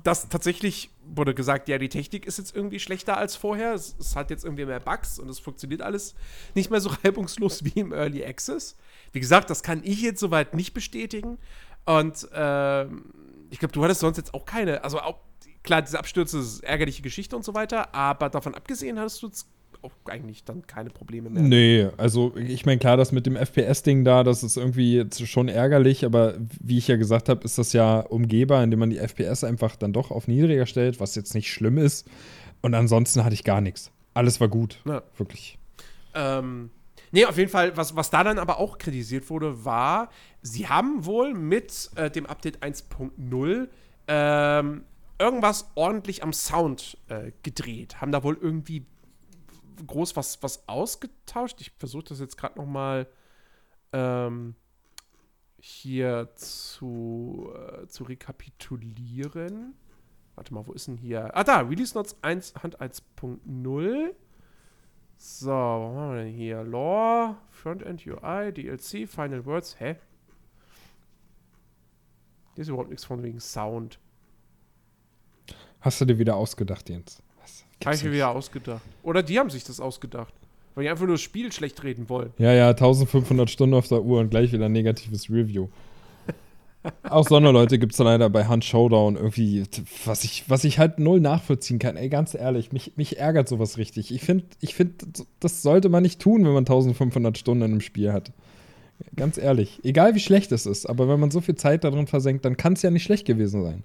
[SPEAKER 2] dass tatsächlich wurde gesagt, ja, die Technik ist jetzt irgendwie schlechter als vorher. Es, es, hat jetzt irgendwie mehr Bugs und es funktioniert alles nicht mehr so reibungslos wie im Early Access. Wie gesagt, das kann ich jetzt soweit nicht bestätigen. Und äh, ich glaube, du hattest sonst jetzt auch keine, also auch, klar, diese Abstürze, ärgerliche Geschichte und so weiter, aber davon abgesehen hattest du jetzt auch eigentlich dann keine Probleme mehr.
[SPEAKER 1] Nee, also ich meine, klar, das mit dem FPS-Ding da, das ist irgendwie jetzt schon ärgerlich, aber wie ich ja gesagt habe, ist das ja umgehbar, indem man die FPS einfach dann doch auf niedriger stellt, was jetzt nicht schlimm ist. Und ansonsten hatte ich gar nichts. Alles war gut. Ja. Wirklich.
[SPEAKER 2] Ähm. Nee, auf jeden Fall, was, was da dann aber auch kritisiert wurde, war, sie haben wohl mit äh, dem Update 1.0 ähm, irgendwas ordentlich am Sound äh, gedreht. Haben da wohl irgendwie groß was, was ausgetauscht. Ich versuche das jetzt gerade noch mal ähm, hier zu, äh, zu rekapitulieren. Warte mal, wo ist denn hier? Ah, da, Release Notes 1, Hand 1.0. So, was haben wir denn hier? Lore, Frontend UI, DLC, Final Words. Hä? Hier ist überhaupt nichts von wegen Sound.
[SPEAKER 1] Hast du dir wieder ausgedacht, Jens?
[SPEAKER 2] Habe ich mir wieder ausgedacht. Oder die haben sich das ausgedacht. Weil die einfach nur das Spiel schlecht reden wollen.
[SPEAKER 1] Ja, ja, 1500 Stunden auf der Uhr und gleich wieder ein negatives Review. auch so eine Leute gibt es leider bei Hand Showdown irgendwie, was ich, was ich halt null nachvollziehen kann. Ey, ganz ehrlich, mich, mich ärgert sowas richtig. Ich finde, ich find, das sollte man nicht tun, wenn man 1500 Stunden in einem Spiel hat. Ganz ehrlich. Egal wie schlecht es ist, aber wenn man so viel Zeit darin versenkt, dann kann es ja nicht schlecht gewesen sein.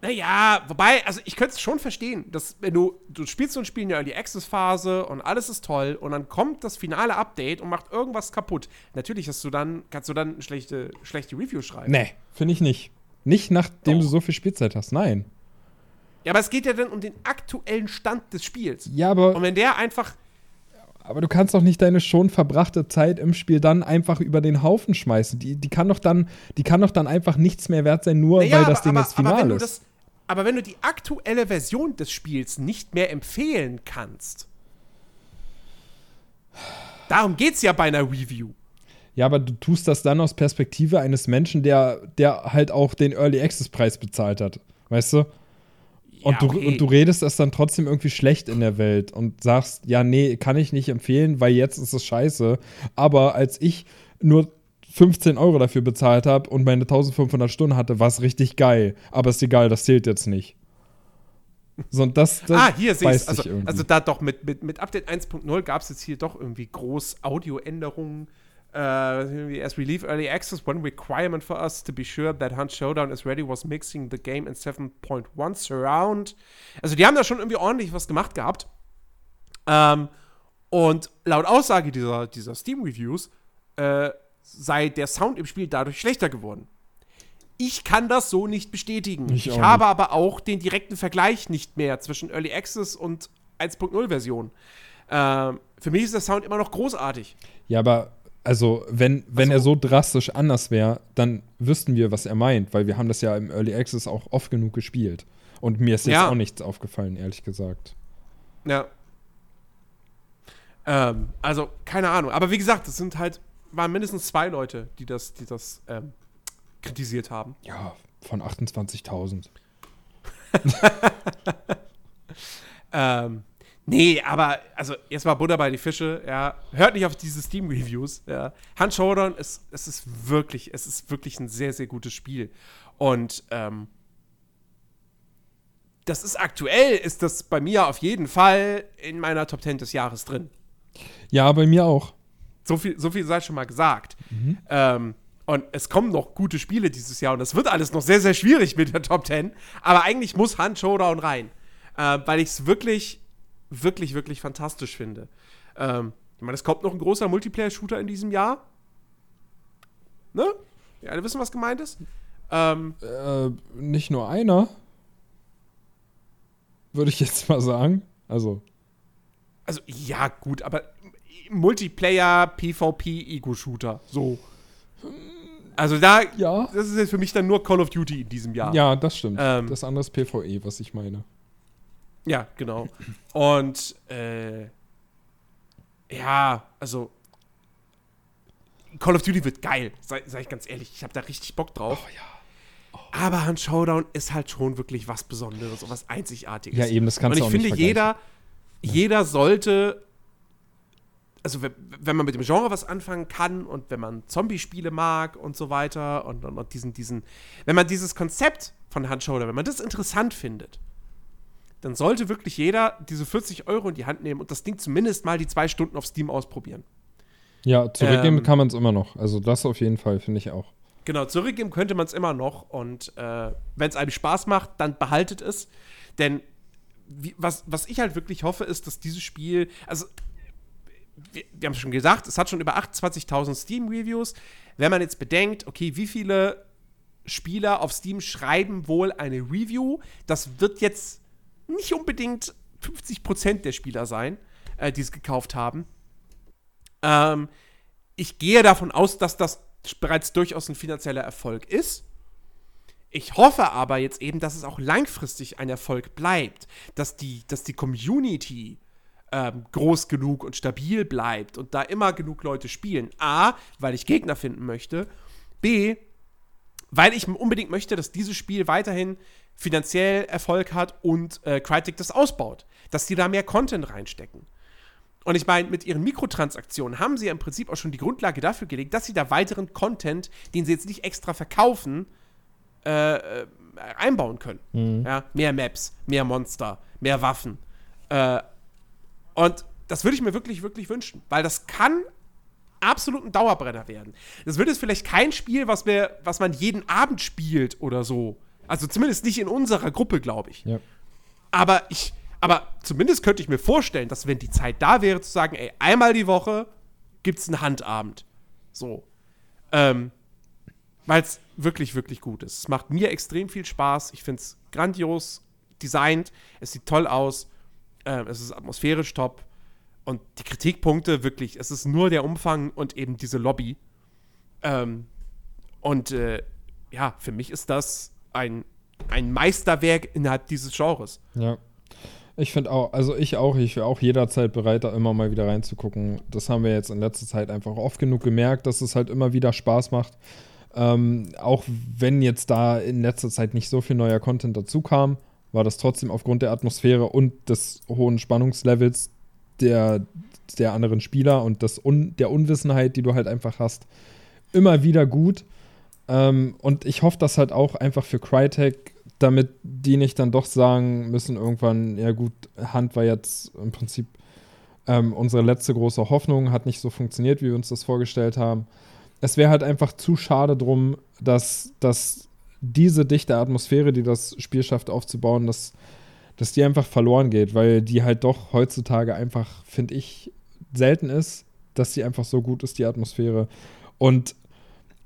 [SPEAKER 2] Naja, wobei, also ich könnte es schon verstehen, dass wenn du, du spielst so ein Spiel in der Early Access Phase und alles ist toll und dann kommt das finale Update und macht irgendwas kaputt. Natürlich hast du dann, kannst du dann eine schlechte, schlechte Review schreiben.
[SPEAKER 1] Nee, finde ich nicht. Nicht nachdem Doch. du so viel Spielzeit hast, nein.
[SPEAKER 2] Ja, aber es geht ja dann um den aktuellen Stand des Spiels.
[SPEAKER 1] Ja, aber.
[SPEAKER 2] Und wenn der einfach
[SPEAKER 1] aber du kannst doch nicht deine schon verbrachte Zeit im Spiel dann einfach über den Haufen schmeißen. Die, die, kann, doch dann, die kann doch dann einfach nichts mehr wert sein, nur naja, weil das aber, Ding aber, jetzt final ist. Das,
[SPEAKER 2] aber wenn du die aktuelle Version des Spiels nicht mehr empfehlen kannst, darum geht es ja bei einer Review.
[SPEAKER 1] Ja, aber du tust das dann aus Perspektive eines Menschen, der, der halt auch den Early Access Preis bezahlt hat. Weißt du? Und, ja, okay. du, und du redest das dann trotzdem irgendwie schlecht in der Welt und sagst, ja, nee, kann ich nicht empfehlen, weil jetzt ist es scheiße. Aber als ich nur 15 Euro dafür bezahlt habe und meine 1500 Stunden hatte, war es richtig geil. Aber ist egal, das zählt jetzt nicht. So, und das, das
[SPEAKER 2] ah, hier sehe ich also, also da doch mit, mit, mit Update 1.0 gab es jetzt hier doch irgendwie groß Audioänderungen Uh, as we leave early access, one requirement for us to be sure that Hunt Showdown is ready was mixing the game in 7.1 Surround. Also die haben da schon irgendwie ordentlich was gemacht gehabt. Ähm, und laut Aussage dieser, dieser Steam-Reviews äh, sei der Sound im Spiel dadurch schlechter geworden. Ich kann das so nicht bestätigen. Ich, ich habe nicht. aber auch den direkten Vergleich nicht mehr zwischen Early Access und 1.0 Version. Ähm, für mich ist der Sound immer noch großartig.
[SPEAKER 1] Ja, aber also, wenn, wenn also, er so drastisch anders wäre, dann wüssten wir, was er meint, weil wir haben das ja im Early Access auch oft genug gespielt. Und mir ist jetzt ja. auch nichts aufgefallen, ehrlich gesagt.
[SPEAKER 2] Ja. Ähm, also, keine Ahnung. Aber wie gesagt, es sind halt, waren mindestens zwei Leute, die das, die das ähm, kritisiert haben.
[SPEAKER 1] Ja, von 28.000.
[SPEAKER 2] ähm, Nee, aber also jetzt mal Butter bei die Fische, ja. Hört nicht auf diese Steam-Reviews. Ja. Hand Showdown ist, es ist wirklich, es ist wirklich ein sehr, sehr gutes Spiel. Und ähm, das ist aktuell, ist das bei mir auf jeden Fall in meiner Top 10 des Jahres drin.
[SPEAKER 1] Ja, bei mir auch.
[SPEAKER 2] So viel, so viel sei schon mal gesagt. Mhm. Ähm, und es kommen noch gute Spiele dieses Jahr und es wird alles noch sehr, sehr schwierig mit der Top 10. Aber eigentlich muss Hand Showdown rein. Äh, weil ich es wirklich wirklich, wirklich fantastisch finde. Ähm, ich meine, es kommt noch ein großer Multiplayer-Shooter in diesem Jahr. Ne? Ja, alle wissen, was gemeint ist.
[SPEAKER 1] Ähm, äh, nicht nur einer. Würde ich jetzt mal sagen. Also.
[SPEAKER 2] Also, ja, gut, aber Multiplayer, PvP, Ego-Shooter. So. Also da, ja. das ist jetzt für mich dann nur Call of Duty in diesem Jahr.
[SPEAKER 1] Ja, das stimmt. Ähm, das andere ist PvE, was ich meine.
[SPEAKER 2] Ja, genau. Und äh, ja, also Call of Duty wird geil, sag, sag ich ganz ehrlich. Ich habe da richtig Bock drauf. Oh ja. Oh. Aber Hand Showdown ist halt schon wirklich was Besonderes und was Einzigartiges.
[SPEAKER 1] Ja, eben, das kannst
[SPEAKER 2] du auch nicht Und ich finde, jeder, jeder sollte, also wenn man mit dem Genre was anfangen kann und wenn man Zombie-Spiele mag und so weiter und, und, und, diesen, diesen, wenn man dieses Konzept von Hand Showdown, wenn man das interessant findet, dann sollte wirklich jeder diese 40 Euro in die Hand nehmen und das Ding zumindest mal die zwei Stunden auf Steam ausprobieren.
[SPEAKER 1] Ja, zurückgeben ähm, kann man es immer noch. Also das auf jeden Fall, finde ich auch.
[SPEAKER 2] Genau, zurückgeben könnte man es immer noch. Und äh, wenn es einem Spaß macht, dann behaltet es. Denn wie, was, was ich halt wirklich hoffe, ist, dass dieses Spiel, also wir, wir haben es schon gesagt, es hat schon über 28.000 Steam-Reviews. Wenn man jetzt bedenkt, okay, wie viele Spieler auf Steam schreiben wohl eine Review, das wird jetzt nicht unbedingt 50% der Spieler sein, äh, die es gekauft haben. Ähm, ich gehe davon aus, dass das bereits durchaus ein finanzieller Erfolg ist. Ich hoffe aber jetzt eben, dass es auch langfristig ein Erfolg bleibt, dass die, dass die Community ähm, groß genug und stabil bleibt und da immer genug Leute spielen. A, weil ich Gegner finden möchte. B, weil ich unbedingt möchte, dass dieses Spiel weiterhin finanziell Erfolg hat und äh, Crytek das ausbaut, dass die da mehr Content reinstecken. Und ich meine, mit ihren Mikrotransaktionen haben sie ja im Prinzip auch schon die Grundlage dafür gelegt, dass sie da weiteren Content, den sie jetzt nicht extra verkaufen, äh, äh, einbauen können. Mhm. Ja, mehr Maps, mehr Monster, mehr Waffen. Äh, und das würde ich mir wirklich, wirklich wünschen, weil das kann absolut ein Dauerbrenner werden. Das wird jetzt vielleicht kein Spiel, was, wir, was man jeden Abend spielt oder so. Also zumindest nicht in unserer Gruppe, glaube ich. Ja. Aber ich, aber zumindest könnte ich mir vorstellen, dass wenn die Zeit da wäre, zu sagen, ey, einmal die Woche gibt es einen Handabend. So. Ähm, Weil es wirklich, wirklich gut ist. Es macht mir extrem viel Spaß. Ich finde es grandios designt. Es sieht toll aus. Ähm, es ist atmosphärisch top. Und die Kritikpunkte wirklich, es ist nur der Umfang und eben diese Lobby. Ähm, und äh, ja, für mich ist das ein, ein Meisterwerk innerhalb dieses Genres.
[SPEAKER 1] Ja. Ich finde auch, also ich auch, ich wäre auch jederzeit bereit, da immer mal wieder reinzugucken. Das haben wir jetzt in letzter Zeit einfach oft genug gemerkt, dass es halt immer wieder Spaß macht. Ähm, auch wenn jetzt da in letzter Zeit nicht so viel neuer Content dazu kam, war das trotzdem aufgrund der Atmosphäre und des hohen Spannungslevels der, der anderen Spieler und des Un der Unwissenheit, die du halt einfach hast, immer wieder gut. Ähm, und ich hoffe, dass halt auch einfach für Crytek damit die nicht dann doch sagen müssen irgendwann, ja gut, Hand war jetzt im Prinzip ähm, unsere letzte große Hoffnung, hat nicht so funktioniert, wie wir uns das vorgestellt haben. Es wäre halt einfach zu schade drum, dass, dass diese dichte Atmosphäre, die das Spiel schafft aufzubauen, dass, dass die einfach verloren geht, weil die halt doch heutzutage einfach, finde ich, selten ist, dass sie einfach so gut ist, die Atmosphäre. Und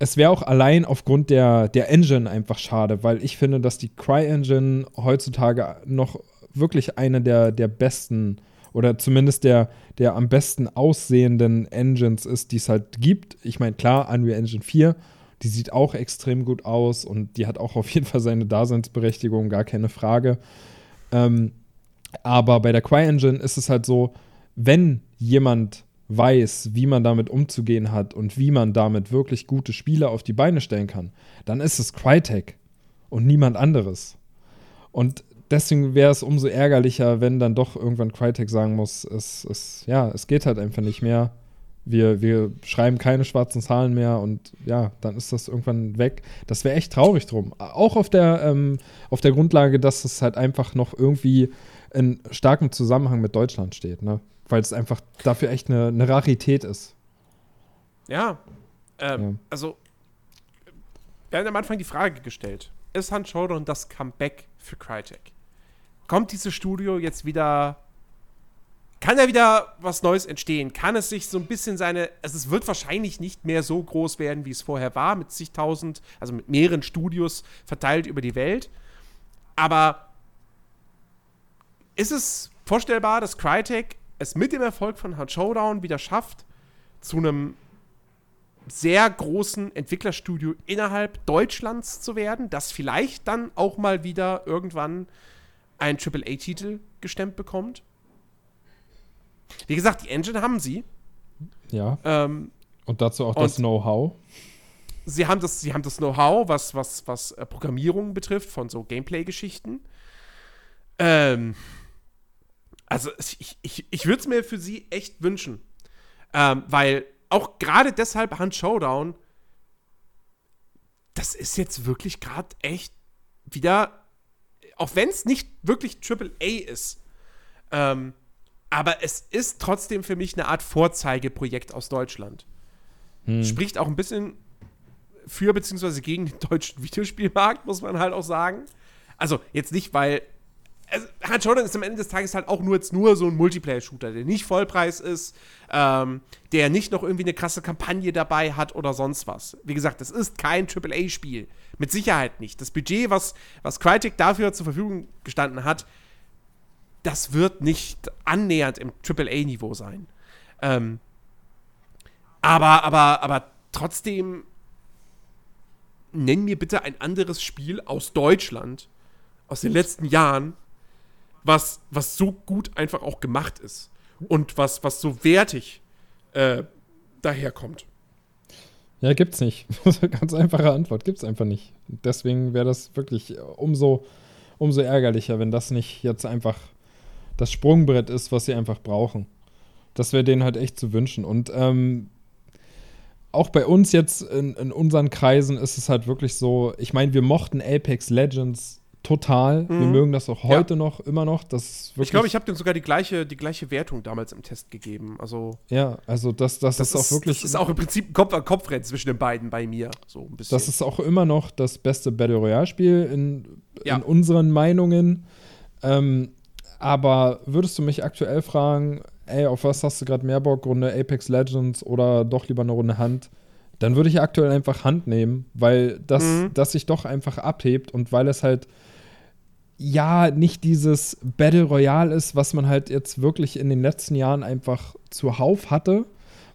[SPEAKER 1] es wäre auch allein aufgrund der, der Engine einfach schade, weil ich finde, dass die Cry-Engine heutzutage noch wirklich eine der, der besten oder zumindest der, der am besten aussehenden Engines ist, die es halt gibt. Ich meine, klar, Unreal Engine 4, die sieht auch extrem gut aus und die hat auch auf jeden Fall seine Daseinsberechtigung, gar keine Frage. Ähm, aber bei der Cry-Engine ist es halt so, wenn jemand weiß, wie man damit umzugehen hat und wie man damit wirklich gute Spiele auf die Beine stellen kann, dann ist es Crytek und niemand anderes. Und deswegen wäre es umso ärgerlicher, wenn dann doch irgendwann Crytek sagen muss, es, es, ja, es geht halt einfach nicht mehr. Wir, wir schreiben keine schwarzen Zahlen mehr und ja, dann ist das irgendwann weg. Das wäre echt traurig drum. Auch auf der, ähm, auf der Grundlage, dass es halt einfach noch irgendwie in starkem Zusammenhang mit Deutschland steht. Ne? Weil es einfach dafür echt eine, eine Rarität ist.
[SPEAKER 2] Ja, ähm, ja. also wir haben am Anfang die Frage gestellt: Ist Hand Showdown das Comeback für Crytek? Kommt dieses Studio jetzt wieder? Kann da wieder was Neues entstehen? Kann es sich so ein bisschen seine. Also, es wird wahrscheinlich nicht mehr so groß werden, wie es vorher war, mit zigtausend, also mit mehreren Studios verteilt über die Welt. Aber ist es vorstellbar, dass Crytek es mit dem Erfolg von Hard Showdown wieder schafft, zu einem sehr großen Entwicklerstudio innerhalb Deutschlands zu werden, das vielleicht dann auch mal wieder irgendwann einen AAA-Titel gestemmt bekommt. Wie gesagt, die Engine haben sie.
[SPEAKER 1] Ja. Ähm, und dazu auch das Know-how.
[SPEAKER 2] Sie haben das, sie haben das Know-how, was, was, was äh, Programmierung betrifft, von so Gameplay-Geschichten. Ähm, also ich, ich, ich würde es mir für sie echt wünschen. Ähm, weil auch gerade deshalb Hand Showdown, das ist jetzt wirklich gerade echt wieder, auch wenn es nicht wirklich Triple A ist, ähm, aber es ist trotzdem für mich eine Art Vorzeigeprojekt aus Deutschland. Hm. Spricht auch ein bisschen für beziehungsweise gegen den deutschen Videospielmarkt, muss man halt auch sagen. Also jetzt nicht, weil also, Hand Showdown ist am Ende des Tages halt auch nur jetzt nur so ein Multiplayer-Shooter, der nicht Vollpreis ist, ähm, der nicht noch irgendwie eine krasse Kampagne dabei hat oder sonst was. Wie gesagt, das ist kein AAA-Spiel. Mit Sicherheit nicht. Das Budget, was, was Crytek dafür zur Verfügung gestanden hat, das wird nicht annähernd im AAA-Niveau sein. Ähm, aber, aber, aber trotzdem, nenn mir bitte ein anderes Spiel aus Deutschland, aus den letzten Jahren, was, was so gut einfach auch gemacht ist und was, was so wertig äh, daherkommt.
[SPEAKER 1] Ja, gibt's nicht. Ganz einfache Antwort, gibt's einfach nicht. Deswegen wäre das wirklich umso, umso ärgerlicher, wenn das nicht jetzt einfach das Sprungbrett ist, was sie einfach brauchen. Das wäre denen halt echt zu wünschen. Und ähm, auch bei uns jetzt in, in unseren Kreisen ist es halt wirklich so, ich meine, wir mochten Apex Legends total. Mhm. Wir mögen das auch heute ja. noch, immer noch. Das
[SPEAKER 2] ich glaube, ich habe dem sogar die gleiche, die gleiche Wertung damals im Test gegeben. Also
[SPEAKER 1] ja, also das, das, das ist, ist, auch wirklich. Das
[SPEAKER 2] ist auch im Prinzip ein Kopf an Kopf zwischen den beiden bei mir. So ein
[SPEAKER 1] bisschen. Das ist auch immer noch das beste Battle Royale-Spiel in, ja. in unseren Meinungen. Ähm, aber würdest du mich aktuell fragen, ey, auf was hast du gerade mehr Bock, Runde Apex Legends oder doch lieber eine Runde Hand? Dann würde ich aktuell einfach Hand nehmen, weil das, mhm. das sich doch einfach abhebt und weil es halt ja nicht dieses Battle Royale ist, was man halt jetzt wirklich in den letzten Jahren einfach zuhauf hatte,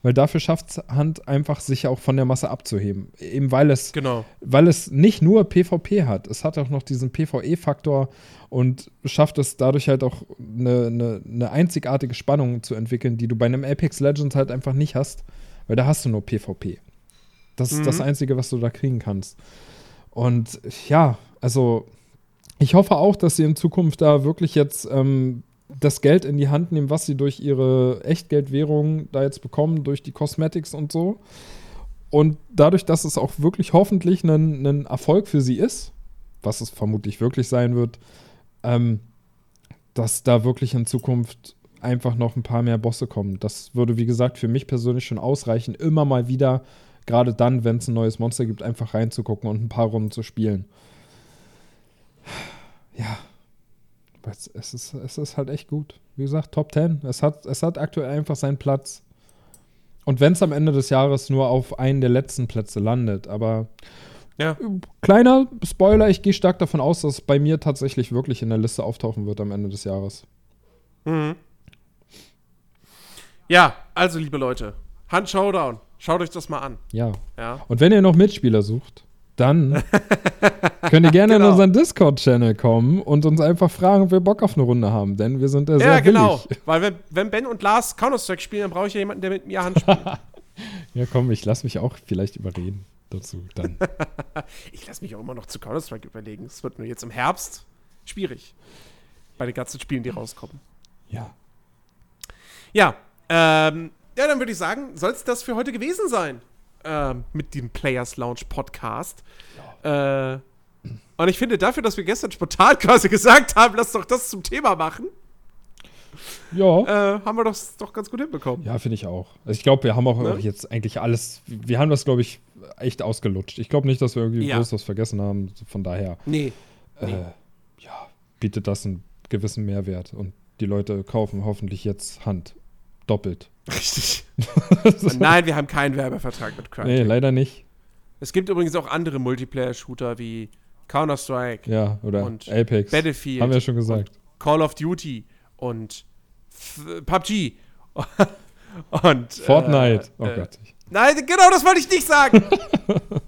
[SPEAKER 1] weil dafür schafft es Hand einfach, sich auch von der Masse abzuheben. Eben weil es,
[SPEAKER 2] genau.
[SPEAKER 1] weil es nicht nur PvP hat, es hat auch noch diesen PvE-Faktor und schafft es dadurch halt auch eine, eine, eine einzigartige Spannung zu entwickeln, die du bei einem Apex Legends halt einfach nicht hast, weil da hast du nur PvP. Das mhm. ist das. Einzige, was du da kriegen kannst. Und ja, also ich hoffe auch, dass sie in Zukunft da wirklich jetzt ähm, das Geld in die Hand nehmen, was sie durch ihre Echtgeldwährung da jetzt bekommen, durch die Cosmetics und so. Und dadurch, dass es auch wirklich hoffentlich ein, Erfolg für sie ist, was es vermutlich wirklich sein wird, ähm, dass da wirklich in Zukunft einfach noch ein paar mehr Bosse kommen. Das würde, wie gesagt, für mich persönlich schon ausreichen, immer mal wieder, gerade dann, wenn es ein neues Monster gibt, einfach reinzugucken und ein paar Runden zu spielen ja, es, es, ist, es ist halt echt gut. Wie gesagt, Top 10. Es hat, es hat aktuell einfach seinen Platz. Und wenn es am Ende des Jahres nur auf einen der letzten Plätze landet, aber
[SPEAKER 2] ja.
[SPEAKER 1] kleiner Spoiler, ich gehe stark davon aus, dass es bei mir tatsächlich wirklich in der Liste auftauchen wird am Ende des Jahres.
[SPEAKER 2] Mhm. Ja, also liebe Leute, Hand Showdown. Schaut euch das mal an.
[SPEAKER 1] Ja. ja. Und wenn ihr noch Mitspieler sucht, dann könnt ihr gerne genau. in unseren Discord-Channel kommen und uns einfach fragen, ob wir Bock auf eine Runde haben, denn wir sind da sehr Ja, genau.
[SPEAKER 2] Weil wenn, wenn Ben und Lars Counter-Strike spielen, dann brauche ich ja jemanden, der mit mir Hand spielt.
[SPEAKER 1] ja, komm, ich lasse mich auch vielleicht überreden dazu dann.
[SPEAKER 2] ich lasse mich auch immer noch zu Counter-Strike überlegen. Es wird nur jetzt im Herbst schwierig. Bei den ganzen Spielen, die rauskommen.
[SPEAKER 1] Ja.
[SPEAKER 2] Ja, ähm, ja, dann würde ich sagen, soll es das für heute gewesen sein äh, mit dem Players Lounge Podcast. Ja. Äh, und ich finde, dafür, dass wir gestern spontan quasi gesagt haben, lass doch das zum Thema machen.
[SPEAKER 1] Ja.
[SPEAKER 2] Äh, haben wir doch, doch ganz gut hinbekommen.
[SPEAKER 1] Ja, finde ich auch. Also ich glaube, wir haben auch ne? jetzt eigentlich alles, wir haben das, glaube ich, echt ausgelutscht. Ich glaube nicht, dass wir irgendwie ja. groß was vergessen haben. Von daher.
[SPEAKER 2] Nee.
[SPEAKER 1] Äh, nee. Ja, bietet das einen gewissen Mehrwert. Und die Leute kaufen hoffentlich jetzt Hand. Doppelt.
[SPEAKER 2] Richtig. Nein, wir haben keinen Werbevertrag mit
[SPEAKER 1] Crytek. Nee, leider nicht.
[SPEAKER 2] Es gibt übrigens auch andere Multiplayer-Shooter wie Counter-Strike.
[SPEAKER 1] Ja, oder
[SPEAKER 2] und
[SPEAKER 1] Apex.
[SPEAKER 2] Battlefield.
[SPEAKER 1] Haben wir schon gesagt.
[SPEAKER 2] Call of Duty und PUBG. und
[SPEAKER 1] Fortnite.
[SPEAKER 2] Äh, oh Gott. Nein, genau, das wollte ich nicht sagen.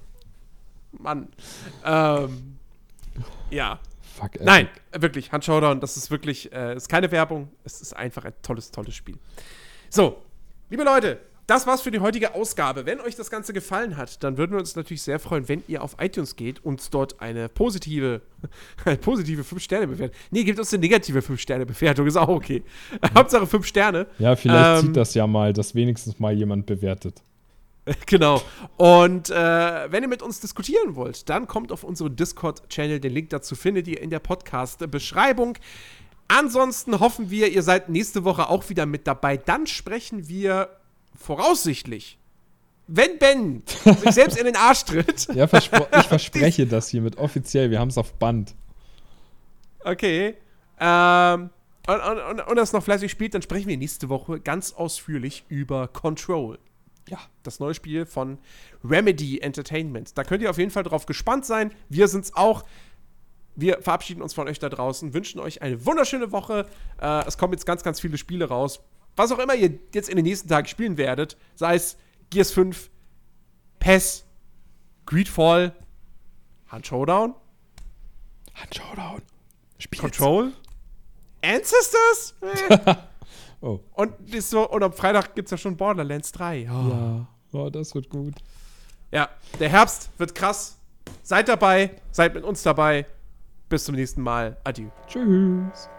[SPEAKER 2] Mann. Ähm, ja.
[SPEAKER 1] Fuck.
[SPEAKER 2] Nein, wirklich, Hand Showdown, das ist wirklich, äh, ist keine Werbung, es ist einfach ein tolles, tolles Spiel. So, liebe Leute, das war's für die heutige Ausgabe. Wenn euch das Ganze gefallen hat, dann würden wir uns natürlich sehr freuen, wenn ihr auf iTunes geht und dort eine positive, eine positive 5-Sterne-Bewertung. Nee, gebt uns eine negative 5-Sterne-Bewertung, ist auch okay. Hauptsache 5 Sterne.
[SPEAKER 1] Ja, vielleicht ähm, sieht das ja mal, dass wenigstens mal jemand bewertet.
[SPEAKER 2] Genau. Und äh, wenn ihr mit uns diskutieren wollt, dann kommt auf unseren Discord-Channel. Den Link dazu findet ihr in der Podcast-Beschreibung. Ansonsten hoffen wir, ihr seid nächste Woche auch wieder mit dabei. Dann sprechen wir voraussichtlich, wenn Ben sich selbst in den Arsch tritt.
[SPEAKER 1] Ja, verspro ich verspreche das hiermit offiziell. Wir haben es auf Band.
[SPEAKER 2] Okay. Ähm, und, und, und das noch fleißig spielt, dann sprechen wir nächste Woche ganz ausführlich über Control. Ja, das neue Spiel von Remedy Entertainment. Da könnt ihr auf jeden Fall drauf gespannt sein. Wir sind's auch. Wir verabschieden uns von euch da draußen, wünschen euch eine wunderschöne Woche. Äh, es kommen jetzt ganz, ganz viele Spiele raus. Was auch immer ihr jetzt in den nächsten Tagen spielen werdet, sei es Gears 5, PES, Greedfall, Hand Showdown,
[SPEAKER 1] Hand Showdown,
[SPEAKER 2] Spiel's. Control, Ancestors? oh. Und, so, und am Freitag gibt es ja schon Borderlands 3.
[SPEAKER 1] Oh. Ja, oh, das wird gut.
[SPEAKER 2] Ja, der Herbst wird krass. Seid dabei, seid mit uns dabei. Bis zum nächsten Mal. Adieu.
[SPEAKER 1] Tschüss.